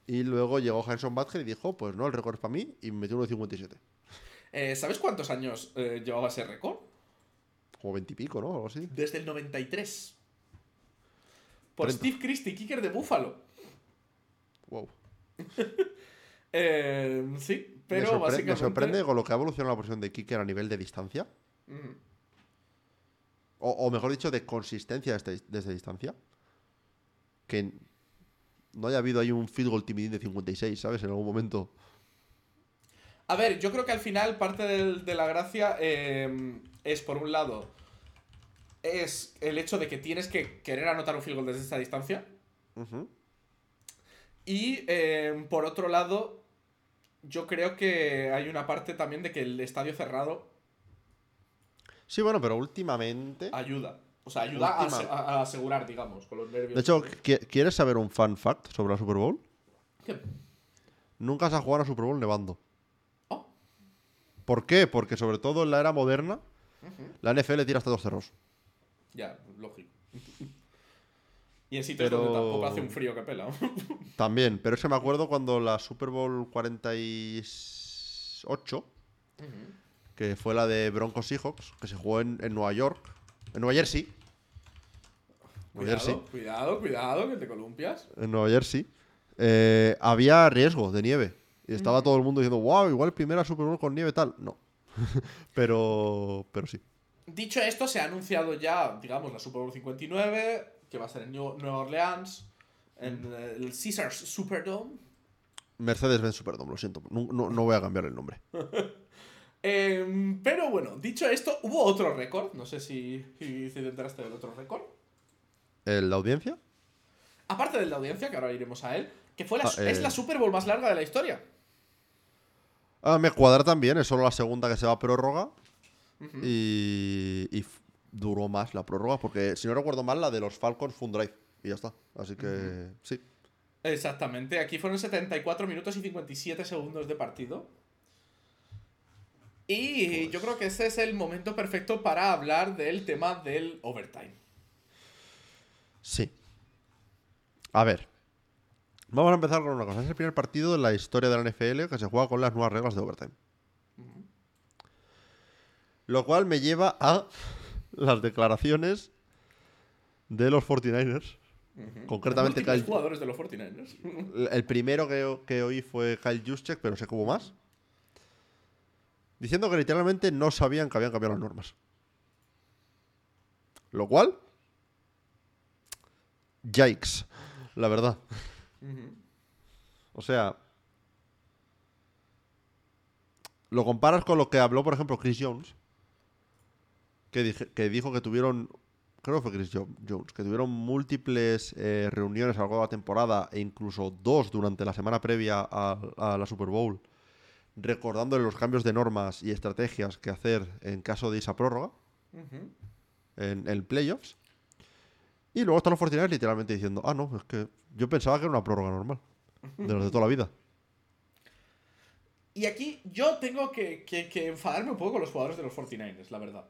Y luego llegó Hanson Badger y dijo, pues no, el récord es para mí, y metió uno de 57. Eh, ¿Sabes cuántos años eh, llevaba ese récord? Como 20 y pico, ¿no? Algo así. Desde el 93. Por 30. Steve Christie, kicker de Buffalo. Wow. Eh, sí, pero me, sorpre- básicamente... me sorprende con lo que ha evolucionado la posición de kicker a nivel de distancia. O, o mejor dicho, de consistencia desde, desde distancia. Que no haya habido ahí un field goal timidín de 56, ¿sabes? En algún momento. A ver, yo creo que al final parte del- de la gracia eh, es, por un lado, es el hecho de que tienes que querer anotar un field goal desde esta distancia. Y eh, por otro lado, yo creo que hay una parte también de que el estadio cerrado Sí, bueno, pero últimamente. ayuda. O sea, ayuda a, Última- ase- a- a asegurar, digamos, con los nervios. De hecho, ¿qui- ¿quieres saber un fun fact sobre la Super Bowl? ¿Qué? Nunca se ha jugado a Super Bowl nevando. Oh, ¿Por qué? Porque sobre todo en la era moderna, la NFL tira hasta dos cerros. Ya, lógico. Y en sitios Pero- donde tampoco hace un frío que pela. También, pero es que me acuerdo cuando la Super Bowl 48, que fue la de Broncos Seahawks, que se jugó en, en Nueva York, en Nueva Jersey. Nueva Jersey. cuidado, cuidado, cuidado, que te columpias. En Nueva Jersey. eh, había riesgo de nieve. Y estaba todo el mundo diciendo, wow, igual primera Super Bowl con nieve tal. No. pero, pero sí. Dicho esto, se ha anunciado ya, digamos, la Super Bowl 59, que va a ser en New- Nueva Orleans, en eh, el Caesars Superdome. Mercedes-Benz Superdome, lo siento. No, no- no voy a cambiar el nombre. Em, pero bueno, dicho esto, hubo otro récord. No sé si, si, te enteraste del otro récord. ¿El- ¿La audiencia? Aparte del de audiencia, que ahora iremos a él, que fue la, Ah, es la Super Bowl más larga de la historia. Ah, me cuadra también, es solo la segunda que se va a prórroga. Y, duró más la prórroga, porque si no recuerdo mal, la de los Falcons fue un drive. Y ya está. Así que sí. Exactamente, aquí fueron 74 minutos y 57 segundos de partido. Y yo creo que ese es el momento perfecto para hablar del tema del overtime. Sí. A ver. Vamos a empezar con una cosa. Es el primer partido de la historia de la NFL que se juega con las nuevas reglas de overtime. Lo cual me lleva a las declaraciones de los 49ers. Concretamente, Kyle- jugadores de los 49ers. El primero que, que oí fue Kyle Juszczyk, pero sé que hubo más. Diciendo que literalmente no sabían que habían cambiado las normas. Lo cual. Yikes. La verdad. O sea. Lo comparas con lo que habló, por ejemplo, Chris Jones. Que, dije- que dijo que tuvieron. Creo que fue Chris Jo- Jones. Que tuvieron múltiples eh, reuniones a lo largo de la temporada. E incluso dos durante la semana previa a, a la Super Bowl. Recordándole los cambios de normas y estrategias que hacer en caso de esa prórroga. En, en playoffs. Y luego están los 49 literalmente diciendo: Ah, no, es que yo pensaba que era una prórroga normal. De los de toda la vida. Y aquí yo tengo que, que- que enfadarme un poco con los jugadores de los 49ers, la verdad.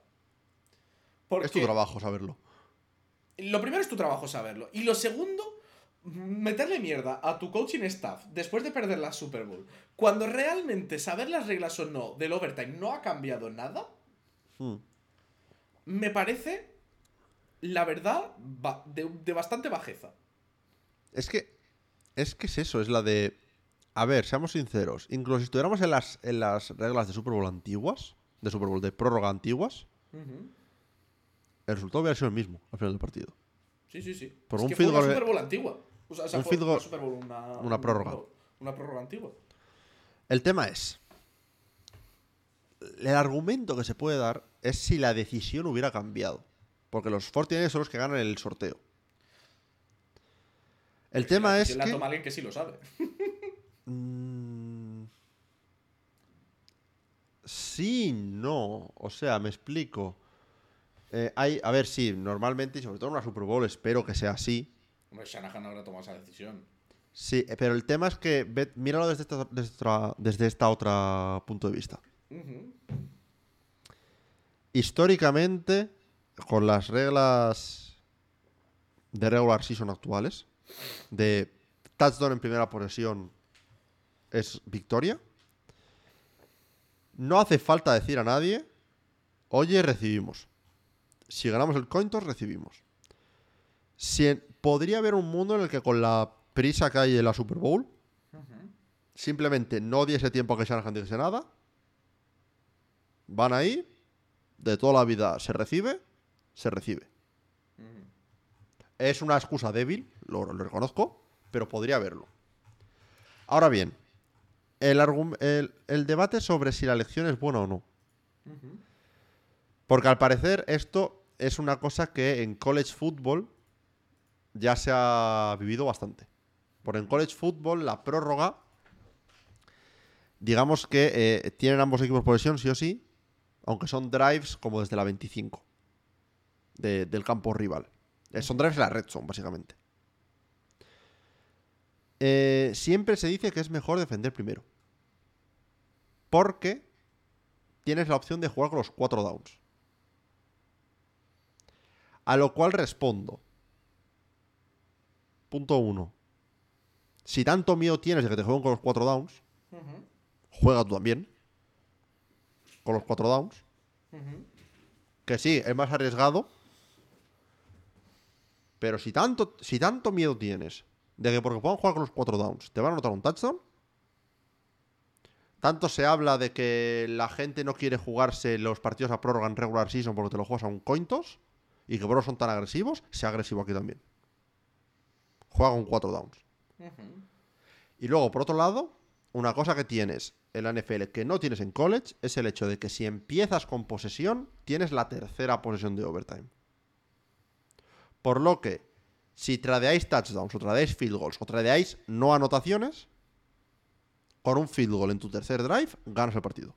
Porque Es tu trabajo saberlo. lo primero es tu trabajo saberlo. Y lo segundo, meterle mierda a tu coaching staff después de perder la Super Bowl. Cuando realmente saber las reglas o no del overtime no ha cambiado nada, Hmm. me parece, la verdad, de, de bastante bajeza. Es que. Es que es eso, es la de. A ver, seamos sinceros. Incluso si estuviéramos en las, en las reglas de Super Bowl antiguas, de Super Bowl de prórroga antiguas, el resultado hubiera sido el mismo al final del partido. Sí, sí, sí. Por es un que fue una Super Bowl antigua. O sea, o sea, un fue una Super Bowl, una, una prórroga. Una prórroga antigua. El tema es. El argumento que se puede dar es si la decisión hubiera cambiado. Porque los 49 son los que ganan el sorteo. El tema La es la que. toma alguien que sí lo sabe. Mm, Sí, no. O sea, me explico. Eh, hay, a ver, sí, normalmente, y sobre todo en una Super Bowl, espero que sea así. Hombre, Shanahan habrá tomado esa decisión. Sí, eh, pero el tema es que ve- míralo desde esta, desde otra, desde esta otra punto de vista. Históricamente, con las reglas de regular season actuales, de touchdown en primera posesión es victoria, no hace falta decir a nadie, oye, recibimos. Si ganamos el coin toss, recibimos. Si en- podría haber un mundo en el que con la prisa que hay en la Super Bowl, simplemente no diese tiempo a que Shanahan dijese nada, van ahí, de toda la vida se recibe, se recibe. Es una excusa débil, lo, lo reconozco, pero podría haberlo. Ahora bien, el, argu- el- el debate sobre si la elección es buena o no. Porque al parecer esto es una cosa que en college football ya se ha vivido bastante. Porque en college football la prórroga, digamos que eh, tienen ambos equipos posesión sí o sí, aunque son drives como desde la 25 de- del campo rival. Eh, son drives en la red zone, básicamente. Eh, siempre se dice que es mejor defender primero. Porque tienes la opción de jugar con los cuatro downs. A lo cual respondo. Punto uno. Si tanto miedo tienes de que te jueguen con los cuatro downs, juega tú también. Con los cuatro downs. Que sí, es más arriesgado. Pero si tanto, si tanto miedo tienes de que porque puedan jugar con los cuatro downs te van a anotar un touchdown. Tanto se habla de que la gente no quiere jugarse los partidos a prórroga en regular season porque te lo juegas a un cointos y que por eso son tan agresivos, sea agresivo aquí también. Juega con cuatro downs. Y luego, por otro lado, una cosa que tienes en la NFL que no tienes en college es el hecho de que si empiezas con posesión, tienes la tercera posesión de overtime. Por lo que, si tradeáis touchdowns o tradeáis field goals o tradeáis no anotaciones, con un field goal en tu tercer drive, ganas el partido.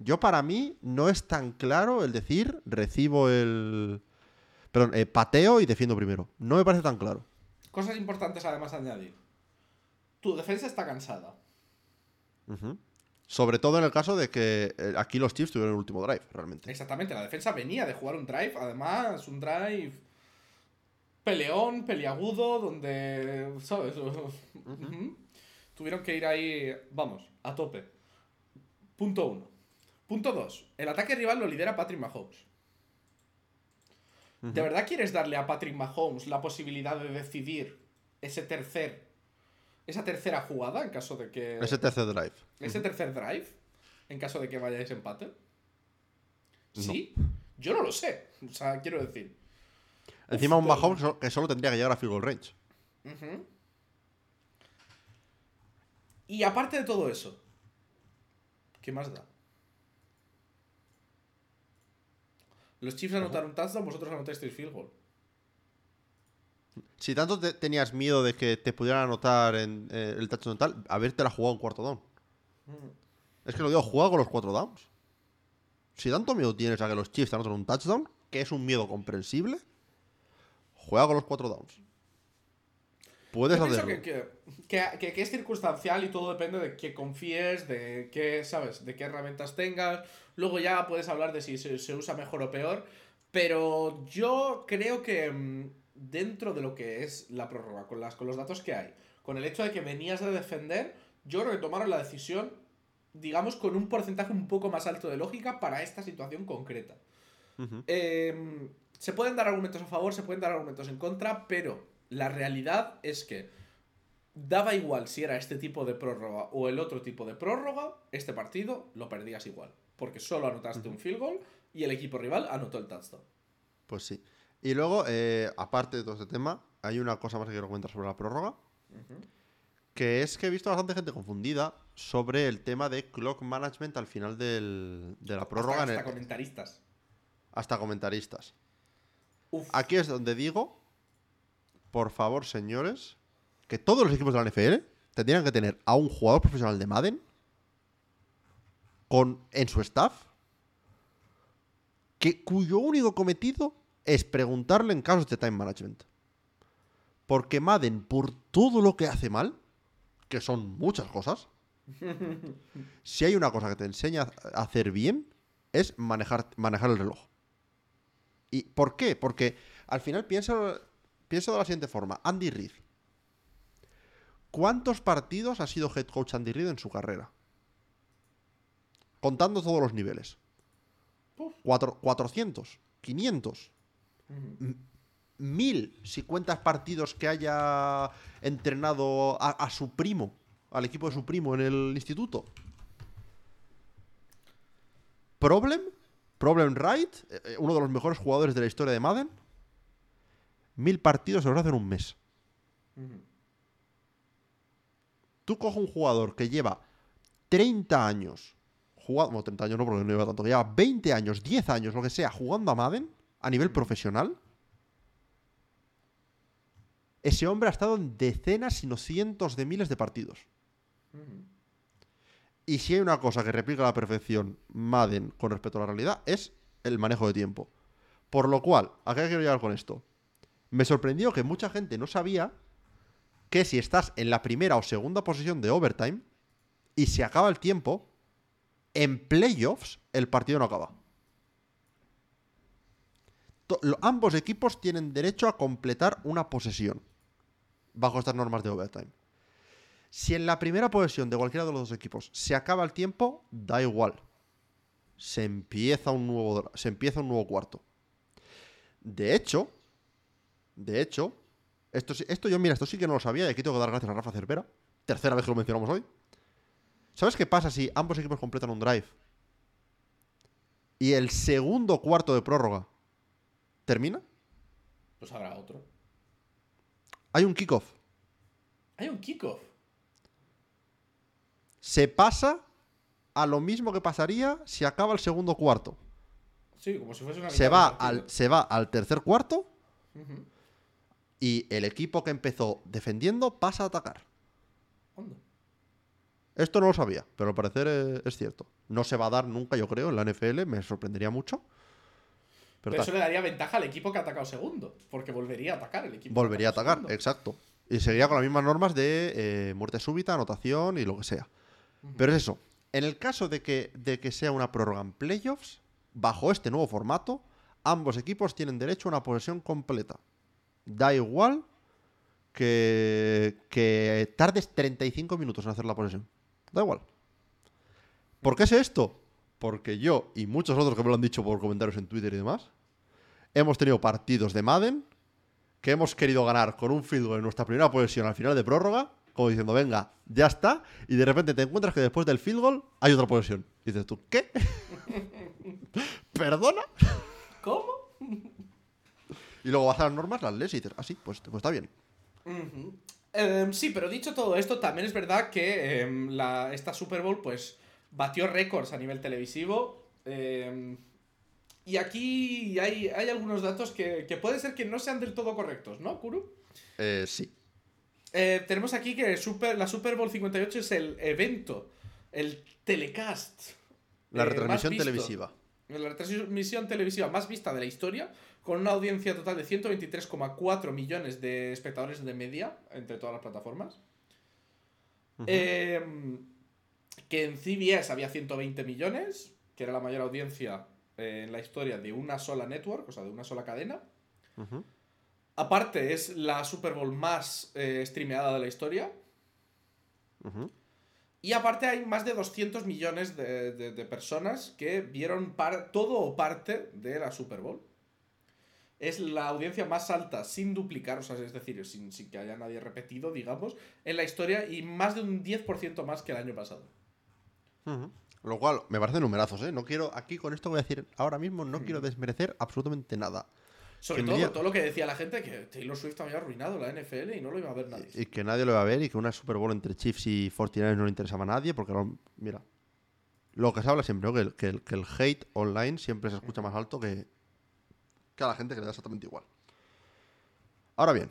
Yo para mí no es tan claro el decir recibo el... Perdón, eh, pateo y defiendo primero. No me parece tan claro. Cosas importantes además de añadir. Tu defensa está cansada. Sobre todo en el caso de que eh, aquí los Chiefs tuvieron el último drive, realmente. Exactamente, la defensa venía de jugar un drive, además, un drive peleón, peliagudo, donde, ¿sabes? Tuvieron que ir ahí, vamos, a tope. Punto uno. Punto dos. El ataque rival lo lidera Patrick Mahomes. ¿De verdad quieres darle a Patrick Mahomes la posibilidad de decidir ese tercer, esa tercera jugada en caso de que... Ese tercer drive. ¿Ese tercer drive? En caso de que vayáis empate. No. ¿Sí? Yo no lo sé. O sea, quiero decir. Encima Uf, un Mahomes que so- que solo tendría que llegar a field goal range. Y aparte de todo eso, ¿qué más da? Los Chiefs anotaron un touchdown, vosotros anotasteis field goal. Si tanto te- tenías miedo de que te pudieran anotar en eh, el touchdown tal, haberte la jugado en cuarto down. Es que lo digo, juega con los cuatro downs. Si tanto miedo tienes a que los Chiefs te anoten un touchdown, que es un miedo comprensible, juega con los cuatro downs. Puedes Yo hacerlo. que, que, que- que- es circunstancial y todo depende de qué confíes, de qué, ¿sabes? De qué herramientas tengas. Luego ya puedes hablar de si se, se usa mejor o peor. Pero yo creo que mm, dentro de lo que es la prórroga, con, las, con los datos que hay, con el hecho de que venías de defender, yo creo que tomaron la decisión, digamos, con un porcentaje un poco más alto de lógica para esta situación concreta. Eh, se pueden dar argumentos a favor, se pueden dar argumentos en contra, pero la realidad es que daba igual si era este tipo de prórroga o el otro tipo de prórroga, este partido lo perdías igual. Porque solo anotaste un field goal y el equipo rival anotó el touchdown. Pues sí. Y luego, eh, aparte de todo este tema, hay una cosa más que quiero comentar sobre la prórroga. Que es que he visto bastante gente confundida sobre el tema de clock management al final del- de la prórroga. hasta, en hasta el- comentaristas. hasta comentaristas. Uf. Aquí es donde digo, por favor, señores, que todos los equipos de la NFL tendrían que tener a un jugador profesional de Madden con, en su staff que, cuyo único cometido es preguntarle en casos de time management. Porque Madden, por todo lo que hace mal, que son muchas cosas, si hay una cosa que te enseña a hacer bien, es manejar, manejar el reloj. ¿Y por qué? Porque al final pienso, pienso de la siguiente forma. Andy Reid. ¿Cuántos partidos ha sido head coach Andy Reid en su carrera? Contando todos los niveles. Cuatro- 400, 500, Ujú. mil si cuentas partidos que haya entrenado a, a su primo, al equipo de su primo en el instituto. Problem, Problem Right, eh, eh, uno de los mejores jugadores de la historia de Madden. Mil partidos se los hace en un mes. Tú coges un jugador que lleva 30 años jugando, bueno, 30 años no porque no lleva tanto, que lleva 20 años, 10 años, lo que sea, jugando a Madden a nivel profesional. Ese hombre ha estado en decenas, sino cientos de miles de partidos. Y si hay una cosa que replica a la perfección Madden con respecto a la realidad, es el manejo de tiempo. Por lo cual, ¿a qué quiero llegar con esto? Me sorprendió que mucha gente no sabía que si estás en la primera o segunda posición de overtime y se acaba el tiempo, en playoffs el partido no acaba. Ambos equipos tienen derecho a completar una posesión bajo estas normas de overtime. Si en la primera posesión de cualquiera de los dos equipos se acaba el tiempo, da igual. Se empieza un nuevo, se empieza un nuevo cuarto. De hecho, de hecho, esto, esto yo, mira, esto sí que no lo sabía y aquí tengo que dar gracias a Rafa Cervera. Tercera vez que lo mencionamos hoy. ¿Sabes qué pasa si ambos equipos completan un drive? Y el segundo cuarto de prórroga termina. Pues habrá otro. Hay un kickoff. Hay un kickoff. Se pasa a lo mismo que pasaría si acaba el segundo cuarto. Sí, como si fuese una Se va, al, se va al tercer cuarto. Y el equipo que empezó defendiendo pasa a atacar. Onda. Esto no lo sabía, pero al parecer eh, es cierto. No se va a dar nunca, yo creo, en la NFL, me sorprendería mucho. Pero eso le daría ventaja al equipo que ha atacado segundo. Porque volvería a atacar el equipo. volvería a atacar, segundo. exacto. Y seguiría con las mismas normas de eh, muerte súbita, anotación y lo que sea. Pero es eso. En el caso de que, de que sea una prórroga en playoffs, bajo este nuevo formato, ambos equipos tienen derecho a una posesión completa. Da igual que, que tardes 35 minutos en hacer la posesión. Da igual. ¿Por qué sé esto? Porque yo y muchos otros que me lo han dicho por comentarios en Twitter y demás, hemos tenido partidos de Madden que hemos querido ganar con un field goal en nuestra primera posesión al final de prórroga, como diciendo, venga, ya está, y de repente te encuentras que después del field goal hay otra posesión. Y dices tú, ¿qué? ¿Perdona? ¿Cómo? Y luego vas a las normas, las lees y dices, ah, sí, pues, pues está bien. Em, sí, pero dicho todo esto, también es verdad que em, la, esta Super Bowl, pues, batió récords a nivel televisivo. em, y aquí hay, hay algunos datos que, que puede ser que no sean del todo correctos, ¿no, Kuru? Eh, sí. Eh, tenemos aquí que Super, la Super Bowl 58 es el evento, el telecast. La eh, retransmisión televisiva. La retransmisión televisiva más vista de la historia, con una audiencia total de 123,4 millones de espectadores de media entre todas las plataformas. Eh, que en CBS había 120 millones, que era la mayor audiencia eh, en la historia de una sola network, o sea, de una sola cadena. Aparte, es la Super Bowl más eh, streameada de la historia. Ujú. Y aparte hay más de 200 millones de, de- de personas que vieron par- todo o parte de la Super Bowl. Es la audiencia más alta sin duplicar, o sea, es decir, sin, sin que haya nadie repetido, digamos, en la historia y más de un 10% más que el año pasado. Lo cual me parecen numerazos, ¿eh? No quiero, aquí con esto voy a decir, ahora mismo no quiero desmerecer absolutamente nada. Sobre todo por todo lo que decía la gente, que Taylor Swift había arruinado la NFL y no lo iba a ver nadie. Y que nadie lo va a ver y que una Super Bowl entre Chiefs y 49 no le interesaba a nadie porque, no- mira, lo que se habla siempre, ¿no? que, el, que, el, que el hate online siempre se escucha más alto que, que a la gente que le da exactamente igual. Ahora bien,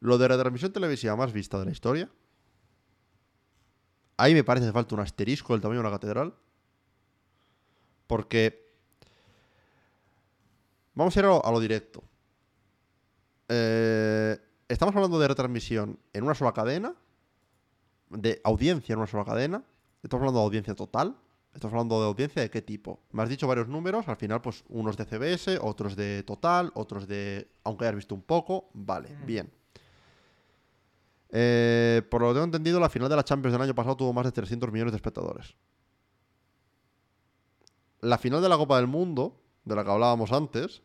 lo de retransmisión televisiva más vista de la historia, ahí me parece que falta un asterisco del tamaño de una catedral porque Vamos a ir a lo, a lo directo. Eh, estamos hablando de retransmisión en una sola cadena, de audiencia en una sola cadena. Estamos hablando de audiencia total. Estamos hablando de audiencia de qué tipo. Me has dicho varios números, al final, pues unos de CBS, otros de total, otros de. Aunque hayas visto un poco, vale, Ujú. bien. Eh, por lo que tengo entendido, la final de la Champions del año pasado tuvo más de 300 millones de espectadores. La final de la Copa del Mundo, de la que hablábamos antes,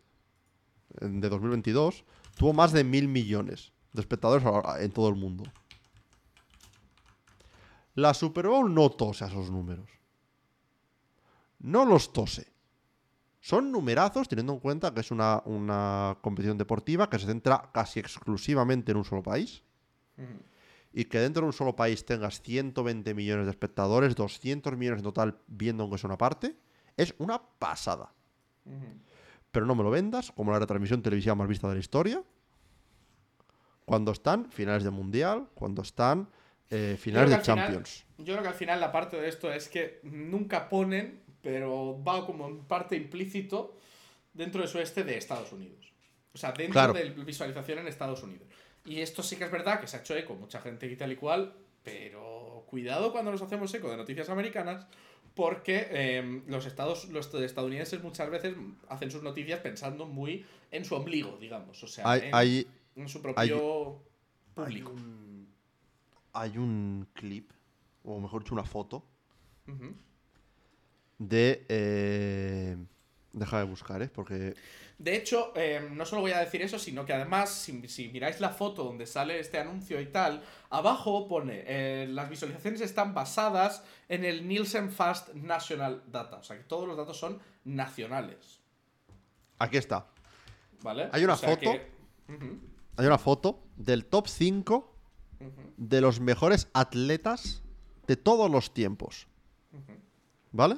de 2022, tuvo más de mil millones de espectadores en todo el mundo. La Super Bowl no tose a esos números. No los tose. Son numerazos teniendo en cuenta que es una, una competición deportiva que se centra casi exclusivamente en un solo país y que dentro de un solo país tengas 120 millones de espectadores, 200 millones en total viendo aunque sea una parte, es una pasada. Pero no me lo vendas como la retransmisión televisiva más vista de la historia. Cuando están finales de mundial, cuando están eh, finales de final- Champions. Yo creo que al final la parte de esto es que nunca ponen, pero va como en parte implícito dentro de su este de Estados Unidos. O sea, dentro Claro. de visualización en Estados Unidos. Y esto sí que es verdad que se ha hecho eco, mucha gente y tal y cual, pero cuidado cuando nos hacemos eco de noticias americanas, porque eh, los, estados, los estadounidenses muchas veces hacen sus noticias pensando muy en su ombligo, digamos. O sea, Hay, en, hay- en su propio hay público. un, hay un clip, o mejor dicho, una foto, de... eh, deja de buscar, ¿eh? Porque... De hecho, eh, no solo voy a decir eso, sino que además, si, si miráis la foto donde sale este anuncio y tal, abajo pone, eh, las visualizaciones están basadas en el Nielsen Fast National Data, o sea que todos los datos son nacionales, Aquí está. ¿vale? Hay una O sea foto. que- Hay una foto del top 5 ujú, de los mejores atletas de todos los tiempos. ¿Vale?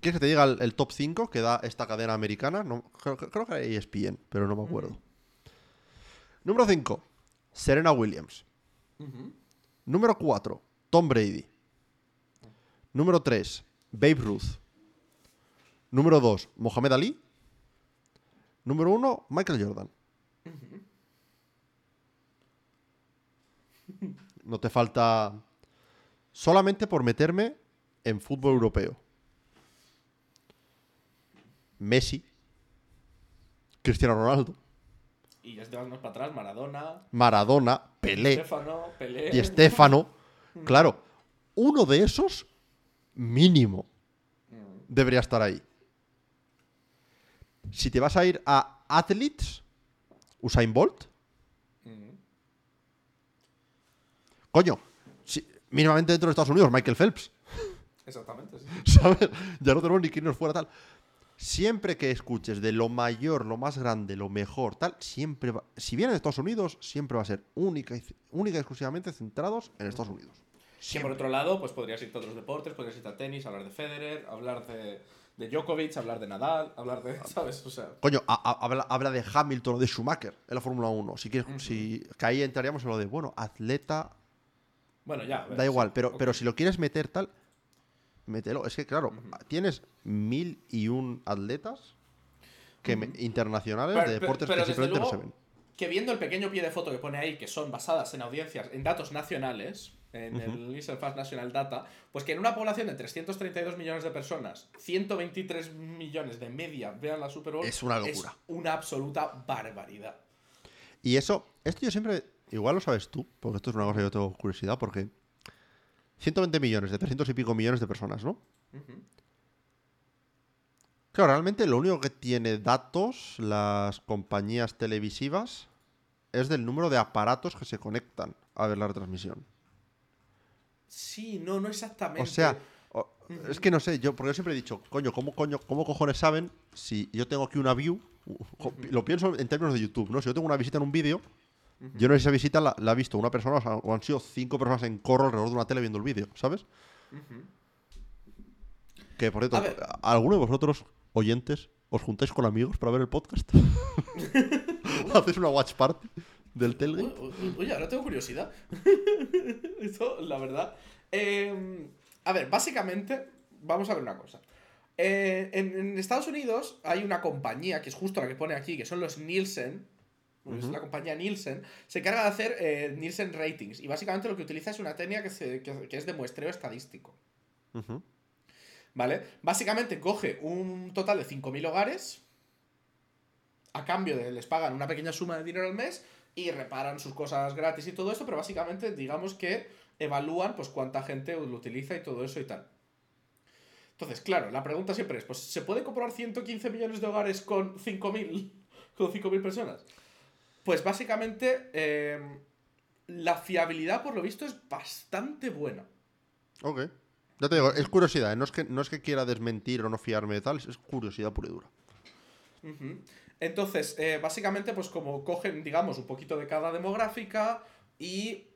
¿Quieres que te diga el, el top 5 que da esta cadena americana? No, creo, creo que era ESPN, pero no me acuerdo. Número 5, Serena Williams. Número 4, Tom Brady. Número 3, Babe Ruth. Número 2, Mohamed Ali. Número 1, Michael Jordan. No te falta solamente por meterme en fútbol europeo. Messi, Cristiano Ronaldo, Y ya te vas más para atrás, Maradona, Maradona, Pelé Stefano, Pelé. y Estefano. Claro, uno de esos mínimo debería estar ahí. Si te vas a ir a athletes, Usain Bolt, Ujú. coño, si- mínimamente dentro de Estados Unidos, Michael Phelps. Exactamente, sí. ¿Sabes? Ya no tenemos ni que irnos fuera tal. Siempre que escuches de lo mayor, lo más grande, lo mejor, tal, siempre va. Si viene de Estados Unidos, siempre va a ser única y, única y exclusivamente centrados en Estados Unidos. Que por otro lado, pues podrías irte a otros deportes, podrías irte a tenis, hablar de Federer, hablar de, de Djokovic, hablar de Nadal, hablar de. ¿Sabes? O sea. Coño, a- a- habla, habla de Hamilton o de Schumacher en la Fórmula 1. Si quieres, si, que ahí entraríamos en lo de, bueno, atleta, Bueno, ya. ver, da sí, igual, pero, pero si lo quieres meter tal, mételo. Es que, claro, tienes mil y un atletas que me- internacionales Pero- de deportes pero que simplemente no se luego ven. Que viendo el pequeño pie de foto que pone ahí, que son basadas en audiencias, en datos nacionales, en el Nielsen Fast National Data, pues que en una población de 332 millones de personas, 123 millones de media vean la Super Bowl, Es una locura. una absoluta barbaridad. Y eso, esto yo siempre, igual lo sabes tú, porque esto es una cosa que yo tengo curiosidad, porque 120 millones, de 300 y pico millones de personas, ¿no? Claro, realmente lo único que tiene datos las compañías televisivas es del número de aparatos que se conectan a ver la retransmisión. Sí, no, no exactamente. O sea, es que no sé, yo porque yo siempre he dicho, coño, ¿cómo, coño, ¿cómo cojones saben si yo tengo aquí una view? Lo pienso en términos de YouTube, ¿no? Si yo tengo una visita en un vídeo, yo no sé si esa visita la, la ha visto una persona o sea, o han sido cinco personas en corro alrededor de una tele viendo el vídeo, ¿sabes? Que por cierto. ¿alguno de vosotros, oyentes, os juntáis con amigos para ver el podcast? ¿Hacéis una watch party del uy, Oye, ahora tengo curiosidad. Esto, la verdad. Eh, a ver, básicamente, vamos a ver una cosa. Eh, en, en Estados Unidos hay una compañía, que es justo la que pone aquí, que son los Nielsen, es Ujú. la compañía Nielsen, se encarga de hacer eh, Nielsen Ratings. Y básicamente lo que utiliza es una técnica que, se- que- que es de muestreo estadístico. ¿Vale? Básicamente coge un total de 5.000 hogares, a cambio de les pagan una pequeña suma de dinero al mes y reparan sus cosas gratis y todo esto, pero básicamente digamos que evalúan pues cuánta gente lo utiliza y todo eso y tal. Entonces, claro, la pregunta siempre es, pues ¿se puede comprobar 115 millones de hogares con 5.000 con 5.000 personas? Pues básicamente eh, la fiabilidad por lo visto es bastante buena. Ok. Ya te digo, es curiosidad, ¿eh? no es, que, no es que quiera desmentir o no fiarme de tal, es curiosidad pura y dura. Entonces, eh, básicamente, pues como cogen, digamos, un poquito de cada demográfica y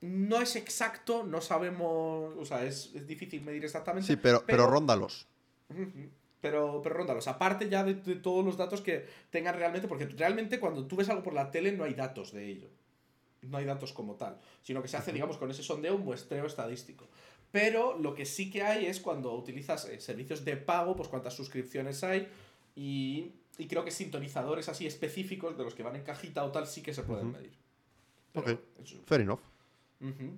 no es exacto, no sabemos, o sea, es, es difícil medir exactamente. Sí, pero, pero, róndalos. Ujú. Pero, pero róndalos, aparte ya de, de todos los datos que tengan realmente, porque realmente cuando tú ves algo por la tele no hay datos de ello. No hay datos como tal, sino que se hace, digamos, con ese sondeo un muestreo estadístico. Pero lo que sí que hay es cuando utilizas eh, servicios de pago, pues cuántas suscripciones hay y, y creo que sintonizadores así específicos de los que van en cajita o tal sí que se pueden medir. Ok. eso- Fair enough. Ujú.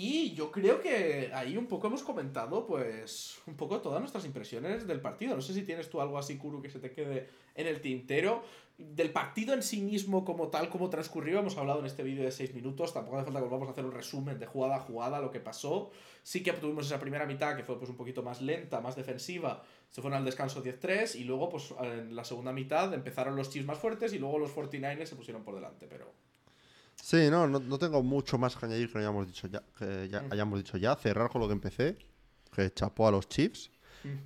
Y yo creo que ahí un poco hemos comentado, pues, un poco todas nuestras impresiones del partido. No sé si tienes tú algo así, Kuru, que se te quede en el tintero. Del partido en sí mismo, como tal, como transcurrió, hemos hablado en este vídeo de 6 minutos. Tampoco hace falta que volvamos a hacer un resumen de jugada a jugada, lo que pasó. Sí que tuvimos esa primera mitad que fue pues un poquito más lenta, más defensiva. Se fueron al descanso 10-3 y luego, pues, en la segunda mitad empezaron los Chiefs más fuertes y luego los 49ers se pusieron por delante, pero... Sí, no, no, no tengo mucho más que añadir que hayamos dicho ya, que ya hayamos dicho ya. Cerrar con lo que empecé, que chapó a los Chiefs.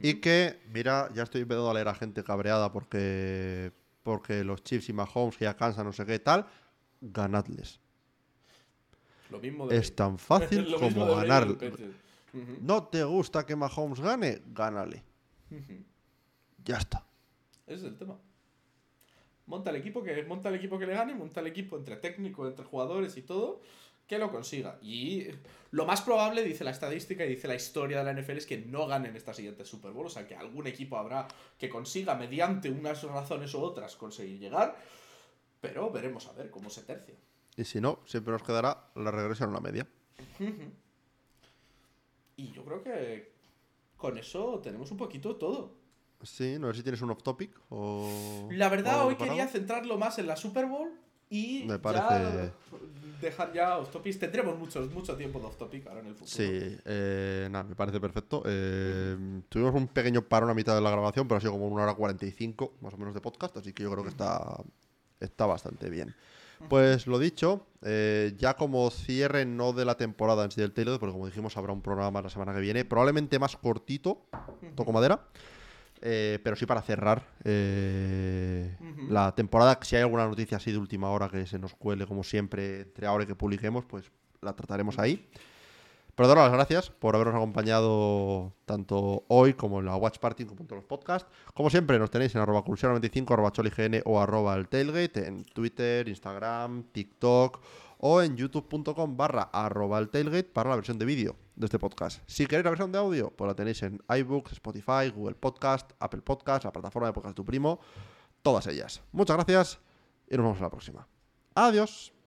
Y que, mira, ya estoy empezando a leer a gente cabreada porque, porque los Chiefs y Mahomes que ya cansan, no sé qué tal, ganadles. Lo mismo de Es tan fácil Lo como ganar. ¿No te gusta que Mahomes gane? Gánale. Ya está. Ese es el tema. Monta el equipo que monta el equipo que le gane, monta el equipo entre técnico, entre jugadores y todo, que lo consiga. Y lo más probable, dice la estadística y dice la historia de la NFL, es que no ganen esta siguiente Super Bowl. O sea, que algún equipo habrá que consiga, mediante unas razones u otras, conseguir llegar. Pero veremos a ver cómo se tercia. Y si no, siempre nos quedará la regresión a la media. Y yo creo que con eso tenemos un poquito todo. Sí, no sé si tienes un off topic o. La verdad, o hoy quería centrarlo más en la Super Bowl y Me ya parece- dejar ya off topics. Tendremos mucho, mucho tiempo de off topic ahora en el futuro. Sí, eh, nada, me parece perfecto. Eh, Tuvimos un pequeño paro a mitad de la grabación, pero ha sido como una hora 45 más o menos de podcast, así que yo creo que está, está bastante bien. Pues lo dicho, eh, ya como cierre no de la temporada en sí del Taylor, porque como dijimos habrá un programa la semana que viene, probablemente más cortito, toco madera, eh, pero sí para cerrar eh, la temporada. Si hay alguna noticia así de última hora que se nos cuele, como siempre, entre ahora y que publiquemos, pues la trataremos ahí. Pero daros las gracias por habernos acompañado tanto hoy como en la Watch Party, como en todos los podcasts. Como siempre, nos tenéis en arroba cursión95, arroba cholign o arroba el tailgate, en Twitter, Instagram, TikTok o en youtube.com barra arroba el para la versión de vídeo de este podcast. Si queréis la versión de audio, pues la tenéis en iBooks, Spotify, Google Podcast, Apple Podcast, la plataforma de podcast de tu primo, todas ellas. Muchas gracias y nos vemos en la próxima. Adiós.